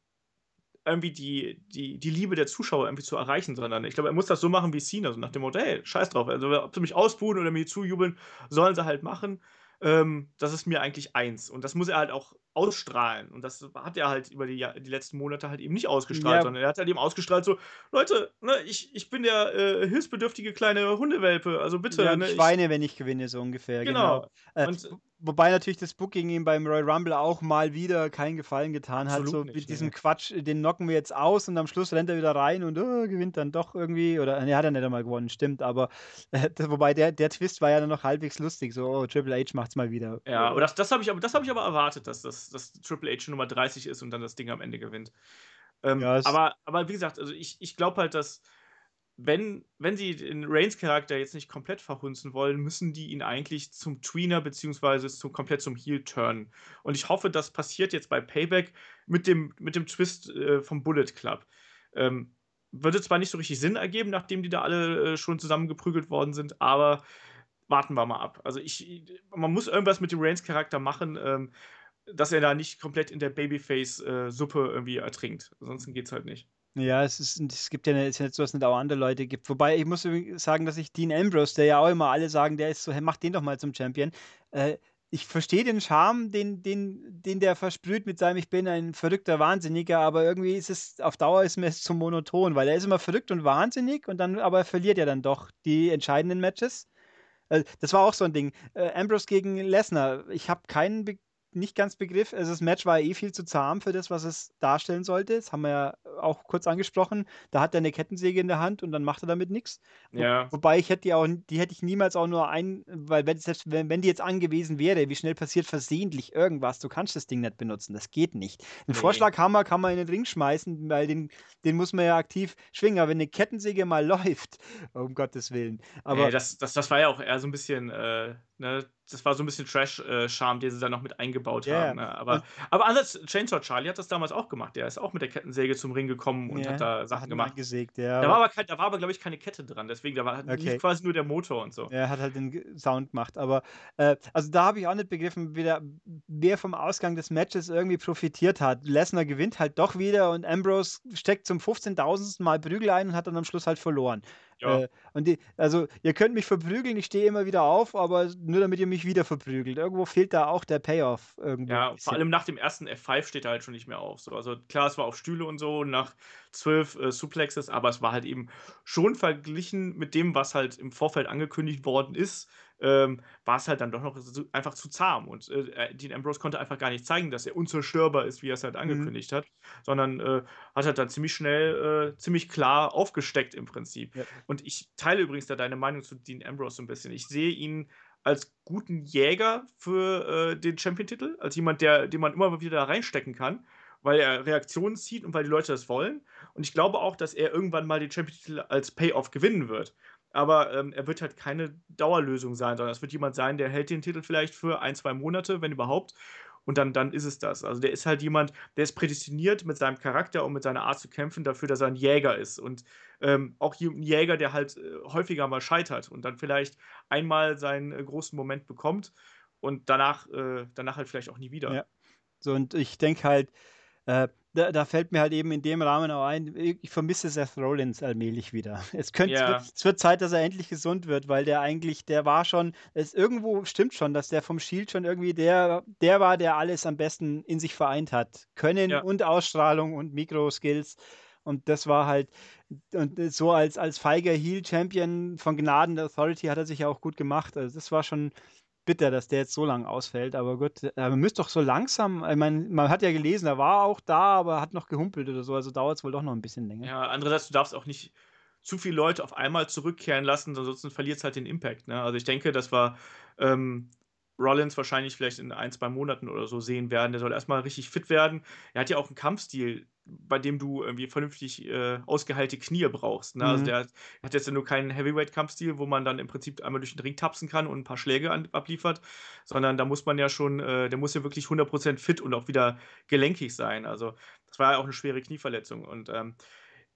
irgendwie die, die, die Liebe der Zuschauer irgendwie zu erreichen, sondern ich glaube, er muss das so machen wie Cena, so nach dem Motto, hey, scheiß drauf, also ob sie mich ausbuhen oder mir zujubeln, sollen sie halt machen ähm, das ist mir eigentlich eins. Und das muss er halt auch ausstrahlen. Und das hat er halt über die, die letzten Monate halt eben nicht ausgestrahlt, ja. sondern er hat halt eben ausgestrahlt so, Leute, ne, ich, ich bin der äh, hilfsbedürftige kleine Hundewelpe, also bitte. Ja, ne, ich weine, wenn ich gewinne, so ungefähr. Genau. genau. Äh, und, wobei natürlich das Booking ihm beim Royal Rumble auch mal wieder keinen Gefallen getan hat. So nicht, mit diesem nee. Quatsch, den knocken wir jetzt aus und am Schluss rennt er wieder rein und oh, gewinnt dann doch irgendwie. Oder er hat er nicht einmal gewonnen, stimmt. Aber äh, wobei der, der Twist war ja dann noch halbwegs lustig. So, oh, Triple H macht's mal wieder. Ja, aber das, das habe ich, hab ich aber erwartet, dass das dass Triple H Nummer 30 ist und dann das Ding am Ende gewinnt. Ähm, ja, aber, aber wie gesagt, also ich, ich glaube halt, dass wenn, wenn sie den Reigns-Charakter jetzt nicht komplett verhunzen wollen, müssen die ihn eigentlich zum Tweener beziehungsweise zum, komplett zum Heel turnen. Und ich hoffe, das passiert jetzt bei Payback mit dem, mit dem Twist äh, vom Bullet Club. Ähm, würde zwar nicht so richtig Sinn ergeben, nachdem die da alle äh, schon zusammengeprügelt worden sind, aber warten wir mal ab. Also ich, man muss irgendwas mit dem Reigns-Charakter machen. Ähm, dass er da nicht komplett in der Babyface-Suppe irgendwie ertrinkt. Ansonsten geht's halt nicht. Ja, es, ist, es gibt ja nicht, so, dass es nicht auch andere Leute gibt. Wobei ich muss sagen, dass ich Dean Ambrose, der ja auch immer alle sagen, der ist so, hey, mach den doch mal zum Champion. Äh, ich verstehe den Charme, den, den, den der versprüht mit seinem Ich bin ein verrückter Wahnsinniger, aber irgendwie ist es auf Dauer ist mir es zu monoton, weil er ist immer verrückt und wahnsinnig und dann aber verliert er dann doch die entscheidenden Matches. Äh, das war auch so ein Ding. Äh, Ambrose gegen Lesnar. Ich habe keinen Be nicht ganz begriff. Also das Match war eh viel zu zahm für das, was es darstellen sollte. Das haben wir ja auch kurz angesprochen. Da hat er eine Kettensäge in der Hand und dann macht er damit nichts. Ja. wobei ich hätte die auch, die hätte ich niemals auch nur ein, weil wenn, selbst wenn, wenn die jetzt angewiesen wäre, wie schnell passiert versehentlich irgendwas, du kannst das Ding nicht benutzen. Das geht nicht. Einen nee. Vorschlaghammer kann man in den Ring schmeißen, weil den, den muss man ja aktiv schwingen. Aber wenn eine Kettensäge mal läuft, um Gottes Willen. Aber nee, das, das, das war ja auch eher so ein bisschen äh, Ne, das war so ein bisschen Trash-Charme, den sie da noch mit eingebaut yeah. haben. Ne? Aber, aber anders, Chainsaw Charlie hat das damals auch gemacht. Der ist auch mit der Kettensäge zum Ring gekommen und yeah. hat da Sachen hat gemacht. Gesägt, ja. Da war aber, kein, aber glaube ich, keine Kette dran. Deswegen, da war okay. quasi nur der Motor und so. Er hat halt den Sound gemacht. Aber, äh, also da habe ich auch nicht begriffen, wie der, wer vom Ausgang des Matches irgendwie profitiert hat. Lesnar gewinnt halt doch wieder und Ambrose steckt zum 15.000. Mal Prügel ein und hat dann am Schluss halt verloren. Ja. Äh, und die, also, ihr könnt mich verprügeln, ich stehe immer wieder auf, aber nur damit ihr mich wieder verprügelt. Irgendwo fehlt da auch der Payoff. Irgendwo ja, vor allem nach dem ersten F5 steht er halt schon nicht mehr auf. So. Also, klar, es war auf Stühle und so, nach zwölf äh, Suplexes, aber es war halt eben schon verglichen mit dem, was halt im Vorfeld angekündigt worden ist, ähm, war es halt dann doch noch so, einfach zu zahm. Und äh, äh, Dean Ambrose konnte einfach gar nicht zeigen, dass er unzerstörbar ist, wie er es halt mhm. angekündigt mhm. hat, sondern äh, hat halt dann ziemlich schnell, äh, ziemlich klar aufgesteckt im Prinzip. Ja. Und ich teile übrigens da deine Meinung zu Dean Ambrose so ein bisschen. Ich sehe ihn als guten Jäger für äh, den Champion-Titel, als jemand, der, den man immer wieder da reinstecken kann weil er Reaktionen zieht und weil die Leute das wollen. Und ich glaube auch, dass er irgendwann mal den Champion-Titel als Payoff gewinnen wird aber ähm, er wird halt keine Dauerlösung sein, sondern es wird jemand sein, der hält den Titel vielleicht für ein, zwei Monate, wenn überhaupt. Und dann, dann ist es das. Also der ist halt jemand, der ist prädestiniert mit seinem Charakter und mit seiner Art zu kämpfen dafür, dass er ein Jäger ist. Und ähm, auch ein Jäger, der halt äh, häufiger mal scheitert und dann vielleicht einmal seinen äh, großen Moment bekommt und danach, äh, danach halt vielleicht auch nie wieder. Ja. So, und ich denke halt, äh, da, da, fällt mir halt eben in dem Rahmen auch ein, ich vermisse Seth Rollins allmählich wieder. Es, könnte, ja. es, wird, es wird Zeit, dass er endlich gesund wird, weil der eigentlich, der war schon, es irgendwo stimmt schon, dass der vom Shield schon irgendwie der, der war, der alles am besten in sich vereint hat. Können ja. und Ausstrahlung und Mikroskills. Und das war halt, und so als, als feiger Heel-Champion von Gnaden der Authority hat er sich ja auch gut gemacht. Also das war schon, bitter, dass der jetzt so lang ausfällt. Aber gut, äh, man müsste doch so langsam, ich meine, man hat ja gelesen, er war auch da, aber hat noch gehumpelt oder so. Also dauert es wohl doch noch ein bisschen länger. Ja, andererseits, du darfst auch nicht zu viele Leute auf einmal zurückkehren lassen, ansonsten verliert es halt den Impact. Ne? Also ich denke, das war ähm, Rollins wahrscheinlich vielleicht in ein, zwei Monaten oder so sehen werden. Der soll erstmal richtig fit werden. Er hat ja auch einen Kampfstil, bei dem du irgendwie vernünftig äh, ausgeheilte Knie brauchst. Ne? Also mhm. Also der hat jetzt ja nur keinen Heavyweight-Kampfstil, wo man dann im Prinzip einmal durch den Ring tapsen kann und ein paar Schläge an, abliefert, sondern da muss man ja schon, äh, der muss ja wirklich 100% fit und auch wieder gelenkig sein. Also das war ja auch eine schwere Knieverletzung. Und ähm,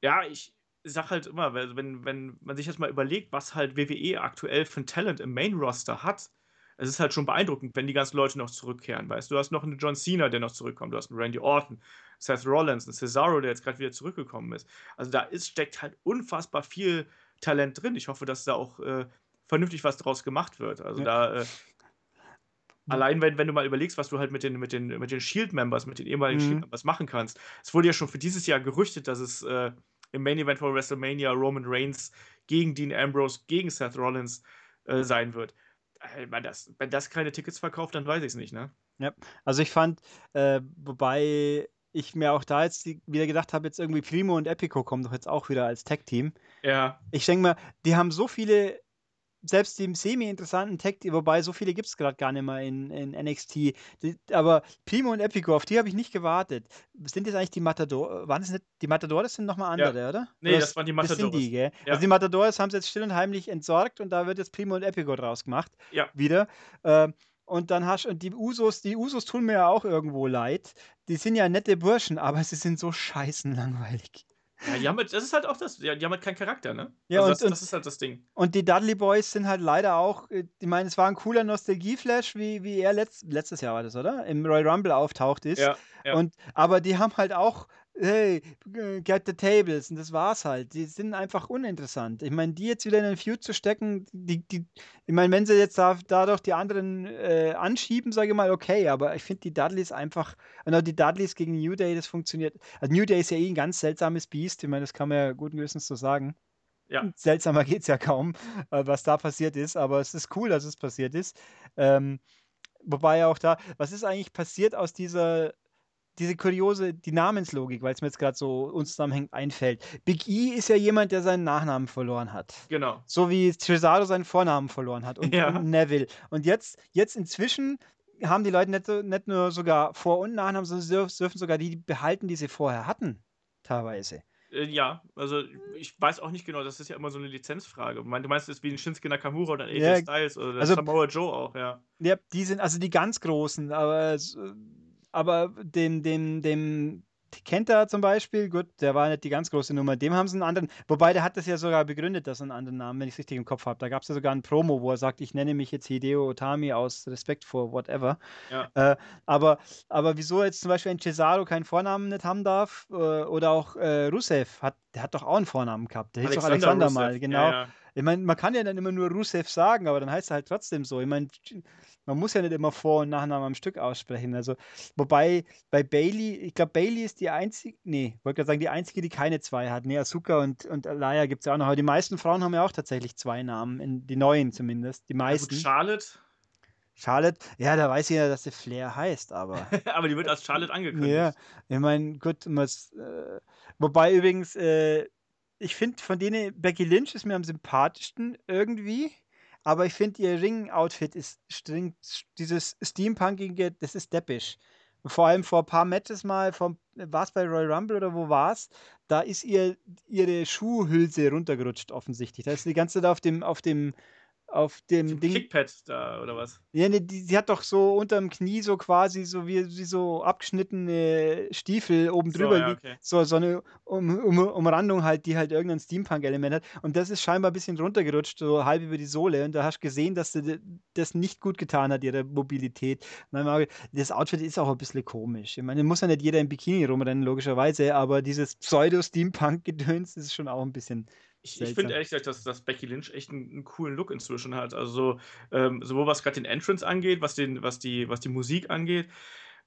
ja, ich sag halt immer, wenn, wenn man sich jetzt mal überlegt, was halt WWE aktuell für ein Talent im Main-Roster hat, es ist halt schon beeindruckend, wenn die ganzen Leute noch zurückkehren, weißt du, du hast noch einen John Cena, der noch zurückkommt, du hast einen Randy Orton, Seth Rollins, einen Cesaro, der jetzt gerade wieder zurückgekommen ist. Also da ist, steckt halt unfassbar viel Talent drin. Ich hoffe, dass da auch äh, vernünftig was draus gemacht wird. Also ja. da äh, Allein wenn, wenn du mal überlegst, was du halt mit den, mit den, mit den Shield-Members, mit den ehemaligen mhm. Shield-Members machen kannst. Es wurde ja schon für dieses Jahr gerüchtet, dass es äh, im Main Event von WrestleMania Roman Reigns gegen Dean Ambrose, gegen Seth Rollins äh, sein wird. Äh, wenn das, wenn das keine Tickets verkauft, dann weiß ich es nicht, ne? Ja, also ich fand, äh, wobei ich mir auch da jetzt wieder gedacht habe, jetzt irgendwie Primo und Epico kommen doch jetzt auch wieder als Tag-Team. Ja. Ich denke mal, die haben so viele selbst die semi-interessanten Tag, wobei so viele gibt es gerade gar nicht mehr in, in NXT. Die, aber Primo und Epico, auf die habe ich nicht gewartet. Sind das eigentlich die Matador? Waren das nicht die Matadores sind nochmal andere, ja. oder? Nee, oder das waren die Matadores. Das sind die, gell? Ja. Also die Matadores haben sie jetzt still und heimlich entsorgt und da wird jetzt Primo und Epico draus gemacht. Ja. Wieder. Ähm, und dann hast und die Usos, die Usos tun mir ja auch irgendwo leid. Die sind ja nette Burschen, aber sie sind so scheißen langweilig. Ja, die haben halt, das ist halt auch das, die haben halt keinen Charakter, ne? Ja, also und, das, das, ist halt das Ding. Und die Dudley Boys sind halt leider auch, äh, ich meine, es war ein cooler Nostalgie-Flash, wie, wie er letzt, letztes Jahr war das, oder? Im Royal Rumble auftaucht ist. Ja, ja. Und, aber die haben halt auch hey, get the tables. Und das war's halt. Die sind einfach uninteressant. Ich meine, die jetzt wieder in den Feud zu stecken, die, die, ich meine, wenn sie jetzt da, dadurch die anderen äh, anschieben, sage ich mal, okay, aber ich finde die Dudleys einfach, genau, die Dudleys gegen New Day, das funktioniert. Also New Day ist ja eh ein ganz seltsames Biest. Ich meine, das kann man ja guten Gewissens so sagen. Ja. Seltsamer geht es ja kaum, äh, was da passiert ist, aber es ist cool, dass es passiert ist. Ähm, wobei auch da, was ist eigentlich passiert aus dieser diese kuriose, die Namenslogik, weil es mir jetzt gerade so uns zusammenhängt, einfällt. Big E ist ja jemand, der seinen Nachnamen verloren hat. Genau. So wie Cesaro seinen Vornamen verloren hat und, ja. und Neville. Und jetzt, jetzt inzwischen haben die Leute nicht, nicht nur sogar Vor- und Nachnamen, sondern sie dürfen sogar die behalten, die sie vorher hatten, teilweise. Äh, ja, also ich weiß auch nicht genau, das ist ja immer so eine Lizenzfrage. Du meinst, es ist wie ein Shinsuke Nakamura oder ein AJ ja, Styles oder also, Samoa Joe auch, ja. Ja, die sind also die ganz großen, aber aber den, den, dem Kenta zum Beispiel, gut, der war nicht die ganz große Nummer, dem haben sie einen anderen, wobei der hat das ja sogar begründet, dass er einen anderen Namen, wenn ich es richtig im Kopf habe. Da gab es ja sogar ein Promo, wo er sagt, ich nenne mich jetzt Hideo Otami aus Respekt vor whatever. Ja. Äh, aber, aber wieso jetzt zum Beispiel ein Cesaro keinen Vornamen nicht haben darf, äh, oder auch äh, Rusev hat der hat doch auch einen Vornamen gehabt. Der hieß doch Alexander mal, genau. Ja, ja. Ich meine, man kann ja dann immer nur Rusev sagen, aber dann heißt er halt trotzdem so. Ich meine, man muss ja nicht immer Vor- und Nachnamen am Stück aussprechen. Also, wobei bei Bailey, ich glaube, Bailey ist die einzige, nee, wollte gerade sagen, die einzige, die keine zwei hat. Nee, Asuka und, und Alaya gibt es ja auch noch. Aber die meisten Frauen haben ja auch tatsächlich zwei Namen, in, die neuen zumindest. Die meisten. Gut, Charlotte. Charlotte, ja, da weiß ich ja, dass sie Flair heißt, aber. aber die wird als Charlotte angekündigt. Ja, ich meine, gut, was, äh, wobei übrigens, äh, ich finde von denen, Becky Lynch ist mir am sympathischsten irgendwie, aber ich finde ihr Ring-Outfit ist streng, dieses Steampunkige, das ist deppisch. Vor allem vor ein paar Matches mal, war es bei Royal Rumble oder wo war es? Da ist ihr ihre Schuhhülse runtergerutscht offensichtlich. Da ist die ganze Zeit auf dem, auf dem auf dem Ding. Kickpad da oder was? Ja, ne, die, die hat doch so unterm Knie so quasi so wie, wie so abgeschnittene Stiefel oben drüber. So, ja, okay. so, so eine um, um, Umrandung halt, die halt irgendein Steampunk-Element hat. Und das ist scheinbar ein bisschen runtergerutscht, so halb über die Sohle. Und da hast du gesehen, dass sie das nicht gut getan hat, ihre Mobilität. Das Outfit ist auch ein bisschen komisch. Ich meine, muss ja nicht jeder im Bikini rumrennen, logischerweise, aber dieses Pseudo-Steampunk-Gedöns ist schon auch ein bisschen ich, ich finde ehrlich gesagt, dass, dass Becky Lynch echt einen, einen coolen Look inzwischen hat. Also ähm, sowohl was gerade den Entrance angeht, was, den, was, die, was die Musik angeht.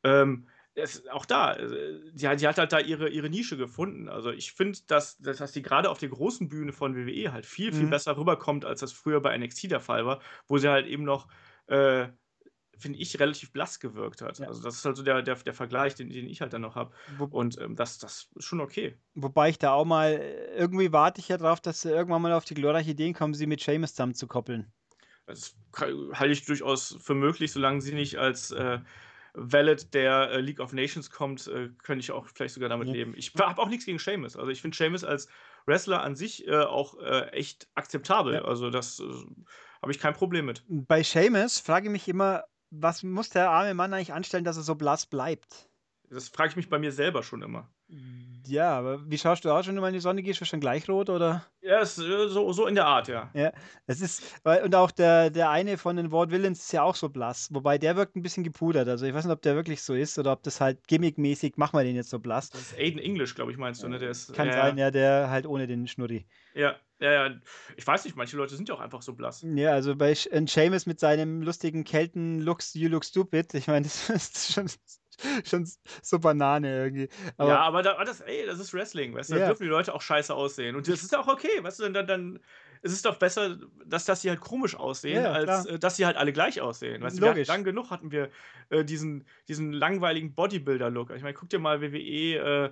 Ähm, es, auch da, äh, die, die, hat halt da ihre, ihre Nische gefunden. Also ich finde, dass, dass die gerade auf der großen Bühne von WWE halt viel, viel mhm. besser rüberkommt, als das früher bei NXT der Fall war, wo sie halt eben noch äh, finde ich, relativ blass gewirkt hat. Ja. Also das ist halt so der, der, der Vergleich, den, den ich halt dann noch habe. Und ähm, das, das ist schon okay. Wobei ich da auch mal, irgendwie warte ich ja drauf, dass sie irgendwann mal auf die glorreiche Idee kommen, sie mit Seamus zusammen zu koppeln. Das halte ich durchaus für möglich, solange sie nicht als äh, Valid der äh, League of Nations kommt, äh, könnte ich auch vielleicht sogar damit ja. leben. Ich habe auch nichts gegen Seamus. Also ich finde Seamus als Wrestler an sich äh, auch äh, echt akzeptabel. Ja. Also das äh, habe ich kein Problem mit. Bei Seamus frage ich mich immer, was muss der arme Mann eigentlich anstellen, dass er so blass bleibt? Das frage ich mich bei mir selber schon immer. Ja, aber wie schaust du aus, wenn du mal in die Sonne gehst? Wirst du schon gleich rot, oder? Ja, ist, äh, so, so in der Art, ja. Ja, es ist, und auch der, der eine von den Ward Villains ist ja auch so blass, wobei der wirkt ein bisschen gepudert. Also ich weiß nicht, ob der wirklich so ist oder ob das halt gimmickmäßig, machen wir den jetzt so blass. Das ist Aiden English, glaube ich, meinst du, ne? Der ist, Kann ja, sein, ja, der halt ohne den Schnurri. Ja, ja, ja. Ich weiß nicht, manche Leute sind ja auch einfach so blass. Ja, also bei Seamus mit seinem lustigen Kelten-Looks, you look stupid. Ich meine, das ist schon schon so Banane irgendwie. Aber, ja, aber da, das, ey, das ist Wrestling, weißt du, da dürfen die Leute auch scheiße aussehen. Und das ist ja auch okay, weißt du, dann, dann es ist doch besser, dass, dass sie halt komisch aussehen, ja, als äh, dass sie halt alle gleich aussehen. Weißt du, Logisch. lang genug hatten wir äh, diesen, diesen langweiligen Bodybuilder-Look. Ich meine, guck dir mal WWE äh,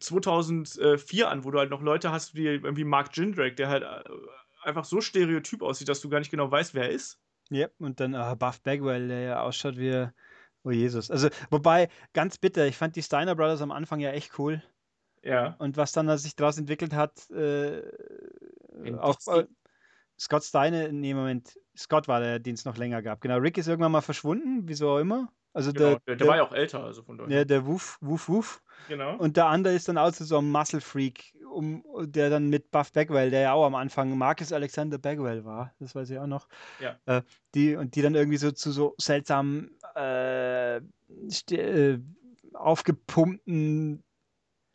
2004 an, wo du halt noch Leute hast wie irgendwie Mark Jindrak, der halt äh, einfach so stereotyp aussieht, dass du gar nicht genau weißt, wer er ist. Ja, und dann uh, Buff Bagwell, der ja ausschaut wie Oh Jesus. Also, wobei, ganz bitter, ich fand die Steiner Brothers am Anfang ja echt cool. Ja. Und was dann sich daraus entwickelt hat, äh, auch äh, Scott Steiner, nee, Moment, Scott war der, den es noch länger gab. Genau, Rick ist irgendwann mal verschwunden, wieso auch immer. Also genau, der, der, der, war ja auch älter, also von daher. Ja, der Wuff, Wuff, Wuff. Genau. Und der andere ist dann auch so ein Muscle Freak, um, der dann mit Buff Bagwell, der ja auch am Anfang Marcus Alexander Bagwell war, das weiß ich auch noch. Ja. Äh, die, und die dann irgendwie so zu so seltsamen, äh, äh, aufgepumpten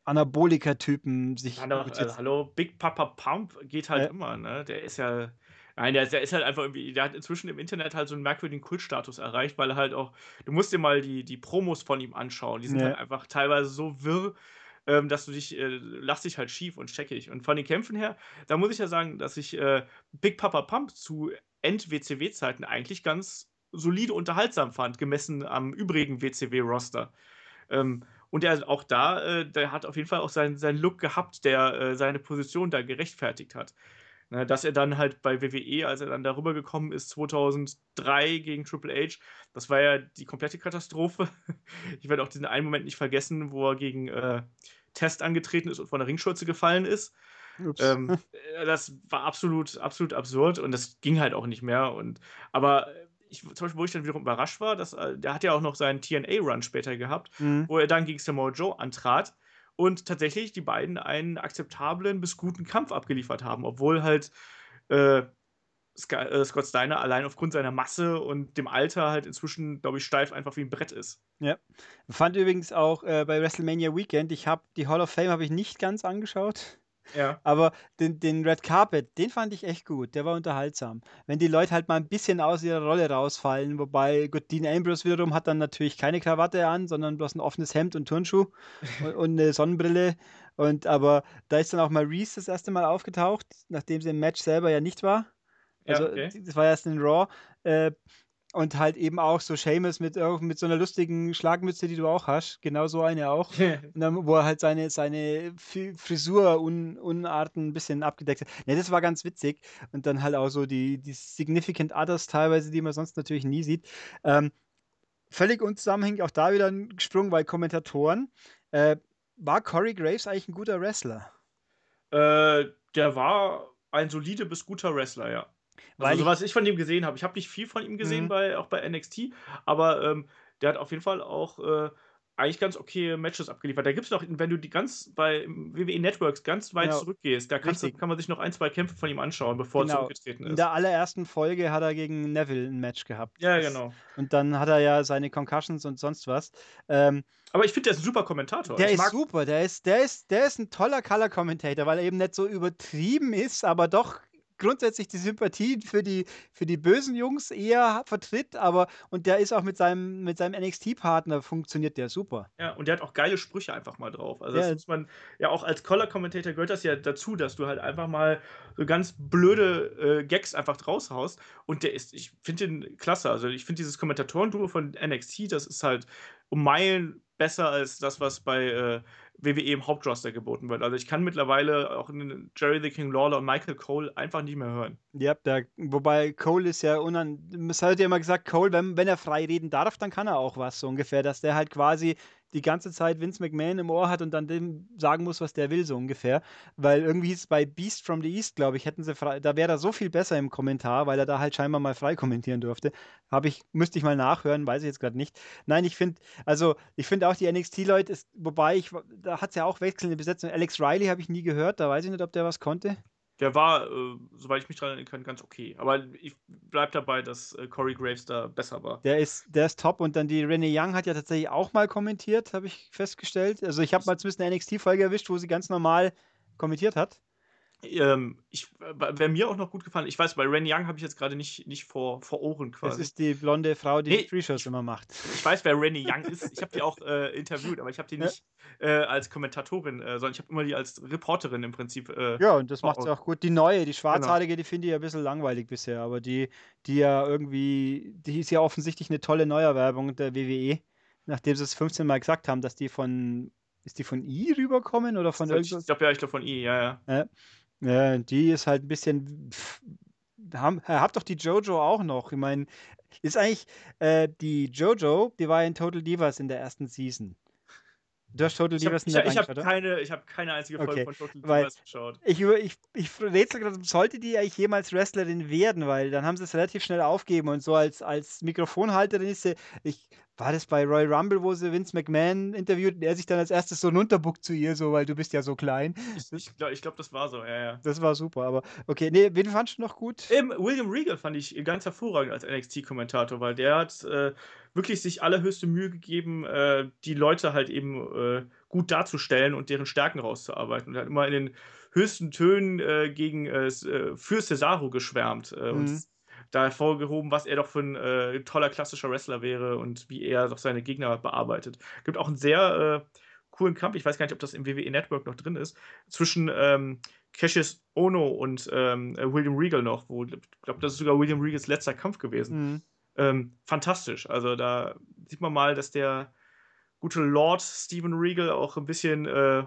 Anabolika-Typen sich. Hallo, also, hallo, Big Papa Pump geht halt immer, ne? Der ist ja Nein, der, der, ist halt einfach irgendwie, der hat inzwischen im Internet halt so einen merkwürdigen Kultstatus erreicht, weil er halt auch, du musst dir mal die, die Promos von ihm anschauen. Die sind ja. halt einfach teilweise so wirr, ähm, dass du dich, äh, lachst dich halt schief und checkig. Und von den Kämpfen her, da muss ich ja sagen, dass ich äh, Big Papa Pump zu End-WCW-Zeiten eigentlich ganz solide unterhaltsam fand, gemessen am übrigen WCW-Roster. Ähm, und er auch da, äh, der hat auf jeden Fall auch seinen, seinen Look gehabt, der äh, seine Position da gerechtfertigt hat. Ne, dass er dann halt bei WWE, als er dann darüber gekommen ist, 2003 gegen Triple H, das war ja die komplette Katastrophe. Ich werde auch diesen einen Moment nicht vergessen, wo er gegen äh, Test angetreten ist und von der Ringschürze gefallen ist. Ähm, äh, das war absolut, absolut absurd und das ging halt auch nicht mehr. Und, aber ich, zum Beispiel, wo ich dann wiederum überrascht war, dass, äh, der hat ja auch noch seinen TNA-Run später gehabt, mhm. wo er dann gegen Samoa Joe antrat und tatsächlich die beiden einen akzeptablen bis guten Kampf abgeliefert haben, obwohl halt äh, äh, Scott Steiner allein aufgrund seiner Masse und dem Alter halt inzwischen, glaube ich, steif einfach wie ein Brett ist. Ja. Fand übrigens auch äh, bei WrestleMania Weekend, ich habe die Hall of Fame habe ich nicht ganz angeschaut. Ja. Aber den, den Red Carpet, den fand ich echt gut. Der war unterhaltsam. Wenn die Leute halt mal ein bisschen aus ihrer Rolle rausfallen, wobei gut, Dean Ambrose wiederum hat dann natürlich keine Krawatte an, sondern bloß ein offenes Hemd und Turnschuh und, und eine Sonnenbrille. Und aber da ist dann auch mal Reese das erste Mal aufgetaucht, nachdem sie im Match selber ja nicht war. Also ja, okay. das war erst in Raw. Äh, und halt eben auch so Seamus mit, mit so einer lustigen Schlagmütze, die du auch hast. Genau so eine auch. und dann, wo er halt seine, seine Frisur-Unarten ein bisschen abgedeckt hat. Ja, das war ganz witzig. Und dann halt auch so die, die Significant Others teilweise, die man sonst natürlich nie sieht. Ähm, völlig unzusammenhängend auch da wieder ein Sprung, weil Kommentatoren. Äh, war Corey Graves eigentlich ein guter Wrestler? Äh, der war ein solide bis guter Wrestler, ja. Weil also, so was ich von ihm gesehen habe. Ich habe nicht viel von ihm gesehen, mhm. bei, auch bei NXT, aber ähm, der hat auf jeden Fall auch äh, eigentlich ganz okay Matches abgeliefert. Da gibt es noch, wenn du die ganz bei WWE Networks ganz weit genau. zurückgehst, da kannst du, kann man sich noch ein, zwei Kämpfe von ihm anschauen, bevor genau. er zurückgetreten ist. In der allerersten Folge hat er gegen Neville ein Match gehabt. Ja, genau. Und dann hat er ja seine Concussions und sonst was. Ähm, aber ich finde, der ist ein super Kommentator. Der ich ist super, der ist, der, ist, der ist ein toller Color-Commentator, weil er eben nicht so übertrieben ist, aber doch grundsätzlich die Sympathie für die, für die bösen Jungs eher vertritt, aber und der ist auch mit seinem, mit seinem NXT-Partner funktioniert der super. Ja, und der hat auch geile Sprüche einfach mal drauf. Also, das ja. muss man ja auch als Color-Commentator gehört das ja dazu, dass du halt einfach mal so ganz blöde äh, Gags einfach draus haust. Und der ist, ich finde den klasse. Also, ich finde dieses Kommentatoren-Duo von NXT, das ist halt um Meilen besser als das, was bei äh, WWE im Hauptroster geboten wird. Also ich kann mittlerweile auch Jerry the King Lawler und Michael Cole einfach nicht mehr hören. Ja, der, wobei Cole ist ja unan. Es hat ja immer gesagt, Cole, wenn, wenn er frei reden darf, dann kann er auch was, so ungefähr. Dass der halt quasi die ganze Zeit Vince McMahon im Ohr hat und dann dem sagen muss, was der will, so ungefähr. Weil irgendwie ist es bei Beast from the East, glaube ich, hätten sie frei, da wäre er so viel besser im Kommentar, weil er da halt scheinbar mal frei kommentieren durfte. Habe ich, müsste ich mal nachhören, weiß ich jetzt gerade nicht. Nein, ich finde, also ich finde auch die NXT-Leute, wobei ich, da hat es ja auch wechselnde Besetzung. Alex Riley habe ich nie gehört, da weiß ich nicht, ob der was konnte. Der war, äh, soweit ich mich daran erinnern kann, ganz okay. Aber ich bleibe dabei, dass äh, Corey Graves da besser war. Der ist, der ist top. Und dann die Renee Young hat ja tatsächlich auch mal kommentiert, habe ich festgestellt. Also ich habe mal zumindest eine NXT-Folge erwischt, wo sie ganz normal kommentiert hat. Ähm, ich, wäre mir auch noch gut gefallen. Ich weiß, bei Ren Young habe ich jetzt gerade nicht, nicht vor, vor Ohren quasi. Das ist die blonde Frau, die nee, Free-Shows immer macht. Ich weiß, wer Rennie Young ist. Ich habe die auch äh, interviewt, aber ich habe die nicht äh, als Kommentatorin, äh, sondern ich habe immer die als Reporterin im Prinzip. Äh, ja, und das macht sie auch gut. Die neue, die schwarzhaarige, genau. die finde ich ja ein bisschen langweilig bisher, aber die, die ja irgendwie, die ist ja offensichtlich eine tolle Neuerwerbung der WWE, nachdem sie es 15 Mal gesagt haben, dass die von ist die von I rüberkommen oder von irgendwas? Ich glaube ja, ich glaube von I, ja, ja. ja. Ja, die ist halt ein bisschen. Haben, habt doch die Jojo auch noch. Ich meine, ist eigentlich äh, die Jojo, die war in Total Divas in der ersten Season. Du hast Total Divas in der Ich habe keine, hab keine einzige Folge okay. von Total Divas geschaut. Ich, ich, ich rätsel gerade, sollte die eigentlich jemals Wrestlerin werden, weil dann haben sie es relativ schnell aufgegeben und so als, als Mikrofonhalterin ist sie. Ich war das bei Royal Rumble, wo sie Vince McMahon interviewt und er sich dann als erstes so runterbuckt zu ihr, so, weil du bist ja so klein. Ich, ich glaube, glaub, das war so, ja, ja. Das war super, aber okay, nee, wen fandest du noch gut? Ähm, William Regal fand ich ganz hervorragend als NXT-Kommentator, weil der hat äh, wirklich sich allerhöchste Mühe gegeben, äh, die Leute halt eben äh, gut darzustellen und deren Stärken rauszuarbeiten. Und er hat immer in den höchsten Tönen äh, gegen, äh, äh, für Cesaro geschwärmt. Mhm. und da hervorgehoben, was er doch für ein äh, toller klassischer Wrestler wäre und wie er doch seine Gegner bearbeitet. Gibt auch einen sehr äh, coolen Kampf, ich weiß gar nicht, ob das im WWE Network noch drin ist, zwischen ähm, Cassius Ono und ähm, äh, William Regal noch, wo ich glaube, das ist sogar William Regals letzter Kampf gewesen. Mhm. Ähm, fantastisch. Also da sieht man mal, dass der gute Lord Stephen Regal auch ein bisschen äh,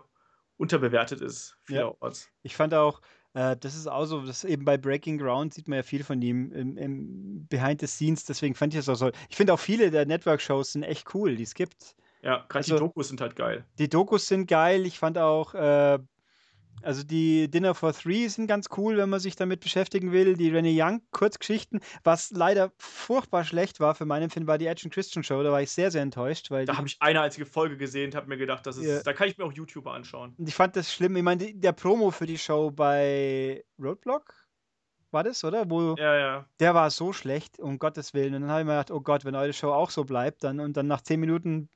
unterbewertet ist vielerorts. Ja. Ich fand auch, äh, das ist auch so, das eben bei Breaking Ground sieht man ja viel von ihm im, im Behind the Scenes, deswegen fand ich das auch so. Ich finde auch viele der Network-Shows sind echt cool, die es gibt. Ja, gerade also, die Dokus sind halt geil. Die Dokus sind geil. Ich fand auch äh, also die Dinner for Three sind ganz cool, wenn man sich damit beschäftigen will. Die Renee Young Kurzgeschichten, was leider furchtbar schlecht war für meinen Film, war die Action Christian Show. Da war ich sehr, sehr enttäuscht. Weil da habe ich eine einzige Folge gesehen und habe mir gedacht, das ist, ja. da kann ich mir auch YouTuber anschauen. Und ich fand das schlimm. Ich meine, der Promo für die Show bei Roadblock war das, oder? Wo ja, ja. Der war so schlecht, um Gottes Willen. Und dann habe ich mir gedacht, oh Gott, wenn eure Show auch so bleibt, dann und dann nach zehn Minuten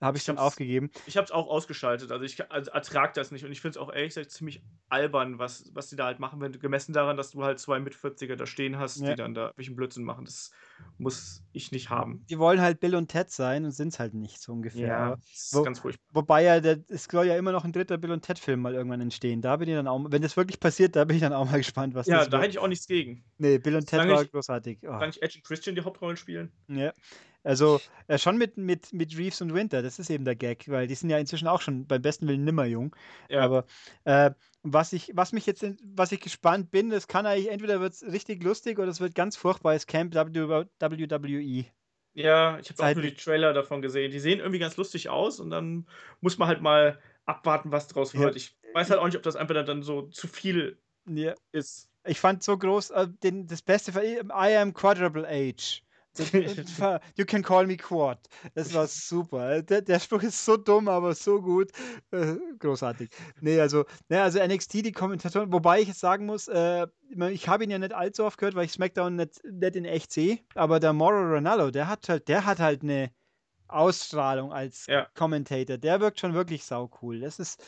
habe ich, ich dann aufgegeben. Ich habe es auch ausgeschaltet. Also ich also ertrage das nicht. Und ich finde es auch ehrlich gesagt ziemlich albern, was, was die da halt machen, wenn, gemessen daran, dass du halt zwei mit 40er da stehen hast, ja. die dann da welchen Blödsinn machen. Das muss ich nicht haben. Die wollen halt Bill und Ted sein und sind es halt nicht so ungefähr. Ja, das ist Wo, ganz furchtbar. Wobei ja, der, es soll ja immer noch ein dritter Bill und Ted-Film mal irgendwann entstehen. Da bin ich dann auch, wenn das wirklich passiert, da bin ich dann auch mal gespannt, was ja, das Ja, da hätte ich auch nichts gegen. Nee, Bill und Ted war großartig. Oh. Kann ich Edge und Christian die Hauptrollen spielen? Ja. Also äh, schon mit, mit, mit Reeves und Winter, das ist eben der Gag, weil die sind ja inzwischen auch schon beim besten Willen nimmer jung. Ja. Aber äh, was ich, was mich jetzt, was ich gespannt bin, das kann eigentlich, entweder wird es richtig lustig oder es wird ganz furchtbar, ist Camp WWE. Ja, ich habe auch nur die Trailer davon gesehen. Die sehen irgendwie ganz lustig aus und dann muss man halt mal abwarten, was draus wird. Ja. Ich weiß halt auch nicht, ob das einfach dann so zu viel ja. ist. Ich fand so groß, äh, den, das Beste, I am Quadruple Age. you can call me Quad. Das war super. Der, der, Spruch ist so dumm, aber so gut. Äh, großartig. Nee, also, ne, also NXT, die Kommentatoren, wobei ich jetzt sagen muss, äh, ich habe ihn ja nicht allzu oft gehört, weil ich SmackDown nicht, nicht in echt sehe, aber der Moro Ronaldo, der hat halt, der hat halt eine Ausstrahlung als ja. Commentator. Der wirkt schon wirklich sau cool. Das ist,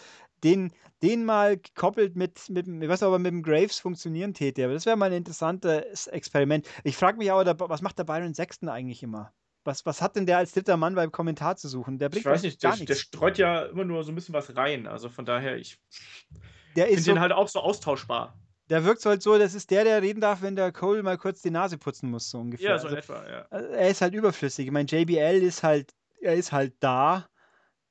den, den mal gekoppelt mit, mit, ich weiß nicht, ob er mit dem Graves funktionieren täte, aber das wäre mal ein interessantes Experiment. Ich frage mich aber, was macht der Byron Sexton eigentlich immer? Was, was hat denn der als dritter Mann beim Kommentar zu suchen? Der bringt ich weiß nicht, gar der, nichts. der streut ja immer nur so ein bisschen was rein. Also von daher, ich finde so, den halt auch so austauschbar. Der wirkt so halt so, das ist der, der reden darf, wenn der Cole mal kurz die Nase putzen muss, so ungefähr. Ja, so in also, etwa, ja. Er ist halt überflüssig. Ich meine, JBL ist halt, er ist halt da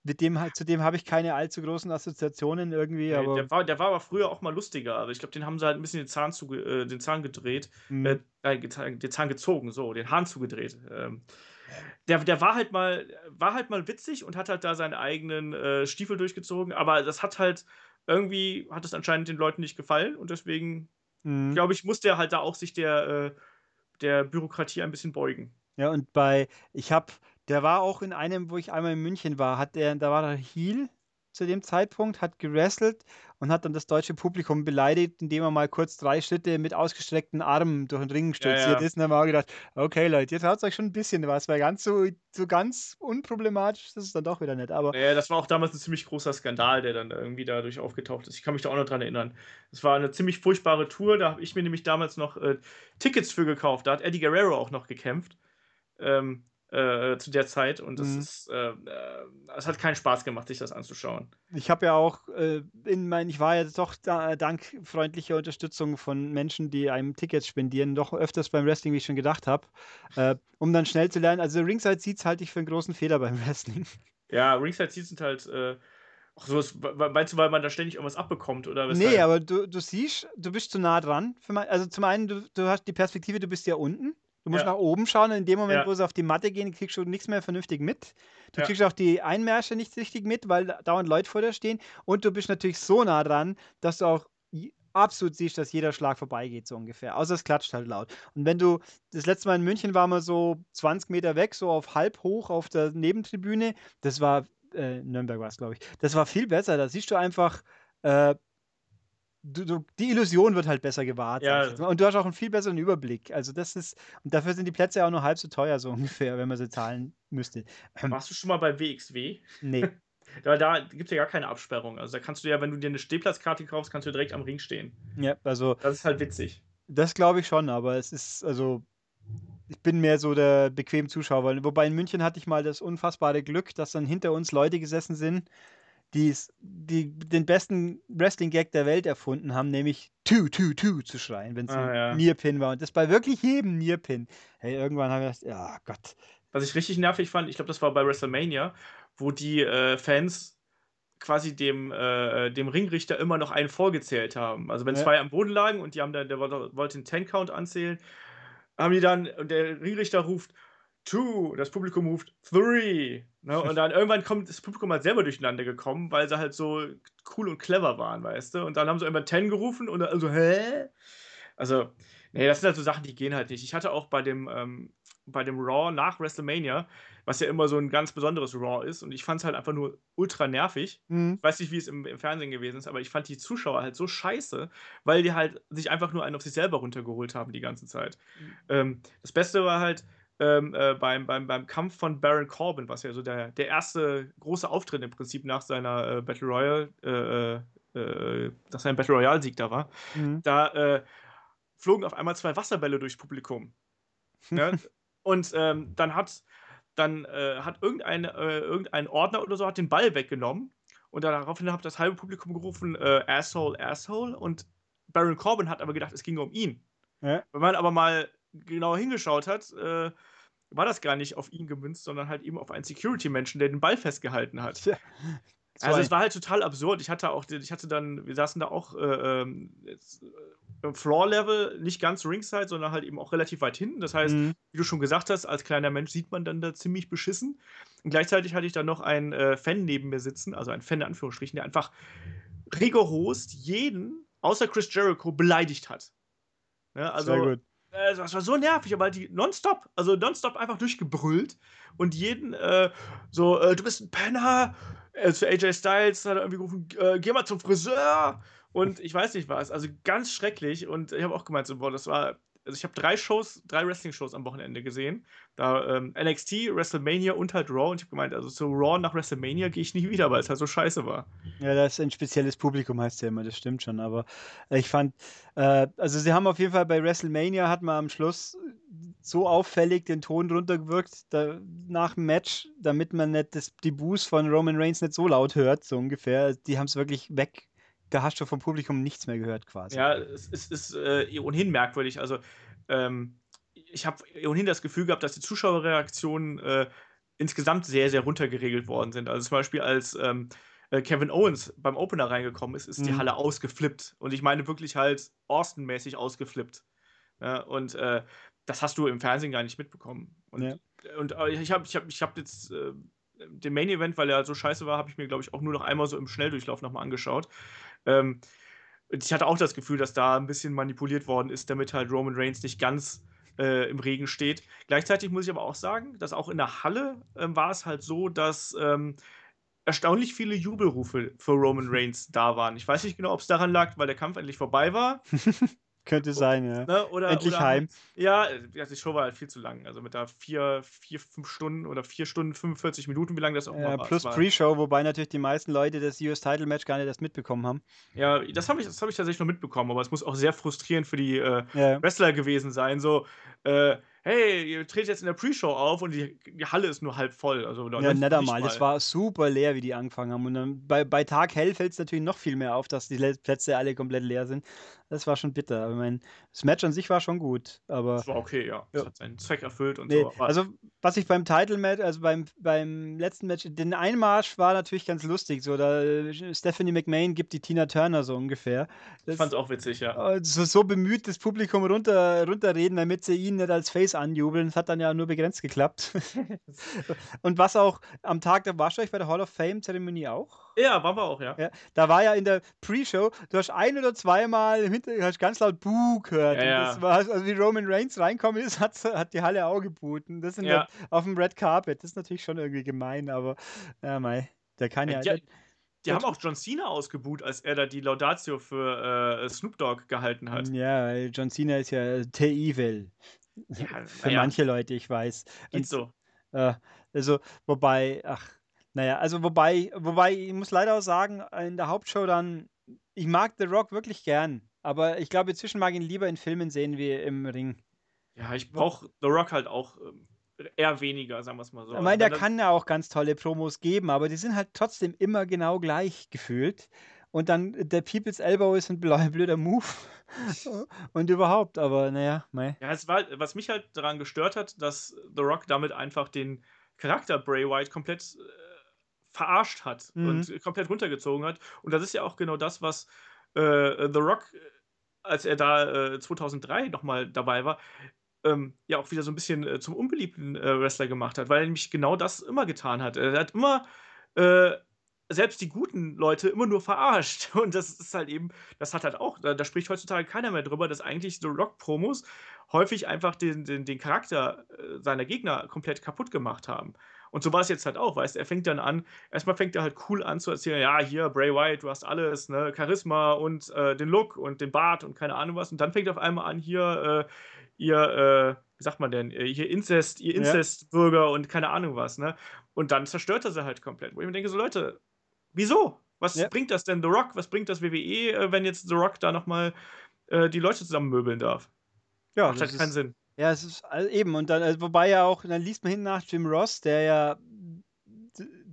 mit dem zu dem habe ich keine allzu großen Assoziationen irgendwie. Aber der, war, der war aber früher auch mal lustiger. Aber ich glaube, den haben sie halt ein bisschen den Zahn, zu, äh, den Zahn gedreht. Mhm. Äh, äh den Zahn gezogen, so, den Hahn zugedreht. Ähm, der, der war halt mal, war halt mal witzig und hat halt da seinen eigenen äh, Stiefel durchgezogen, aber das hat halt irgendwie, hat es anscheinend den Leuten nicht gefallen und deswegen, mhm. glaube ich, musste er halt da auch sich der, äh, der Bürokratie ein bisschen beugen. Ja, und bei, ich habe der war auch in einem, wo ich einmal in München war, hat der, da war der Heel zu dem Zeitpunkt, hat gewrestelt und hat dann das deutsche Publikum beleidigt, indem er mal kurz drei Schritte mit ausgestreckten Armen durch den Ring stolziert ja, ja. ist. Und dann haben wir auch gedacht, okay Leute, jetzt haut euch schon ein bisschen was, weil ganz so, so ganz unproblematisch, das ist dann doch wieder nicht. Aber ja, das war auch damals ein ziemlich großer Skandal, der dann irgendwie dadurch aufgetaucht ist. Ich kann mich da auch noch dran erinnern. Das war eine ziemlich furchtbare Tour, da habe ich mir nämlich damals noch äh, Tickets für gekauft. Da hat Eddie Guerrero auch noch gekämpft. Ähm, äh, zu der Zeit und das mhm. ist, äh, äh, es hat keinen Spaß gemacht, sich das anzuschauen. Ich habe ja auch äh, in mein, ich war ja doch da, dank freundlicher Unterstützung von Menschen, die einem Tickets spendieren, doch öfters beim Wrestling, wie ich schon gedacht habe, äh, um dann schnell zu lernen. Also Ringside Seats halte ich für einen großen Fehler beim Wrestling. Ja, Ringside Seats sind halt äh, Ach so, meinst du, weil man da ständig irgendwas abbekommt oder was? Nee, aber du, du siehst, du bist zu nah dran. Mein, also zum einen, du, du hast die Perspektive, du bist ja unten. Du musst ja. nach oben schauen und in dem Moment, ja. wo sie auf die Matte gehen, kriegst du nichts mehr vernünftig mit. Du ja. kriegst auch die Einmärsche nicht richtig mit, weil dauernd Leute vor dir stehen. Und du bist natürlich so nah dran, dass du auch absolut siehst, dass jeder Schlag vorbeigeht, so ungefähr. Außer es klatscht halt laut. Und wenn du, das letzte Mal in München waren wir so 20 Meter weg, so auf halb hoch auf der Nebentribüne. Das war, äh, Nürnberg war es, glaube ich. Das war viel besser. Da siehst du einfach, äh, du, du, die Illusion wird halt besser gewahrt. Ja. Und du hast auch einen viel besseren Überblick. Also das ist, und dafür sind die Plätze ja auch nur halb so teuer, so ungefähr, wenn man sie zahlen müsste. Ähm, Warst du schon mal bei WXW? Nee. da, da gibt es ja gar keine Absperrung. Also da kannst du ja, wenn du dir eine Stehplatzkarte kaufst, kannst du direkt am Ring stehen. Ja, also. Das ist halt witzig. Das glaube ich schon, aber es ist, also, ich bin mehr so der bequem Zuschauer. Wobei in München hatte ich mal das unfassbare Glück, dass dann hinter uns Leute gesessen sind, die, die den besten Wrestling-Gag der Welt erfunden haben, nämlich Two, Two, Two zu schreien, wenn es ah, ein ja. Nearpin war. Und das bei wirklich jedem Nearpin. Hey, irgendwann haben wir gedacht, ja Gott. Was ich richtig nervig fand, ich glaube, das war bei WrestleMania, wo die äh, Fans quasi dem, äh, dem Ringrichter immer noch einen vorgezählt haben. Also wenn ja. zwei am Boden lagen und die haben dann, der wollte den Ten-Count anzählen, haben die dann, und der Ringrichter ruft, two, das Publikum ruft three. Ne? Und dann irgendwann kommt das Publikum halt selber durcheinander gekommen, weil sie halt so cool und clever waren, weißt du? Und dann haben sie irgendwann ten gerufen und dann also, hä? Also, nee, das sind halt so Sachen, die gehen halt nicht. Ich hatte auch bei dem, ähm, bei dem Raw nach WrestleMania, was ja immer so ein ganz besonderes Raw ist, und ich fand es halt einfach nur ultra nervig. Mhm. Ich weiß nicht, wie es im, im, Fernsehen gewesen ist, aber ich fand die Zuschauer halt so scheiße, weil die halt sich einfach nur einen auf sich selber runtergeholt haben die ganze Zeit. Mhm. Ähm, das Beste war halt, ähm, äh, beim, beim, beim Kampf von Baron Corbin, was ja so der, der erste große Auftritt im Prinzip nach seiner äh, Battle Royale, äh, äh, äh nach seinem Battle Royale-Sieg da war, mhm. da äh, flogen auf einmal zwei Wasserbälle durchs Publikum. ne? Und ähm, dann hat dann hat irgendein, irgendein Ordner oder so hat den Ball weggenommen und daraufhin hat das halbe Publikum gerufen, Asshole, Asshole und Baron Corbin hat aber gedacht, es ging um ihn. Ja. Wenn man aber mal genauer hingeschaut hat, äh, war das gar nicht auf ihn gemünzt, sondern halt eben auf einen Security-Menschen, der den Ball festgehalten hat. Ja. Also es war halt total absurd. Ich hatte auch, ich hatte dann, wir saßen da auch äh, ähm, äh, Floor-Level, nicht ganz Ringside, sondern halt eben auch relativ weit hinten. Das heißt, mhm. wie du schon gesagt hast, als kleiner Mensch sieht man dann da ziemlich beschissen. Und gleichzeitig hatte ich dann noch einen äh, Fan neben mir sitzen, also einen Fan in Anführungsstrichen, der einfach rigoros jeden, außer Chris Jericho, beleidigt hat. Ja, also, Sehr gut äh, das war so nervig, aber die nonstop, also nonstop einfach durchgebrüllt und jeden äh, so, äh, du bist ein Penner. Äh, zu AJ Styles hat er irgendwie gerufen, äh, geh mal zum Friseur und ich weiß nicht was, also ganz schrecklich und ich habe auch gemeint, so, boah, das war also ich habe drei Shows, drei Wrestling-Shows am Wochenende gesehen. Da ähm, NXT, WrestleMania und halt Raw. Und ich habe gemeint, also zu Raw nach WrestleMania gehe ich nie wieder, weil es halt so scheiße war. Ja, das ist ein spezielles Publikum, heißt ja immer, das stimmt schon. Aber ich fand, äh, also sie haben auf jeden Fall bei WrestleMania hat man am Schluss so auffällig den Ton runtergewirkt da, nach dem Match, damit man nicht das, die Boos von Roman Reigns nicht so laut hört, so ungefähr. Die haben es wirklich weg da hast du vom Publikum nichts mehr gehört quasi. Ja, es, es ist äh, ohnehin merkwürdig. Also ähm, ich habe ohnehin das Gefühl gehabt, dass die Zuschauerreaktionen äh, insgesamt sehr, sehr runtergeregelt worden sind. Also zum Beispiel als ähm, äh, Kevin Owens beim Opener reingekommen ist, ist mhm. die Halle ausgeflippt. Und ich meine wirklich halt Austin-mäßig ausgeflippt. Ja, und äh, das hast du im Fernsehen gar nicht mitbekommen. Und, ja. und äh, ich habe ich hab, ich hab jetzt äh, den Main Event, weil er so scheiße war, habe ich mir, glaube ich, auch nur noch einmal so im Schnelldurchlauf nochmal angeschaut. Ähm, ich hatte auch das Gefühl, dass da ein bisschen manipuliert worden ist, damit halt Roman Reigns nicht ganz äh, im Regen steht. Gleichzeitig muss ich aber auch sagen, dass auch in der Halle ähm, war es halt so, dass ähm, erstaunlich viele Jubelrufe für Roman Reigns da waren. Ich weiß nicht genau, ob es daran lag, weil der Kampf endlich vorbei war. Könnte sein, ja. Ne? Oder, Endlich oder, heim. Ja, die Show war halt viel zu lang. Also mit da vier, vier, fünf Stunden oder vier Stunden 45 Minuten, wie lange das auch ja, war. Plus Pre-Show, wobei natürlich die meisten Leute das US-Title-Match gar nicht erst mitbekommen haben. Ja, das habe ich, hab ich tatsächlich noch mitbekommen, aber es muss auch sehr frustrierend für die äh, ja. Wrestler gewesen sein. So, äh, hey, ihr tretet jetzt in der Pre-Show auf und die, die, Halle ist nur halb voll. Also, ja, nicht einmal. Das war super leer, wie die angefangen haben. Und dann bei, bei Tag hell fällt es natürlich noch viel mehr auf, dass die Plätze alle komplett leer sind. Das war schon bitter. Aber mein, das Match an sich war schon gut. Aber das war okay, ja. Das ja. hat seinen Zweck erfüllt und nee, so. Also, was ich beim Title-Match, also beim, beim letzten Match, den Einmarsch war natürlich ganz lustig. So, da Stephanie McMahon gibt die Tina Turner so ungefähr. Das, ich fand's auch witzig, ja. So, so bemüht, das Publikum runter, runterreden, damit sie ihn nicht als Face anjubeln. Das hat dann ja nur begrenzt geklappt. und was auch am Tag, du euch bei der Hall of Fame-Zeremonie auch? Ja, waren wir auch, ja. ja. Da war ja in der Pre-Show, du hast ein oder zweimal im Hintergrund hast ganz laut Buh gehört. Ja. Das war, also wie Roman Reigns reinkommen ist, hat, hat die Halle auch geboten. Das sind ja. auf dem Red Carpet. Das ist natürlich schon irgendwie gemein, aber ja, mei, der kann ja. ja die, die haben auch John Cena ausgebuht, als er da die Laudatio für äh, Snoop Dogg gehalten hat. Ja, weil John Cena ist ja The Evil. Ja, für manche Leute, ich weiß. Geht Und, so. Äh, also, wobei, ach, naja, also wobei, wobei, ich muss leider auch sagen, in der Hauptshow dann, ich mag The Rock wirklich gern, aber ich glaube, inzwischen mag ich ihn lieber in Filmen sehen wie im Ring. Ja, ich brauche The Rock halt auch ähm, eher weniger, sagen wir es mal so. Ich meine, der kann ja auch ganz tolle Promos geben, aber die sind halt trotzdem immer genau gleich gefühlt. Und dann der People's Elbow ist ein blöder Move. und überhaupt, aber naja, mei. Ja, es war, was mich halt daran gestört hat, dass The Rock damit einfach den Charakter Bray White komplett äh, verarscht hat mhm. und komplett runtergezogen hat. Und das ist ja auch genau das, was äh, The Rock, als er da äh, 2003 nochmal dabei war, ähm, ja auch wieder so ein bisschen äh, zum unbeliebten äh, Wrestler gemacht hat, weil er nämlich genau das immer getan hat. Er hat immer äh, selbst die guten Leute immer nur verarscht. Und das ist halt eben, das hat halt auch, da, da spricht heutzutage keiner mehr drüber, dass eigentlich The Rock-Promos häufig einfach den, den, den Charakter äh, seiner Gegner komplett kaputt gemacht haben. Und so war es jetzt halt auch, weißt du, er fängt dann an, erstmal fängt er halt cool an zu erzählen, ja, hier, Bray Wyatt, du hast alles, ne, Charisma und äh, den Look und den Bart und keine Ahnung was. Und dann fängt er auf einmal an, hier, äh, ihr, äh, wie sagt man denn, äh, hier Inzest, ihr Inzestbürger ja. und keine Ahnung was, ne? Und dann zerstört er sie halt komplett. Wo ich mir denke, so Leute, wieso? Was ja. bringt das denn The Rock? Was bringt das WWE, äh, wenn jetzt The Rock da nochmal äh, die Leute zusammenmöbeln darf? Ja, Macht halt keinen Sinn. Ja, es ist also eben. Und dann, also, wobei ja auch, dann liest man hin nach Jim Ross, der ja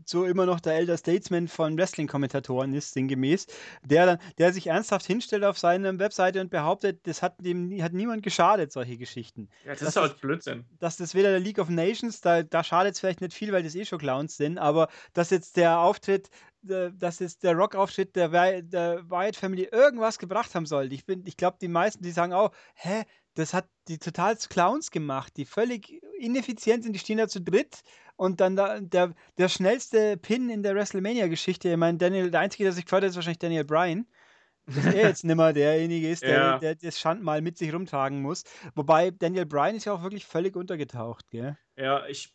so immer noch der Elder Statesman von Wrestling-Kommentatoren ist, sinngemäß, der dann, der sich ernsthaft hinstellt auf seiner Webseite und behauptet, das hat dem hat niemand geschadet, solche Geschichten. Ja, das, das ist halt Blödsinn. Dass das weder der League of Nations, da, da schadet es vielleicht nicht viel, weil das eh schon Clowns sind, aber dass jetzt der Auftritt dass jetzt der Rock-Auftritt der, der Wyatt Family irgendwas gebracht haben soll. Ich, ich glaube, die meisten, die sagen auch, hä, das hat die total zu Clowns gemacht, die völlig ineffizient sind, die stehen da zu dritt und dann da, der, der schnellste Pin in der WrestleMania-Geschichte, ich meine, Daniel, der Einzige, der sich hat, ist wahrscheinlich Daniel Bryan. Dass er jetzt nimmer derjenige ist, der, ja. der, der das Schandmal mit sich rumtragen muss. Wobei Daniel Bryan ist ja auch wirklich völlig untergetaucht, gell? Ja, ich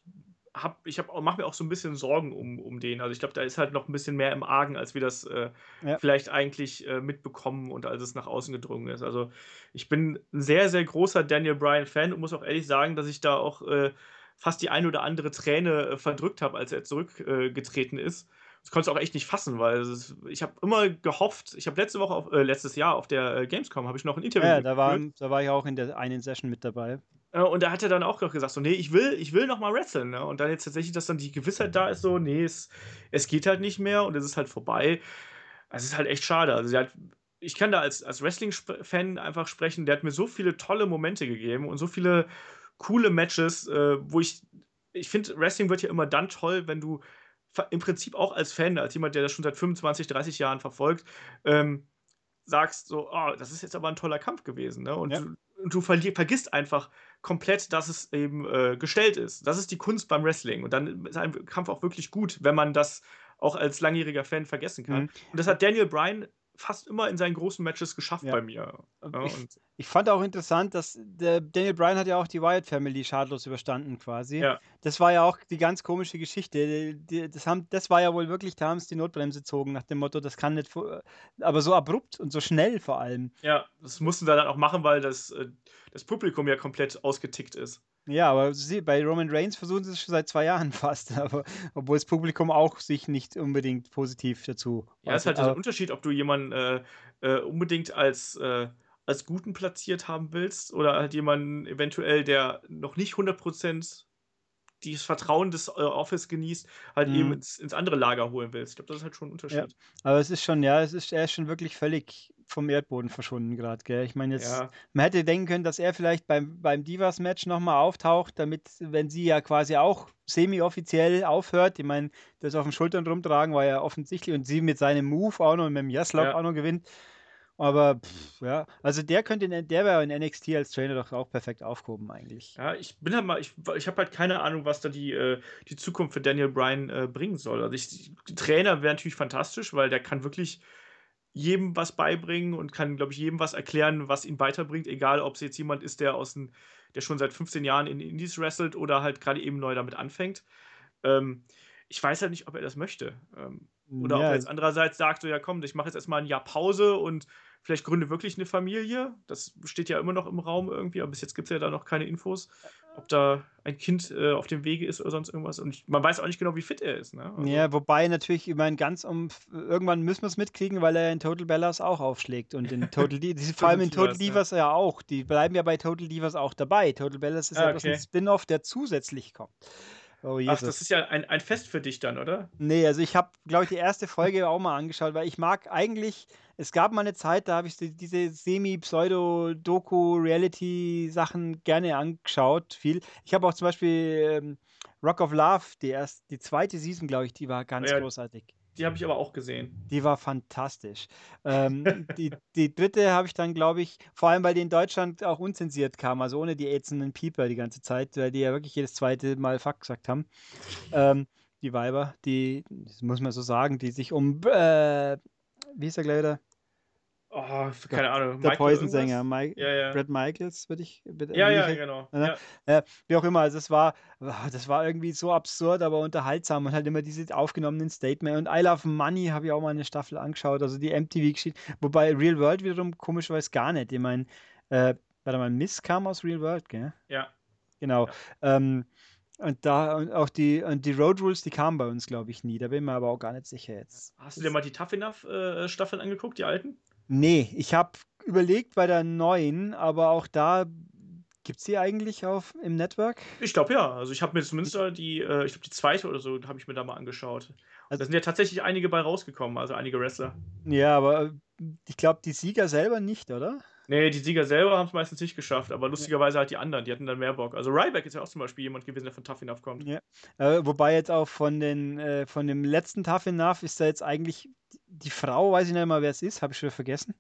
hab, ich hab, mache mir auch so ein bisschen Sorgen um, um den. Also ich glaube, da ist halt noch ein bisschen mehr im Argen, als wir das äh, ja. vielleicht eigentlich äh, mitbekommen und als es nach außen gedrungen ist. Also ich bin ein sehr, sehr großer Daniel Bryan-Fan und muss auch ehrlich sagen, dass ich da auch äh, fast die eine oder andere Träne äh, verdrückt habe, als er zurückgetreten ist. Das konnte ich auch echt nicht fassen, weil ist, ich habe immer gehofft, ich habe letzte Woche, auf, äh, letztes Jahr auf der äh, Gamescom, habe ich noch ein Interview Ja, da war, da war ich auch in der einen Session mit dabei. Äh, und da hat er dann auch gesagt, so, nee, ich will, ich will noch mal wresteln. Ne? Und dann jetzt tatsächlich, dass dann die Gewissheit da ist, so, nee, es, es geht halt nicht mehr und es ist halt vorbei. Es ist halt echt schade. Also, hat, ich kann da als, als Wrestling-Fan einfach sprechen, der hat mir so viele tolle Momente gegeben und so viele coole Matches, äh, wo ich, ich finde, Wrestling wird ja immer dann toll, wenn du im Prinzip auch als Fan, als jemand, der das schon seit 25, 30 Jahren verfolgt, ähm, sagst so, oh, das ist jetzt aber ein toller Kampf gewesen. Ne? Und ja. du, du vergisst einfach komplett, dass es eben äh, gestellt ist. Das ist die Kunst beim Wrestling. Und dann ist ein Kampf auch wirklich gut, wenn man das auch als langjähriger Fan vergessen kann. Mhm. Und das hat Daniel Bryan fast immer in seinen großen Matches geschafft ja. bei mir. Ja, ich, ich, fand auch interessant, dass der Daniel Bryan hat ja auch die Wyatt Family schadlos überstanden quasi. Ja. Das war ja auch die ganz komische Geschichte. Das, haben, das war ja wohl wirklich, da haben sie die Notbremse gezogen nach dem Motto, das kann nicht, aber so abrupt und so schnell vor allem. Ja, das mussten sie dann auch machen, weil das, äh, das Publikum ja komplett ausgetickt ist. Ja, aber sie, bei Roman Reigns versuchen sie es schon seit zwei Jahren fast, aber obwohl das Publikum auch sich nicht unbedingt positiv dazu. Ja, es ist halt der Unterschied, ob du jemanden äh, äh, unbedingt als, äh, als Guten platziert haben willst oder halt jemanden eventuell, der noch nicht 100% das Vertrauen des äh, Office genießt, halt mhm. eben ins, ins, andere Lager holen willst. Ich glaube, das ist halt schon ein Unterschied. Ja, aber es ist schon, ja, es ist, er ist schon wirklich völlig vom Erdboden verschwunden gerade, gell? Ich meine, jetzt, ja. man hätte denken können, dass er vielleicht beim, beim Divas-Match nochmal auftaucht, damit, wenn sie ja quasi auch semi-offiziell aufhört, ich meine, das auf den Schultern rumtragen war ja offensichtlich und sie mit seinem Move auch noch, mit dem Jaslov ja. auch noch gewinnt. Aber pff, ja, also der könnte, in, der wäre in NXT als Trainer doch auch perfekt aufgehoben eigentlich. Ja, ich bin halt mal, ich, ich habe halt keine Ahnung, was da die, äh, die Zukunft für Daniel Bryan äh, bringen soll. Also ich, Trainer wäre natürlich fantastisch, weil der kann wirklich jedem was beibringen und kann, glaube ich, jedem was erklären, was ihn weiterbringt, egal ob es jetzt jemand ist, der aus ein, der schon seit 15 Jahren in Indies wrestelt oder halt gerade eben neu damit anfängt. Ähm, ich weiß halt nicht, ob er das möchte. Ähm, oder ja. ob er jetzt andererseits sagt, so ja komm, ich mache jetzt erstmal ein Jahr Pause und vielleicht gründe wirklich eine Familie. Das steht ja immer noch im Raum irgendwie, aber bis jetzt gibt es ja da noch keine Infos, ob da ein Kind äh, auf dem Wege ist oder sonst irgendwas. Und ich, man weiß auch nicht genau, wie fit er ist. Ne? Also ja, wobei natürlich, ich meine, ganz um, irgendwann müssen wir es mitkriegen, weil er in Total Bellas auch aufschlägt und in Total Divas, vor allem in Total Divas ja. ja. auch. Die bleiben ja bei Total Divas auch dabei. Total Bellas ist ah, ja okay. ein Spin-off, der zusätzlich kommt. Oh, Ach, das ist ja ein, ein Fest für dich dann, oder? Nee, also ich habe, glaube ich, die erste Folge auch mal angeschaut, weil ich mag eigentlich, es gab mal eine Zeit, da habe ich diese Semi-Pseudo-Doku-Reality-Sachen gerne angeschaut, viel. Ich habe auch zum Beispiel ähm, Rock of Love, die, erst, die zweite Season, glaube ich, die war ganz ja, großartig. Die habe ich aber auch gesehen. Die war fantastisch. ähm, die, die dritte habe ich dann, glaube ich, vor allem, weil die in Deutschland auch unzensiert kam, also ohne die ätzenden Pieper die ganze Zeit, weil die ja wirklich jedes zweite Mal Fuck gesagt haben. Ähm, die Weiber, die, das muss man so sagen, die sich um, äh, wie ist der gleich wieder? Oh, keine Ahnung. Der Poison-Sänger, ja, ja. Brad Michaels, würde ich. Bitte, ja, ja, genau. Ja. Äh, wie auch immer, also es war, das war irgendwie so absurd, aber unterhaltsam und halt immer diese aufgenommenen Statements. Und I Love Money habe ich auch mal eine Staffel angeschaut, also die MTV-Geschichte. Wobei Real World wiederum komischerweise gar nicht. Ich meine, äh, warte mal, Miss kam aus Real World, gell? Ja. Genau. Ja. Ähm, und da und auch die, und die Road Rules, die kamen bei uns, glaube ich, nie. Da bin ich mir aber auch gar nicht sicher jetzt. Hast du dir mal die Tough Enough äh, Staffeln angeguckt, die alten? Nee, ich habe überlegt bei der neuen, aber auch da gibt es die eigentlich auf im Network? Ich glaube ja. Also ich habe mir zumindest die, äh, ich glaube die zweite oder so, habe ich mir da mal angeschaut. Also, da sind ja tatsächlich einige bei rausgekommen, also einige Wrestler. Ja, aber äh, ich glaube, die Sieger selber nicht, oder? Nee, die Sieger selber haben es meistens nicht geschafft, aber lustigerweise halt die anderen, die hatten dann mehr Bock. Also Ryback ist ja auch zum Beispiel jemand gewesen, der von Tough Enough kommt. Ja. Äh, wobei jetzt auch von, den, äh, von dem letzten Tough Enough ist da jetzt eigentlich die Frau, weiß ich nicht mal, wer es ist, habe ich schon vergessen.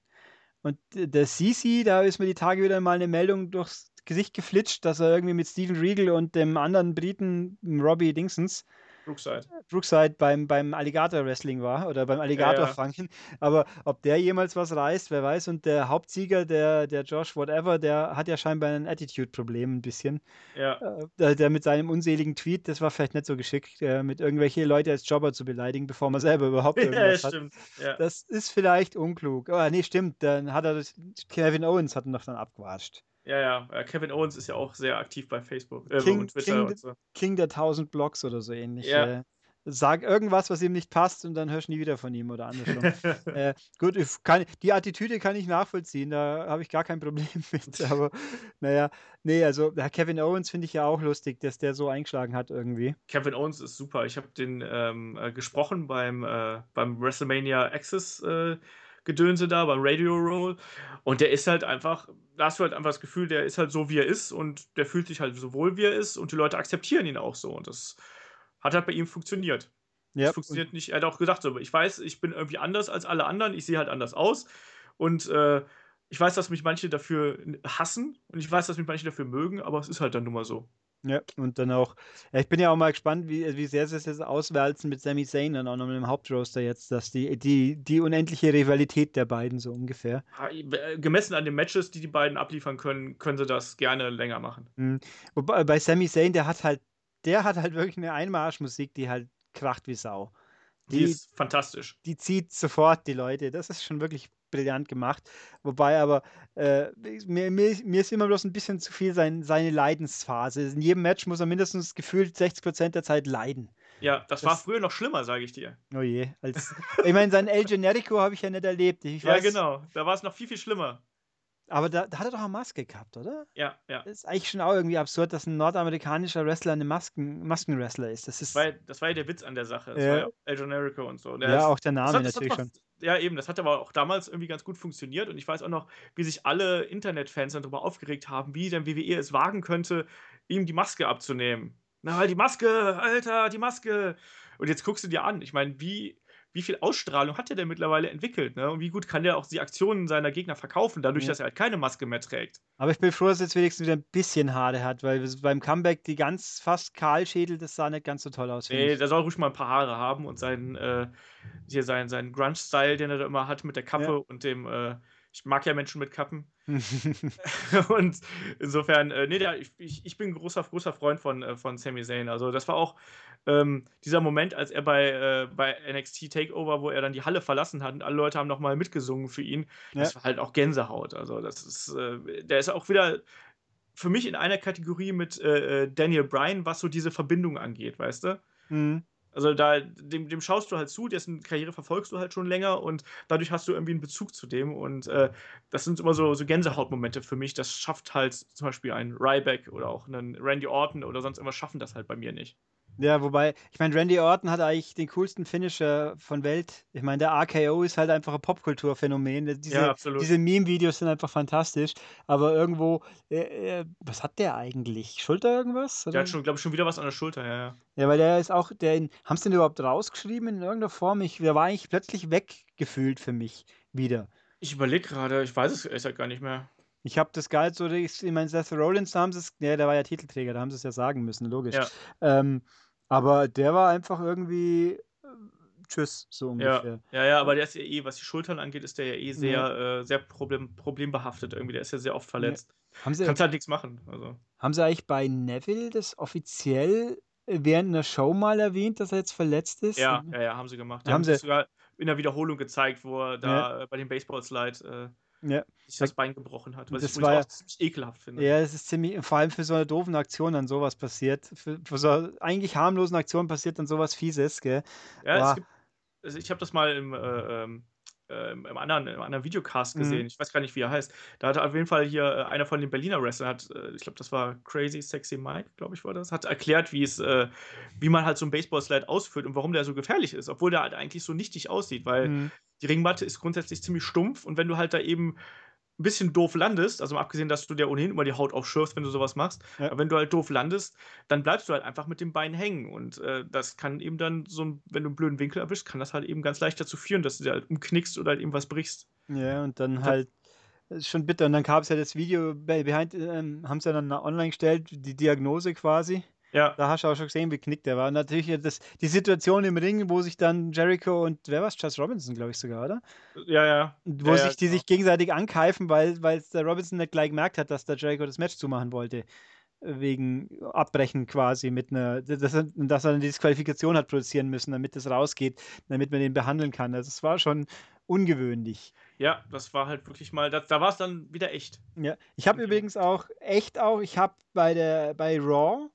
Und der Sisi, da ist mir die Tage wieder mal eine Meldung durchs Gesicht geflitscht, dass er irgendwie mit Steven Regal und dem anderen Briten, Robbie Dingsons, Brookside. Brookside beim, beim Alligator Wrestling war oder beim Alligator fangen. Ja. Aber ob der jemals was reißt, wer weiß. Und der Hauptsieger, der, der Josh Whatever, der hat ja scheinbar ein Attitude-Problem ein bisschen. Ja. Äh, der, der, mit seinem unseligen Tweet, das war vielleicht nicht so geschickt, äh, mit irgendwelche Leute als Jobber zu beleidigen, bevor man selber überhaupt irgendwas ja, stimmt. hat. Ja. Das ist vielleicht unklug. Oh, nee, stimmt. Dann hat er das, Kevin Owens hat ihn doch dann abgewatscht. Ja, ja, Kevin Owens ist ja auch sehr aktiv bei Facebook äh, King, und Twitter King, und so. King der 1000 Blogs oder so ähnlich. Ja. Äh, sag irgendwas, was ihm nicht passt und dann hörst du nie wieder von ihm oder andersrum. äh, gut, kann, die Attitüde kann ich nachvollziehen, da habe ich gar kein Problem mit. Aber naja, nee, also Kevin Owens finde ich ja auch lustig, dass der so eingeschlagen hat irgendwie. Kevin Owens ist super. Ich habe den ähm, äh, gesprochen beim, äh, beim WrestleMania Access äh, Gedönse da beim Radio Roll. Und der ist halt einfach, da hast du halt einfach das Gefühl, der ist halt so, wie er ist und der fühlt sich halt so wohl, wie er ist und die Leute akzeptieren ihn auch so. Und das hat halt bei ihm funktioniert. Ja. Das funktioniert nicht. Er hat auch gesagt, so, ich weiß, ich bin irgendwie anders als alle anderen, ich sehe halt anders aus. Und äh, ich weiß, dass mich manche dafür hassen und ich weiß, dass mich manche dafür mögen, aber es ist halt dann nun mal so. Ja, und dann auch, ja, ich bin ja auch mal gespannt, wie, wie sehr sie es jetzt auswälzen mit Sami Zayn dann auch noch mit dem Hauptroaster jetzt, dass die, die, die unendliche Rivalität der beiden so ungefähr. Äh, gemessen an den Matches, die die beiden abliefern können, können sie das gerne länger machen. Mhm. Wobei bei Sami Zayn, der hat halt, der hat halt wirklich eine Einmarschmusik, die halt kracht wie Sau. Die, die ist fantastisch. Die zieht sofort die Leute. Das ist schon wirklich brillant gemacht. Wobei aber äh, mir, mir, mir, ist immer bloß ein bisschen zu viel sein, seine Leidensphase. In jedem Match muss er mindestens gefühlt 60% der Zeit leiden. Ja, das, das war früher noch schlimmer, sage ich dir. Oh je. Als, ich meine, sein El Generico habe ich ja nicht erlebt. Ich ja, genau. Da war es noch viel, viel schlimmer. Aber da, da, hat er doch eine Maske gehabt, oder? Ja, ja. Das ist eigentlich schon auch irgendwie absurd, dass ein nordamerikanischer Wrestler eine Masken, Maskenwrestler ist. Das, ist das, war, das war ja der Witz an der Sache. Das ja. war ja El Generico und so. Der ja, ist, auch der Name hat, natürlich schon. Ja, eben. Das hat aber auch damals irgendwie ganz gut funktioniert. Und ich weiß auch noch, wie sich alle Internetfans darüber aufgeregt haben, wie denn WWE es wagen könnte, ihm die Maske abzunehmen. Na, die Maske, Alter, die Maske. Und jetzt guckst du dir an. Ich meine, wie wie viel Ausstrahlung hat er denn mittlerweile entwickelt? Ne? Und wie gut kann der auch die Aktionen seiner Gegner verkaufen, dadurch, ja. dass er halt keine Maske mehr trägt? Aber ich bin froh, dass er jetzt wenigstens wieder ein bisschen Haare hat, weil beim Comeback die ganz fast Kahlschädel, das sah nicht ganz so toll aus. Nee, der soll ruhig mal ein paar Haare haben und seinen, äh, hier seinen, seinen Grunge-Style, den er da immer hat mit der Kappe ja. und dem, äh, ich mag ja Menschen mit Kappen. und insofern, äh, nee, der, ich, ich bin großer, großer Freund von, äh, von Sami Zayn. Also das war auch ähm, dieser Moment, als er bei, äh, bei NXT Takeover, wo er dann die Halle verlassen hat und alle Leute haben nochmal mitgesungen für ihn, ja. das war halt auch Gänsehaut. Also das ist, äh, der ist auch wieder für mich in einer Kategorie mit äh, äh, Daniel Bryan, was so diese Verbindung angeht, weißt du? Mhm. Also da, dem, dem schaust du halt zu, dessen Karriere verfolgst du halt schon länger und dadurch hast du irgendwie einen Bezug zu dem. Und äh, das sind immer so, so Gänsehautmomente für mich. Das schafft halt zum Beispiel ein Ryback oder auch einen Randy Orton oder sonst irgendwas schaffen das halt bei mir nicht. Ja, wobei, ich meine, Randy Orton hat eigentlich den coolsten Finisher von Welt. Ich meine, der RKO ist halt einfach ein Popkulturphänomen. Diese, ja, diese Meme-Videos sind einfach fantastisch. Aber irgendwo, äh, äh, was hat der eigentlich? Schulter irgendwas? Oder? Der hat schon, glaube ich, schon wieder was an der Schulter, ja, ja. Ja, weil der ist auch, der, haben sie den überhaupt rausgeschrieben in irgendeiner Form? Ich, der war eigentlich plötzlich weggefühlt für mich wieder. Ich überlege gerade, ich weiß es ehrlich gar nicht mehr. Ich habe das geil so, ich meine, Seth Rollins, da haben sie es, ja, der war ja Titelträger, da haben sie es ja sagen müssen, logisch. Ja. Ähm, aber der war einfach irgendwie äh, tschüss, so ungefähr. Ja, ja, ja, aber der ist ja eh, was die Schultern angeht, ist der ja eh sehr, ja. Äh, sehr problem, problembehaftet irgendwie. Der ist ja sehr oft verletzt. Ja. Haben sie, Kannst halt nichts machen. Also. Haben sie eigentlich bei Neville das offiziell während einer Show mal erwähnt, dass er jetzt verletzt ist? Ja, ja, ja haben sie gemacht. Die haben, haben sie sogar in der Wiederholung gezeigt, wo er da ja. bei dem Baseball-Slide äh, ja. sich das Bein gebrochen hat. Was das ich war, auch ziemlich ekelhaft finde. Ja, es ist ziemlich, vor allem für so eine doofen Aktion dann sowas passiert. Für, für so eigentlich harmlosen Aktionen passiert dann sowas Fieses, gell? Ja, es gibt, also ich habe das mal im, äh, ähm, äh, im, anderen, im anderen Videocast gesehen. Mhm. Ich weiß gar nicht, wie er heißt. Da hat auf jeden Fall hier äh, einer von den Berliner Wrestlern, hat, äh, ich glaube, das war Crazy Sexy Mike, glaube ich, war das, hat erklärt, wie es, äh, wie man halt so einen Baseball-Slide ausführt und warum der so gefährlich ist, obwohl der halt eigentlich so nichtig aussieht, weil mhm. die Ringmatte ist grundsätzlich ziemlich stumpf und wenn du halt da eben ein bisschen doof landest, also mal abgesehen, dass du dir ohnehin immer die Haut aufschürfst, wenn du sowas machst, ja. aber wenn du halt doof landest, dann bleibst du halt einfach mit dem Bein hängen und äh, das kann eben dann so, ein, wenn du einen blöden Winkel erwischst, kann das halt eben ganz leicht dazu führen, dass du dir halt umknickst oder halt eben was brichst. Ja, und dann halt, das ist schon bitter. Und dann gab es ja das Video, behind, ähm, haben sie ja dann online gestellt, die Diagnose quasi. Ja. Da hast du auch schon gesehen, wie knickt der war. Und natürlich das, die Situation im Ring, wo sich dann Jericho und wer war es? Chas Robinson, glaube ich sogar, oder? Ja, ja. Wo ja, sich ja, die genau. sich gegenseitig ankeifen, weil, weil der Robinson nicht gleich gemerkt hat, dass der Jericho das Match zumachen wollte. Wegen Abbrechen quasi mit einer, dass er, dass er eine Disqualifikation hat produzieren müssen, damit das rausgeht, damit man den behandeln kann. Also es war schon ungewöhnlich. Ja, das war halt wirklich mal, das, da war es dann wieder echt. Ja, ich habe übrigens auch echt auch, ich habe bei der bei Raw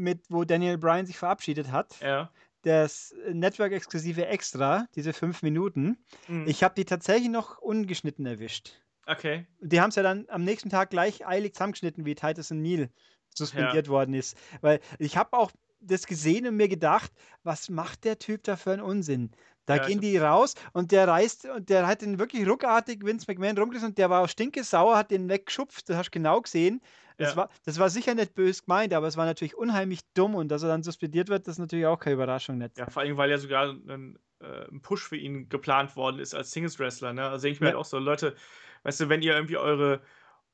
mit, wo Daniel Bryan sich verabschiedet hat. Ja. Das Network-exklusive Extra, diese fünf Minuten. Mhm. Ich habe die tatsächlich noch ungeschnitten erwischt. Okay. Die haben es ja dann am nächsten Tag gleich eilig zusammengeschnitten, wie Titus und Neil suspendiert ja. worden ist. Weil ich habe auch das gesehen und mir gedacht, was macht der Typ da für einen Unsinn? Da ja, gehen die raus und der reißt und der hat den wirklich ruckartig Vince McMahon rumgerissen und der war auch stinkesauer, hat den weggeschupft, das hast du genau gesehen. Das, ja. war, das war sicher nicht böse gemeint, aber es war natürlich unheimlich dumm und dass er dann suspendiert wird, das ist natürlich auch keine Überraschung. Nicht. Ja, vor allem, weil ja sogar ein, äh, ein Push für ihn geplant worden ist als Singles-Wrestler. Ne? Also denke ich mir ja. halt auch so, Leute, weißt du, wenn ihr irgendwie eure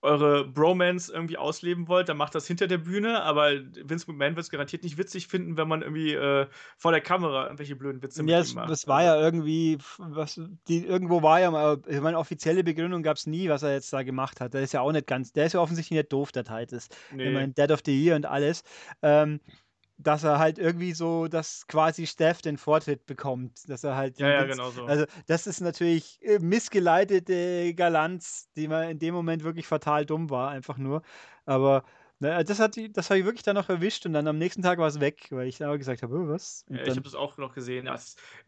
eure Bromance irgendwie ausleben wollt, dann macht das hinter der Bühne, aber Vince McMahon wird es garantiert nicht witzig finden, wenn man irgendwie äh, vor der Kamera irgendwelche blöden Witze ja, mit ihm macht. Das war ja irgendwie, was, die, irgendwo war ja mal, ich meine, offizielle Begründung gab es nie, was er jetzt da gemacht hat. Der ist ja auch nicht ganz, der ist ja offensichtlich nicht doof, der Titus. Nee. Ich meine, Dead of the Year und alles. Ähm, dass er halt irgendwie so, dass quasi Steph den Vortritt bekommt, dass er halt. Ja, ja, genau so. Also, das ist natürlich äh, missgeleitete Galanz, die man in dem Moment wirklich fatal dumm war, einfach nur. Aber ne, das hat das habe ich wirklich dann noch erwischt und dann am nächsten Tag war es weg, weil ich aber gesagt habe, oh, was? Ja, ich habe das auch noch gesehen. Ja,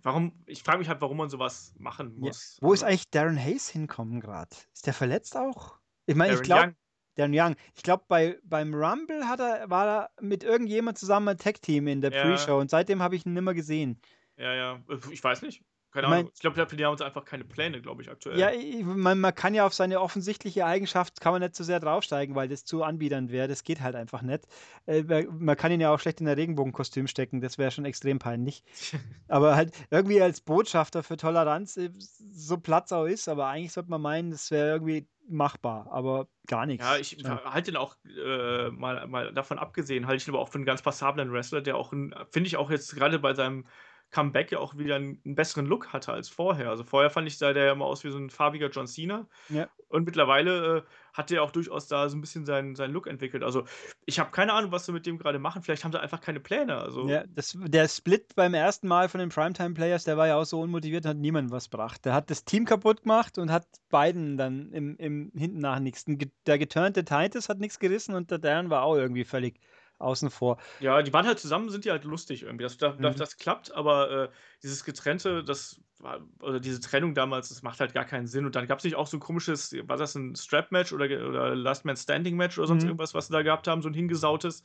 warum, ich frage mich halt, warum man sowas machen muss. Ja. Wo ist also eigentlich Darren Hayes hinkommen gerade? Ist der verletzt auch? Ich meine, ich glaube. Dan Young. Ich glaube, bei, beim Rumble hat er, war er mit irgendjemand zusammen ein Tag-Team in der ja. Pre-Show und seitdem habe ich ihn nimmer gesehen. Ja, ja. Ich weiß nicht. Keine ich mein, Ahnung. Ich glaube, die haben uns einfach keine Pläne, glaube ich, aktuell. Ja, ich, man, man, kann ja auf seine offensichtliche Eigenschaft kann man nicht zu so sehr draufsteigen, weil das zu anbiedernd wäre. Das geht halt einfach nicht. Äh, man kann ihn ja auch schlecht in ein Regenbogenkostüm stecken, das wäre schon extrem peinlich. aber halt irgendwie als Botschafter für Toleranz, äh, so Platzau ist, aber eigentlich sollte man meinen, das wäre irgendwie machbar, aber gar nichts. Ja, ich halte ihn auch äh, mal, mal davon abgesehen, halte ich ihn aber auch für einen ganz passablen Wrestler, der auch, finde ich auch jetzt gerade bei seinem Comeback ja auch wieder einen, einen, besseren Look hatte als vorher. Also vorher fand ich, sah der ja immer aus wie so ein farbiger John Cena. Ja. Und mittlerweile äh, hat der auch durchaus da so ein bisschen seinen, seinen Look entwickelt. Also ich habe keine Ahnung, was sie mit dem gerade machen. Vielleicht haben sie einfach keine Pläne. Also. Ja, das, der Split beim ersten Mal von den Primetime-Players, der war ja auch so unmotiviert und hat niemandem was gebracht. Der hat das Team kaputt gemacht und hat beiden dann im, im hinten nach nichts. Der geturnte Titus hat nichts gerissen und der Darren war auch irgendwie völlig außen vor. Ja, die waren halt zusammen, sind die halt lustig irgendwie. Das, das, mhm. das klappt, aber äh, dieses Getrennte, das war, oder diese Trennung damals, das macht halt gar keinen Sinn. Und dann gab es nicht auch so ein komisches, war das ein Strap-Match oder, oder Last Man Standing-Match oder sonst mhm. irgendwas, was sie da gehabt haben, so ein hingesautes.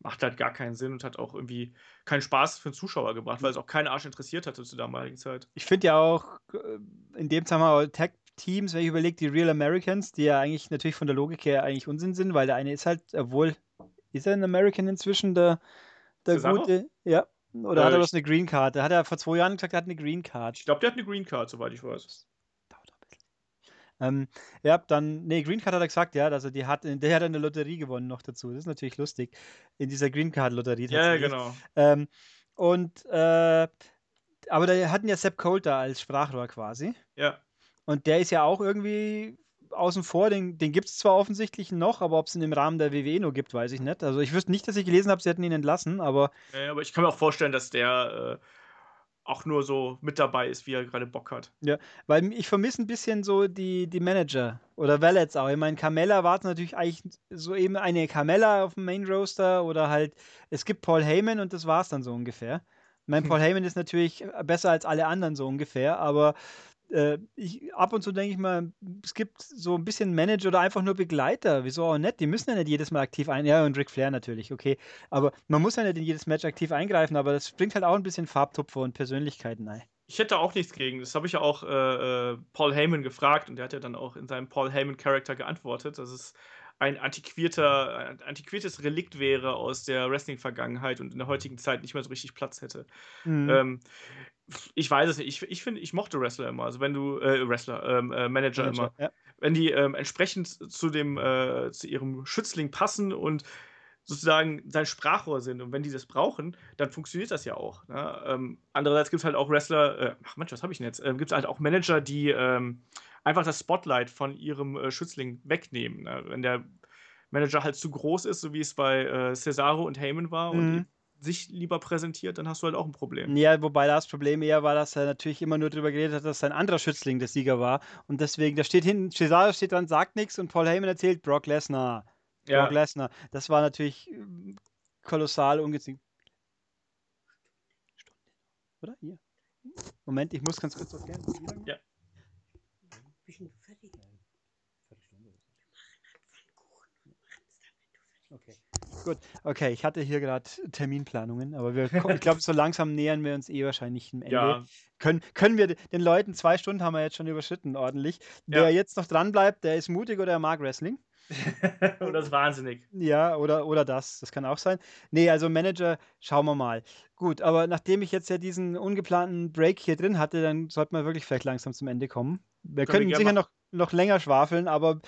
Macht halt gar keinen Sinn und hat auch irgendwie keinen Spaß für den Zuschauer gebracht, weil es auch keinen Arsch interessiert hatte zur damaligen Zeit. Ich finde ja auch äh, in dem Zusammenhang Tag Teams, wenn ich überlege, die Real Americans, die ja eigentlich natürlich von der Logik her eigentlich Unsinn sind, weil der eine ist halt, obwohl ist er ein American inzwischen, der, der gute? Ja. Oder äh, hat er bloß eine Green Card? Der hat er vor zwei Jahren gesagt, er hat eine Green Card. Ich glaube, der hat eine Green Card, soweit ich weiß. Dauert ein bisschen. Ähm, ja, dann, nee, Green Card hat er gesagt, ja, also die hat, der hat eine Lotterie gewonnen noch dazu. Das ist natürlich lustig. In dieser Green Card Lotterie. Ja, genau. Ähm, und, äh, aber da hatten ja Sepp Coulter als Sprachrohr quasi. Ja. Und der ist ja auch irgendwie außen vor, den, den gibt es zwar offensichtlich noch, aber ob es ihn im Rahmen der WWE nur gibt, weiß ich nicht. Also ich wüsste nicht, dass ich gelesen habe, sie hätten ihn entlassen, aber. Ja, aber ich kann mir auch vorstellen, dass der äh, auch nur so mit dabei ist, wie er gerade Bock hat. Ja, weil ich vermisse ein bisschen so die, die Manager oder Valets auch. Ich meine, Carmella war natürlich eigentlich so eben eine Carmella auf dem Main Roaster oder halt, es gibt Paul Heyman und das war es dann so ungefähr. Mein Paul Heyman ist natürlich besser als alle anderen so ungefähr, aber äh, ich, ab und zu denke ich mal, es gibt so ein bisschen Manager oder einfach nur Begleiter. Wieso auch nicht? Die müssen ja nicht jedes Mal aktiv ein. Ja, und Ric Flair natürlich, okay. Aber man muss ja nicht in jedes Match aktiv eingreifen, aber das bringt halt auch ein bisschen Farbtupfer und Persönlichkeiten ein. Ich hätte auch nichts gegen. Das habe ich ja auch äh, äh, Paul Heyman gefragt und der hat ja dann auch in seinem Paul Heyman-Charakter geantwortet, dass es ein antiquierter, ein antiquiertes Relikt wäre aus der Wrestling-Vergangenheit und in der heutigen Zeit nicht mehr so richtig Platz hätte. Mhm. Ähm, ich weiß es nicht. Ich, ich finde, ich mochte Wrestler immer. Also wenn du, äh, Wrestler, ähm, äh, Manager, Manager, immer. Ja. Wenn die ähm, entsprechend zu dem, äh, zu ihrem Schützling passen und sozusagen sein Sprachrohr sind. Und wenn die das brauchen, dann funktioniert das ja auch. Ne? Ähm, andererseits gibt es halt auch Wrestler, äh, ach Mensch, was habe ich denn jetzt? Ähm, gibt es halt auch Manager, die ähm, einfach das Spotlight von ihrem äh, Schützling wegnehmen. Ne? Wenn der Manager halt zu groß ist, so wie es bei äh, Cesaro und Heyman war mhm. und sich lieber präsentiert, dann hast du halt auch ein Problem. Ja, wobei das Problem eher war, dass er natürlich immer nur darüber geredet hat, dass sein anderer Schützling der Sieger war. Und deswegen, da steht hinten, Cesaro steht dran, sagt nichts und Paul Heyman erzählt Brock Lesnar. Ja. Brock Lesnar. Das war natürlich ähm, kolossal ungezwungen. Oder? Hier. Moment, ich muss ganz kurz was gerne. Ja. Okay. Gut, okay, ich hatte hier gerade Terminplanungen, aber wir, ich glaube, so langsam nähern wir uns eh wahrscheinlich dem Ende. Ja. Können, können wir den Leuten, zwei Stunden haben wir jetzt schon überschritten, ordentlich. Ja. Wer jetzt noch dran bleibt, der ist mutig oder er mag Wrestling. oder ist wahnsinnig. Ja, oder, oder das. Das kann auch sein. Nee, also Manager, schauen wir mal. Gut, aber nachdem ich jetzt ja diesen ungeplanten Break hier drin hatte, dann sollte man wirklich vielleicht langsam zum Ende kommen. Wir können, können wir sicher noch, noch länger schwafeln, aber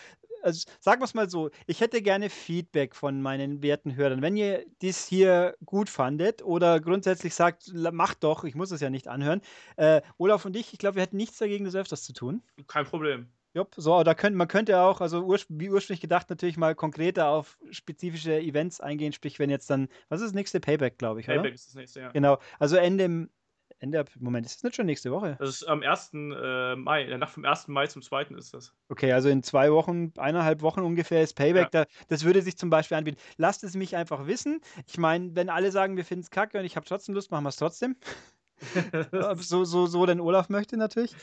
also sagen wir es mal so, ich hätte gerne Feedback von meinen werten Hörern. Wenn ihr dies hier gut fandet oder grundsätzlich sagt, macht doch, ich muss es ja nicht anhören. Äh, Olaf und ich, ich glaube, wir hätten nichts dagegen, das öfters zu tun. Kein Problem. Jupp, so, da könnt, man könnte auch, also ur, wie ursprünglich gedacht, natürlich mal konkreter auf spezifische Events eingehen, sprich, wenn jetzt dann, was ist das nächste Payback, glaube ich, Payback oder? ist das nächste, ja. Genau, also Ende, Ende, Moment, ist das nicht schon nächste Woche? Das ist am 1. Äh, Mai, der Nacht vom 1. Mai zum 2. ist das. Okay, also in zwei Wochen, eineinhalb Wochen ungefähr ist Payback. Ja. Da, das würde sich zum Beispiel anbieten. Lasst es mich einfach wissen. Ich meine, wenn alle sagen, wir finden es kacke und ich habe trotzdem Lust, machen wir es trotzdem. so, so, so denn Olaf möchte natürlich.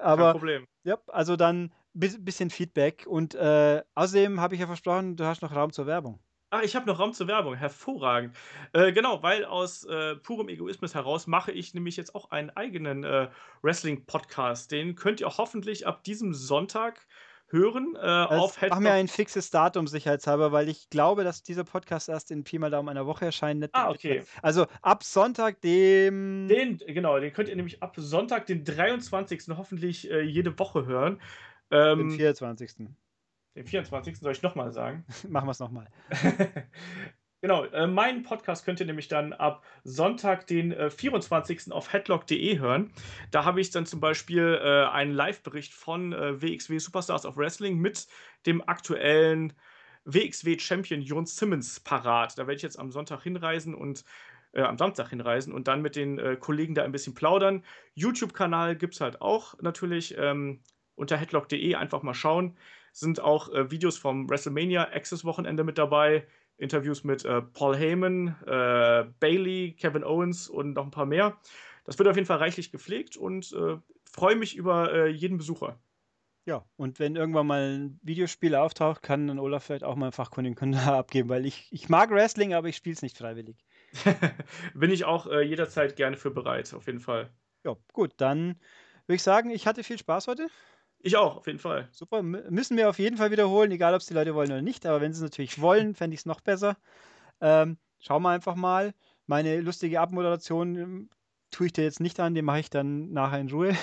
Aber, Kein Problem. Ja, also dann ein bisschen Feedback. Und äh, außerdem habe ich ja versprochen, du hast noch Raum zur Werbung. Ach, ich habe noch Raum zur Werbung. Hervorragend. Äh, genau, weil aus äh, purem Egoismus heraus mache ich nämlich jetzt auch einen eigenen äh, Wrestling-Podcast. Den könnt ihr hoffentlich ab diesem Sonntag hören. Äh, auf Mach mir ein fixes Datum sicherheitshalber, weil ich glaube, dass dieser Podcast erst in Pi mal Daumen einer Woche erscheint. Ah, okay. Also ab Sonntag, dem. Den, genau, den könnt ihr nämlich ab Sonntag, den 23. hoffentlich äh, jede Woche hören. Ähm, den 24. Den 24. soll ich nochmal sagen? Machen wir es nochmal. genau, äh, meinen Podcast könnt ihr nämlich dann ab Sonntag, den äh, 24. auf headlock.de hören. Da habe ich dann zum Beispiel äh, einen Live-Bericht von äh, WXW Superstars of Wrestling mit dem aktuellen WXW-Champion Jon Simmons parat. Da werde ich jetzt am Sonntag hinreisen und äh, am Samstag hinreisen und dann mit den äh, Kollegen da ein bisschen plaudern. YouTube-Kanal gibt es halt auch natürlich ähm, unter headlock.de einfach mal schauen sind auch äh, Videos vom WrestleMania Access Wochenende mit dabei, Interviews mit äh, Paul Heyman, äh, Bailey, Kevin Owens und noch ein paar mehr. Das wird auf jeden Fall reichlich gepflegt und äh, freue mich über äh, jeden Besucher. Ja, und wenn irgendwann mal ein Videospiel auftaucht, kann dann Olaf vielleicht auch mal einen fachkundigen abgeben, weil ich, ich mag Wrestling, aber ich spiele es nicht freiwillig. Bin ich auch äh, jederzeit gerne für bereit, auf jeden Fall. Ja, gut, dann würde ich sagen, ich hatte viel Spaß heute. Ich auch, auf jeden Fall. Super, M müssen wir auf jeden Fall wiederholen, egal ob es die Leute wollen oder nicht. Aber wenn sie es natürlich wollen, fände ich es noch besser. Ähm, schauen wir einfach mal. Meine lustige Abmoderation tue ich dir jetzt nicht an, den mache ich dann nachher in Ruhe.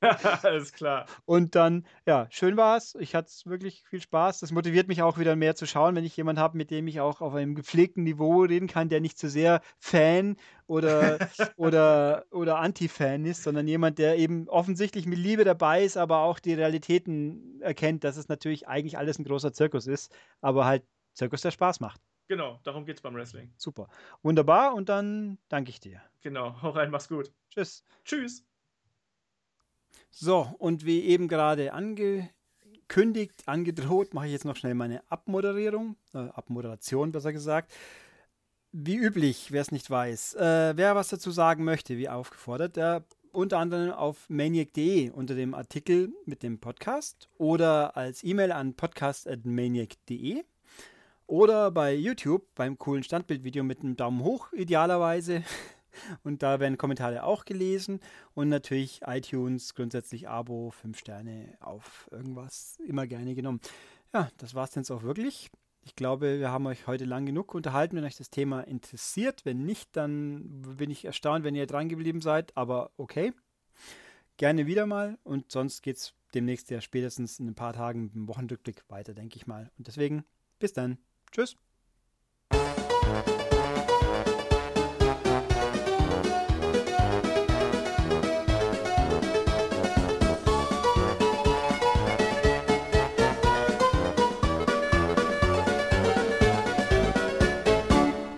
Alles klar. Und dann, ja, schön war es. Ich hatte wirklich viel Spaß. Das motiviert mich auch wieder mehr zu schauen, wenn ich jemanden habe, mit dem ich auch auf einem gepflegten Niveau reden kann, der nicht zu so sehr Fan oder, oder, oder Anti-Fan ist, sondern jemand, der eben offensichtlich mit Liebe dabei ist, aber auch die Realitäten erkennt, dass es natürlich eigentlich alles ein großer Zirkus ist, aber halt Zirkus, der Spaß macht. Genau, darum geht es beim Wrestling. Super. Wunderbar und dann danke ich dir. Genau, hau rein, mach's gut. Tschüss. Tschüss. So, und wie eben gerade angekündigt, angedroht, mache ich jetzt noch schnell meine Abmoderierung, äh, Abmoderation besser gesagt. Wie üblich, wer es nicht weiß, äh, wer was dazu sagen möchte, wie aufgefordert, der unter anderem auf maniac.de unter dem Artikel mit dem Podcast oder als E-Mail an podcast.maniac.de oder bei YouTube beim coolen Standbildvideo mit einem Daumen hoch idealerweise. Und da werden Kommentare auch gelesen und natürlich iTunes, grundsätzlich Abo, 5 Sterne auf irgendwas, immer gerne genommen. Ja, das war es jetzt auch wirklich. Ich glaube, wir haben euch heute lang genug unterhalten, wenn euch das Thema interessiert. Wenn nicht, dann bin ich erstaunt, wenn ihr dran geblieben seid. Aber okay, gerne wieder mal. Und sonst geht es demnächst ja spätestens in ein paar Tagen dem Wochenrückblick weiter, denke ich mal. Und deswegen, bis dann. Tschüss.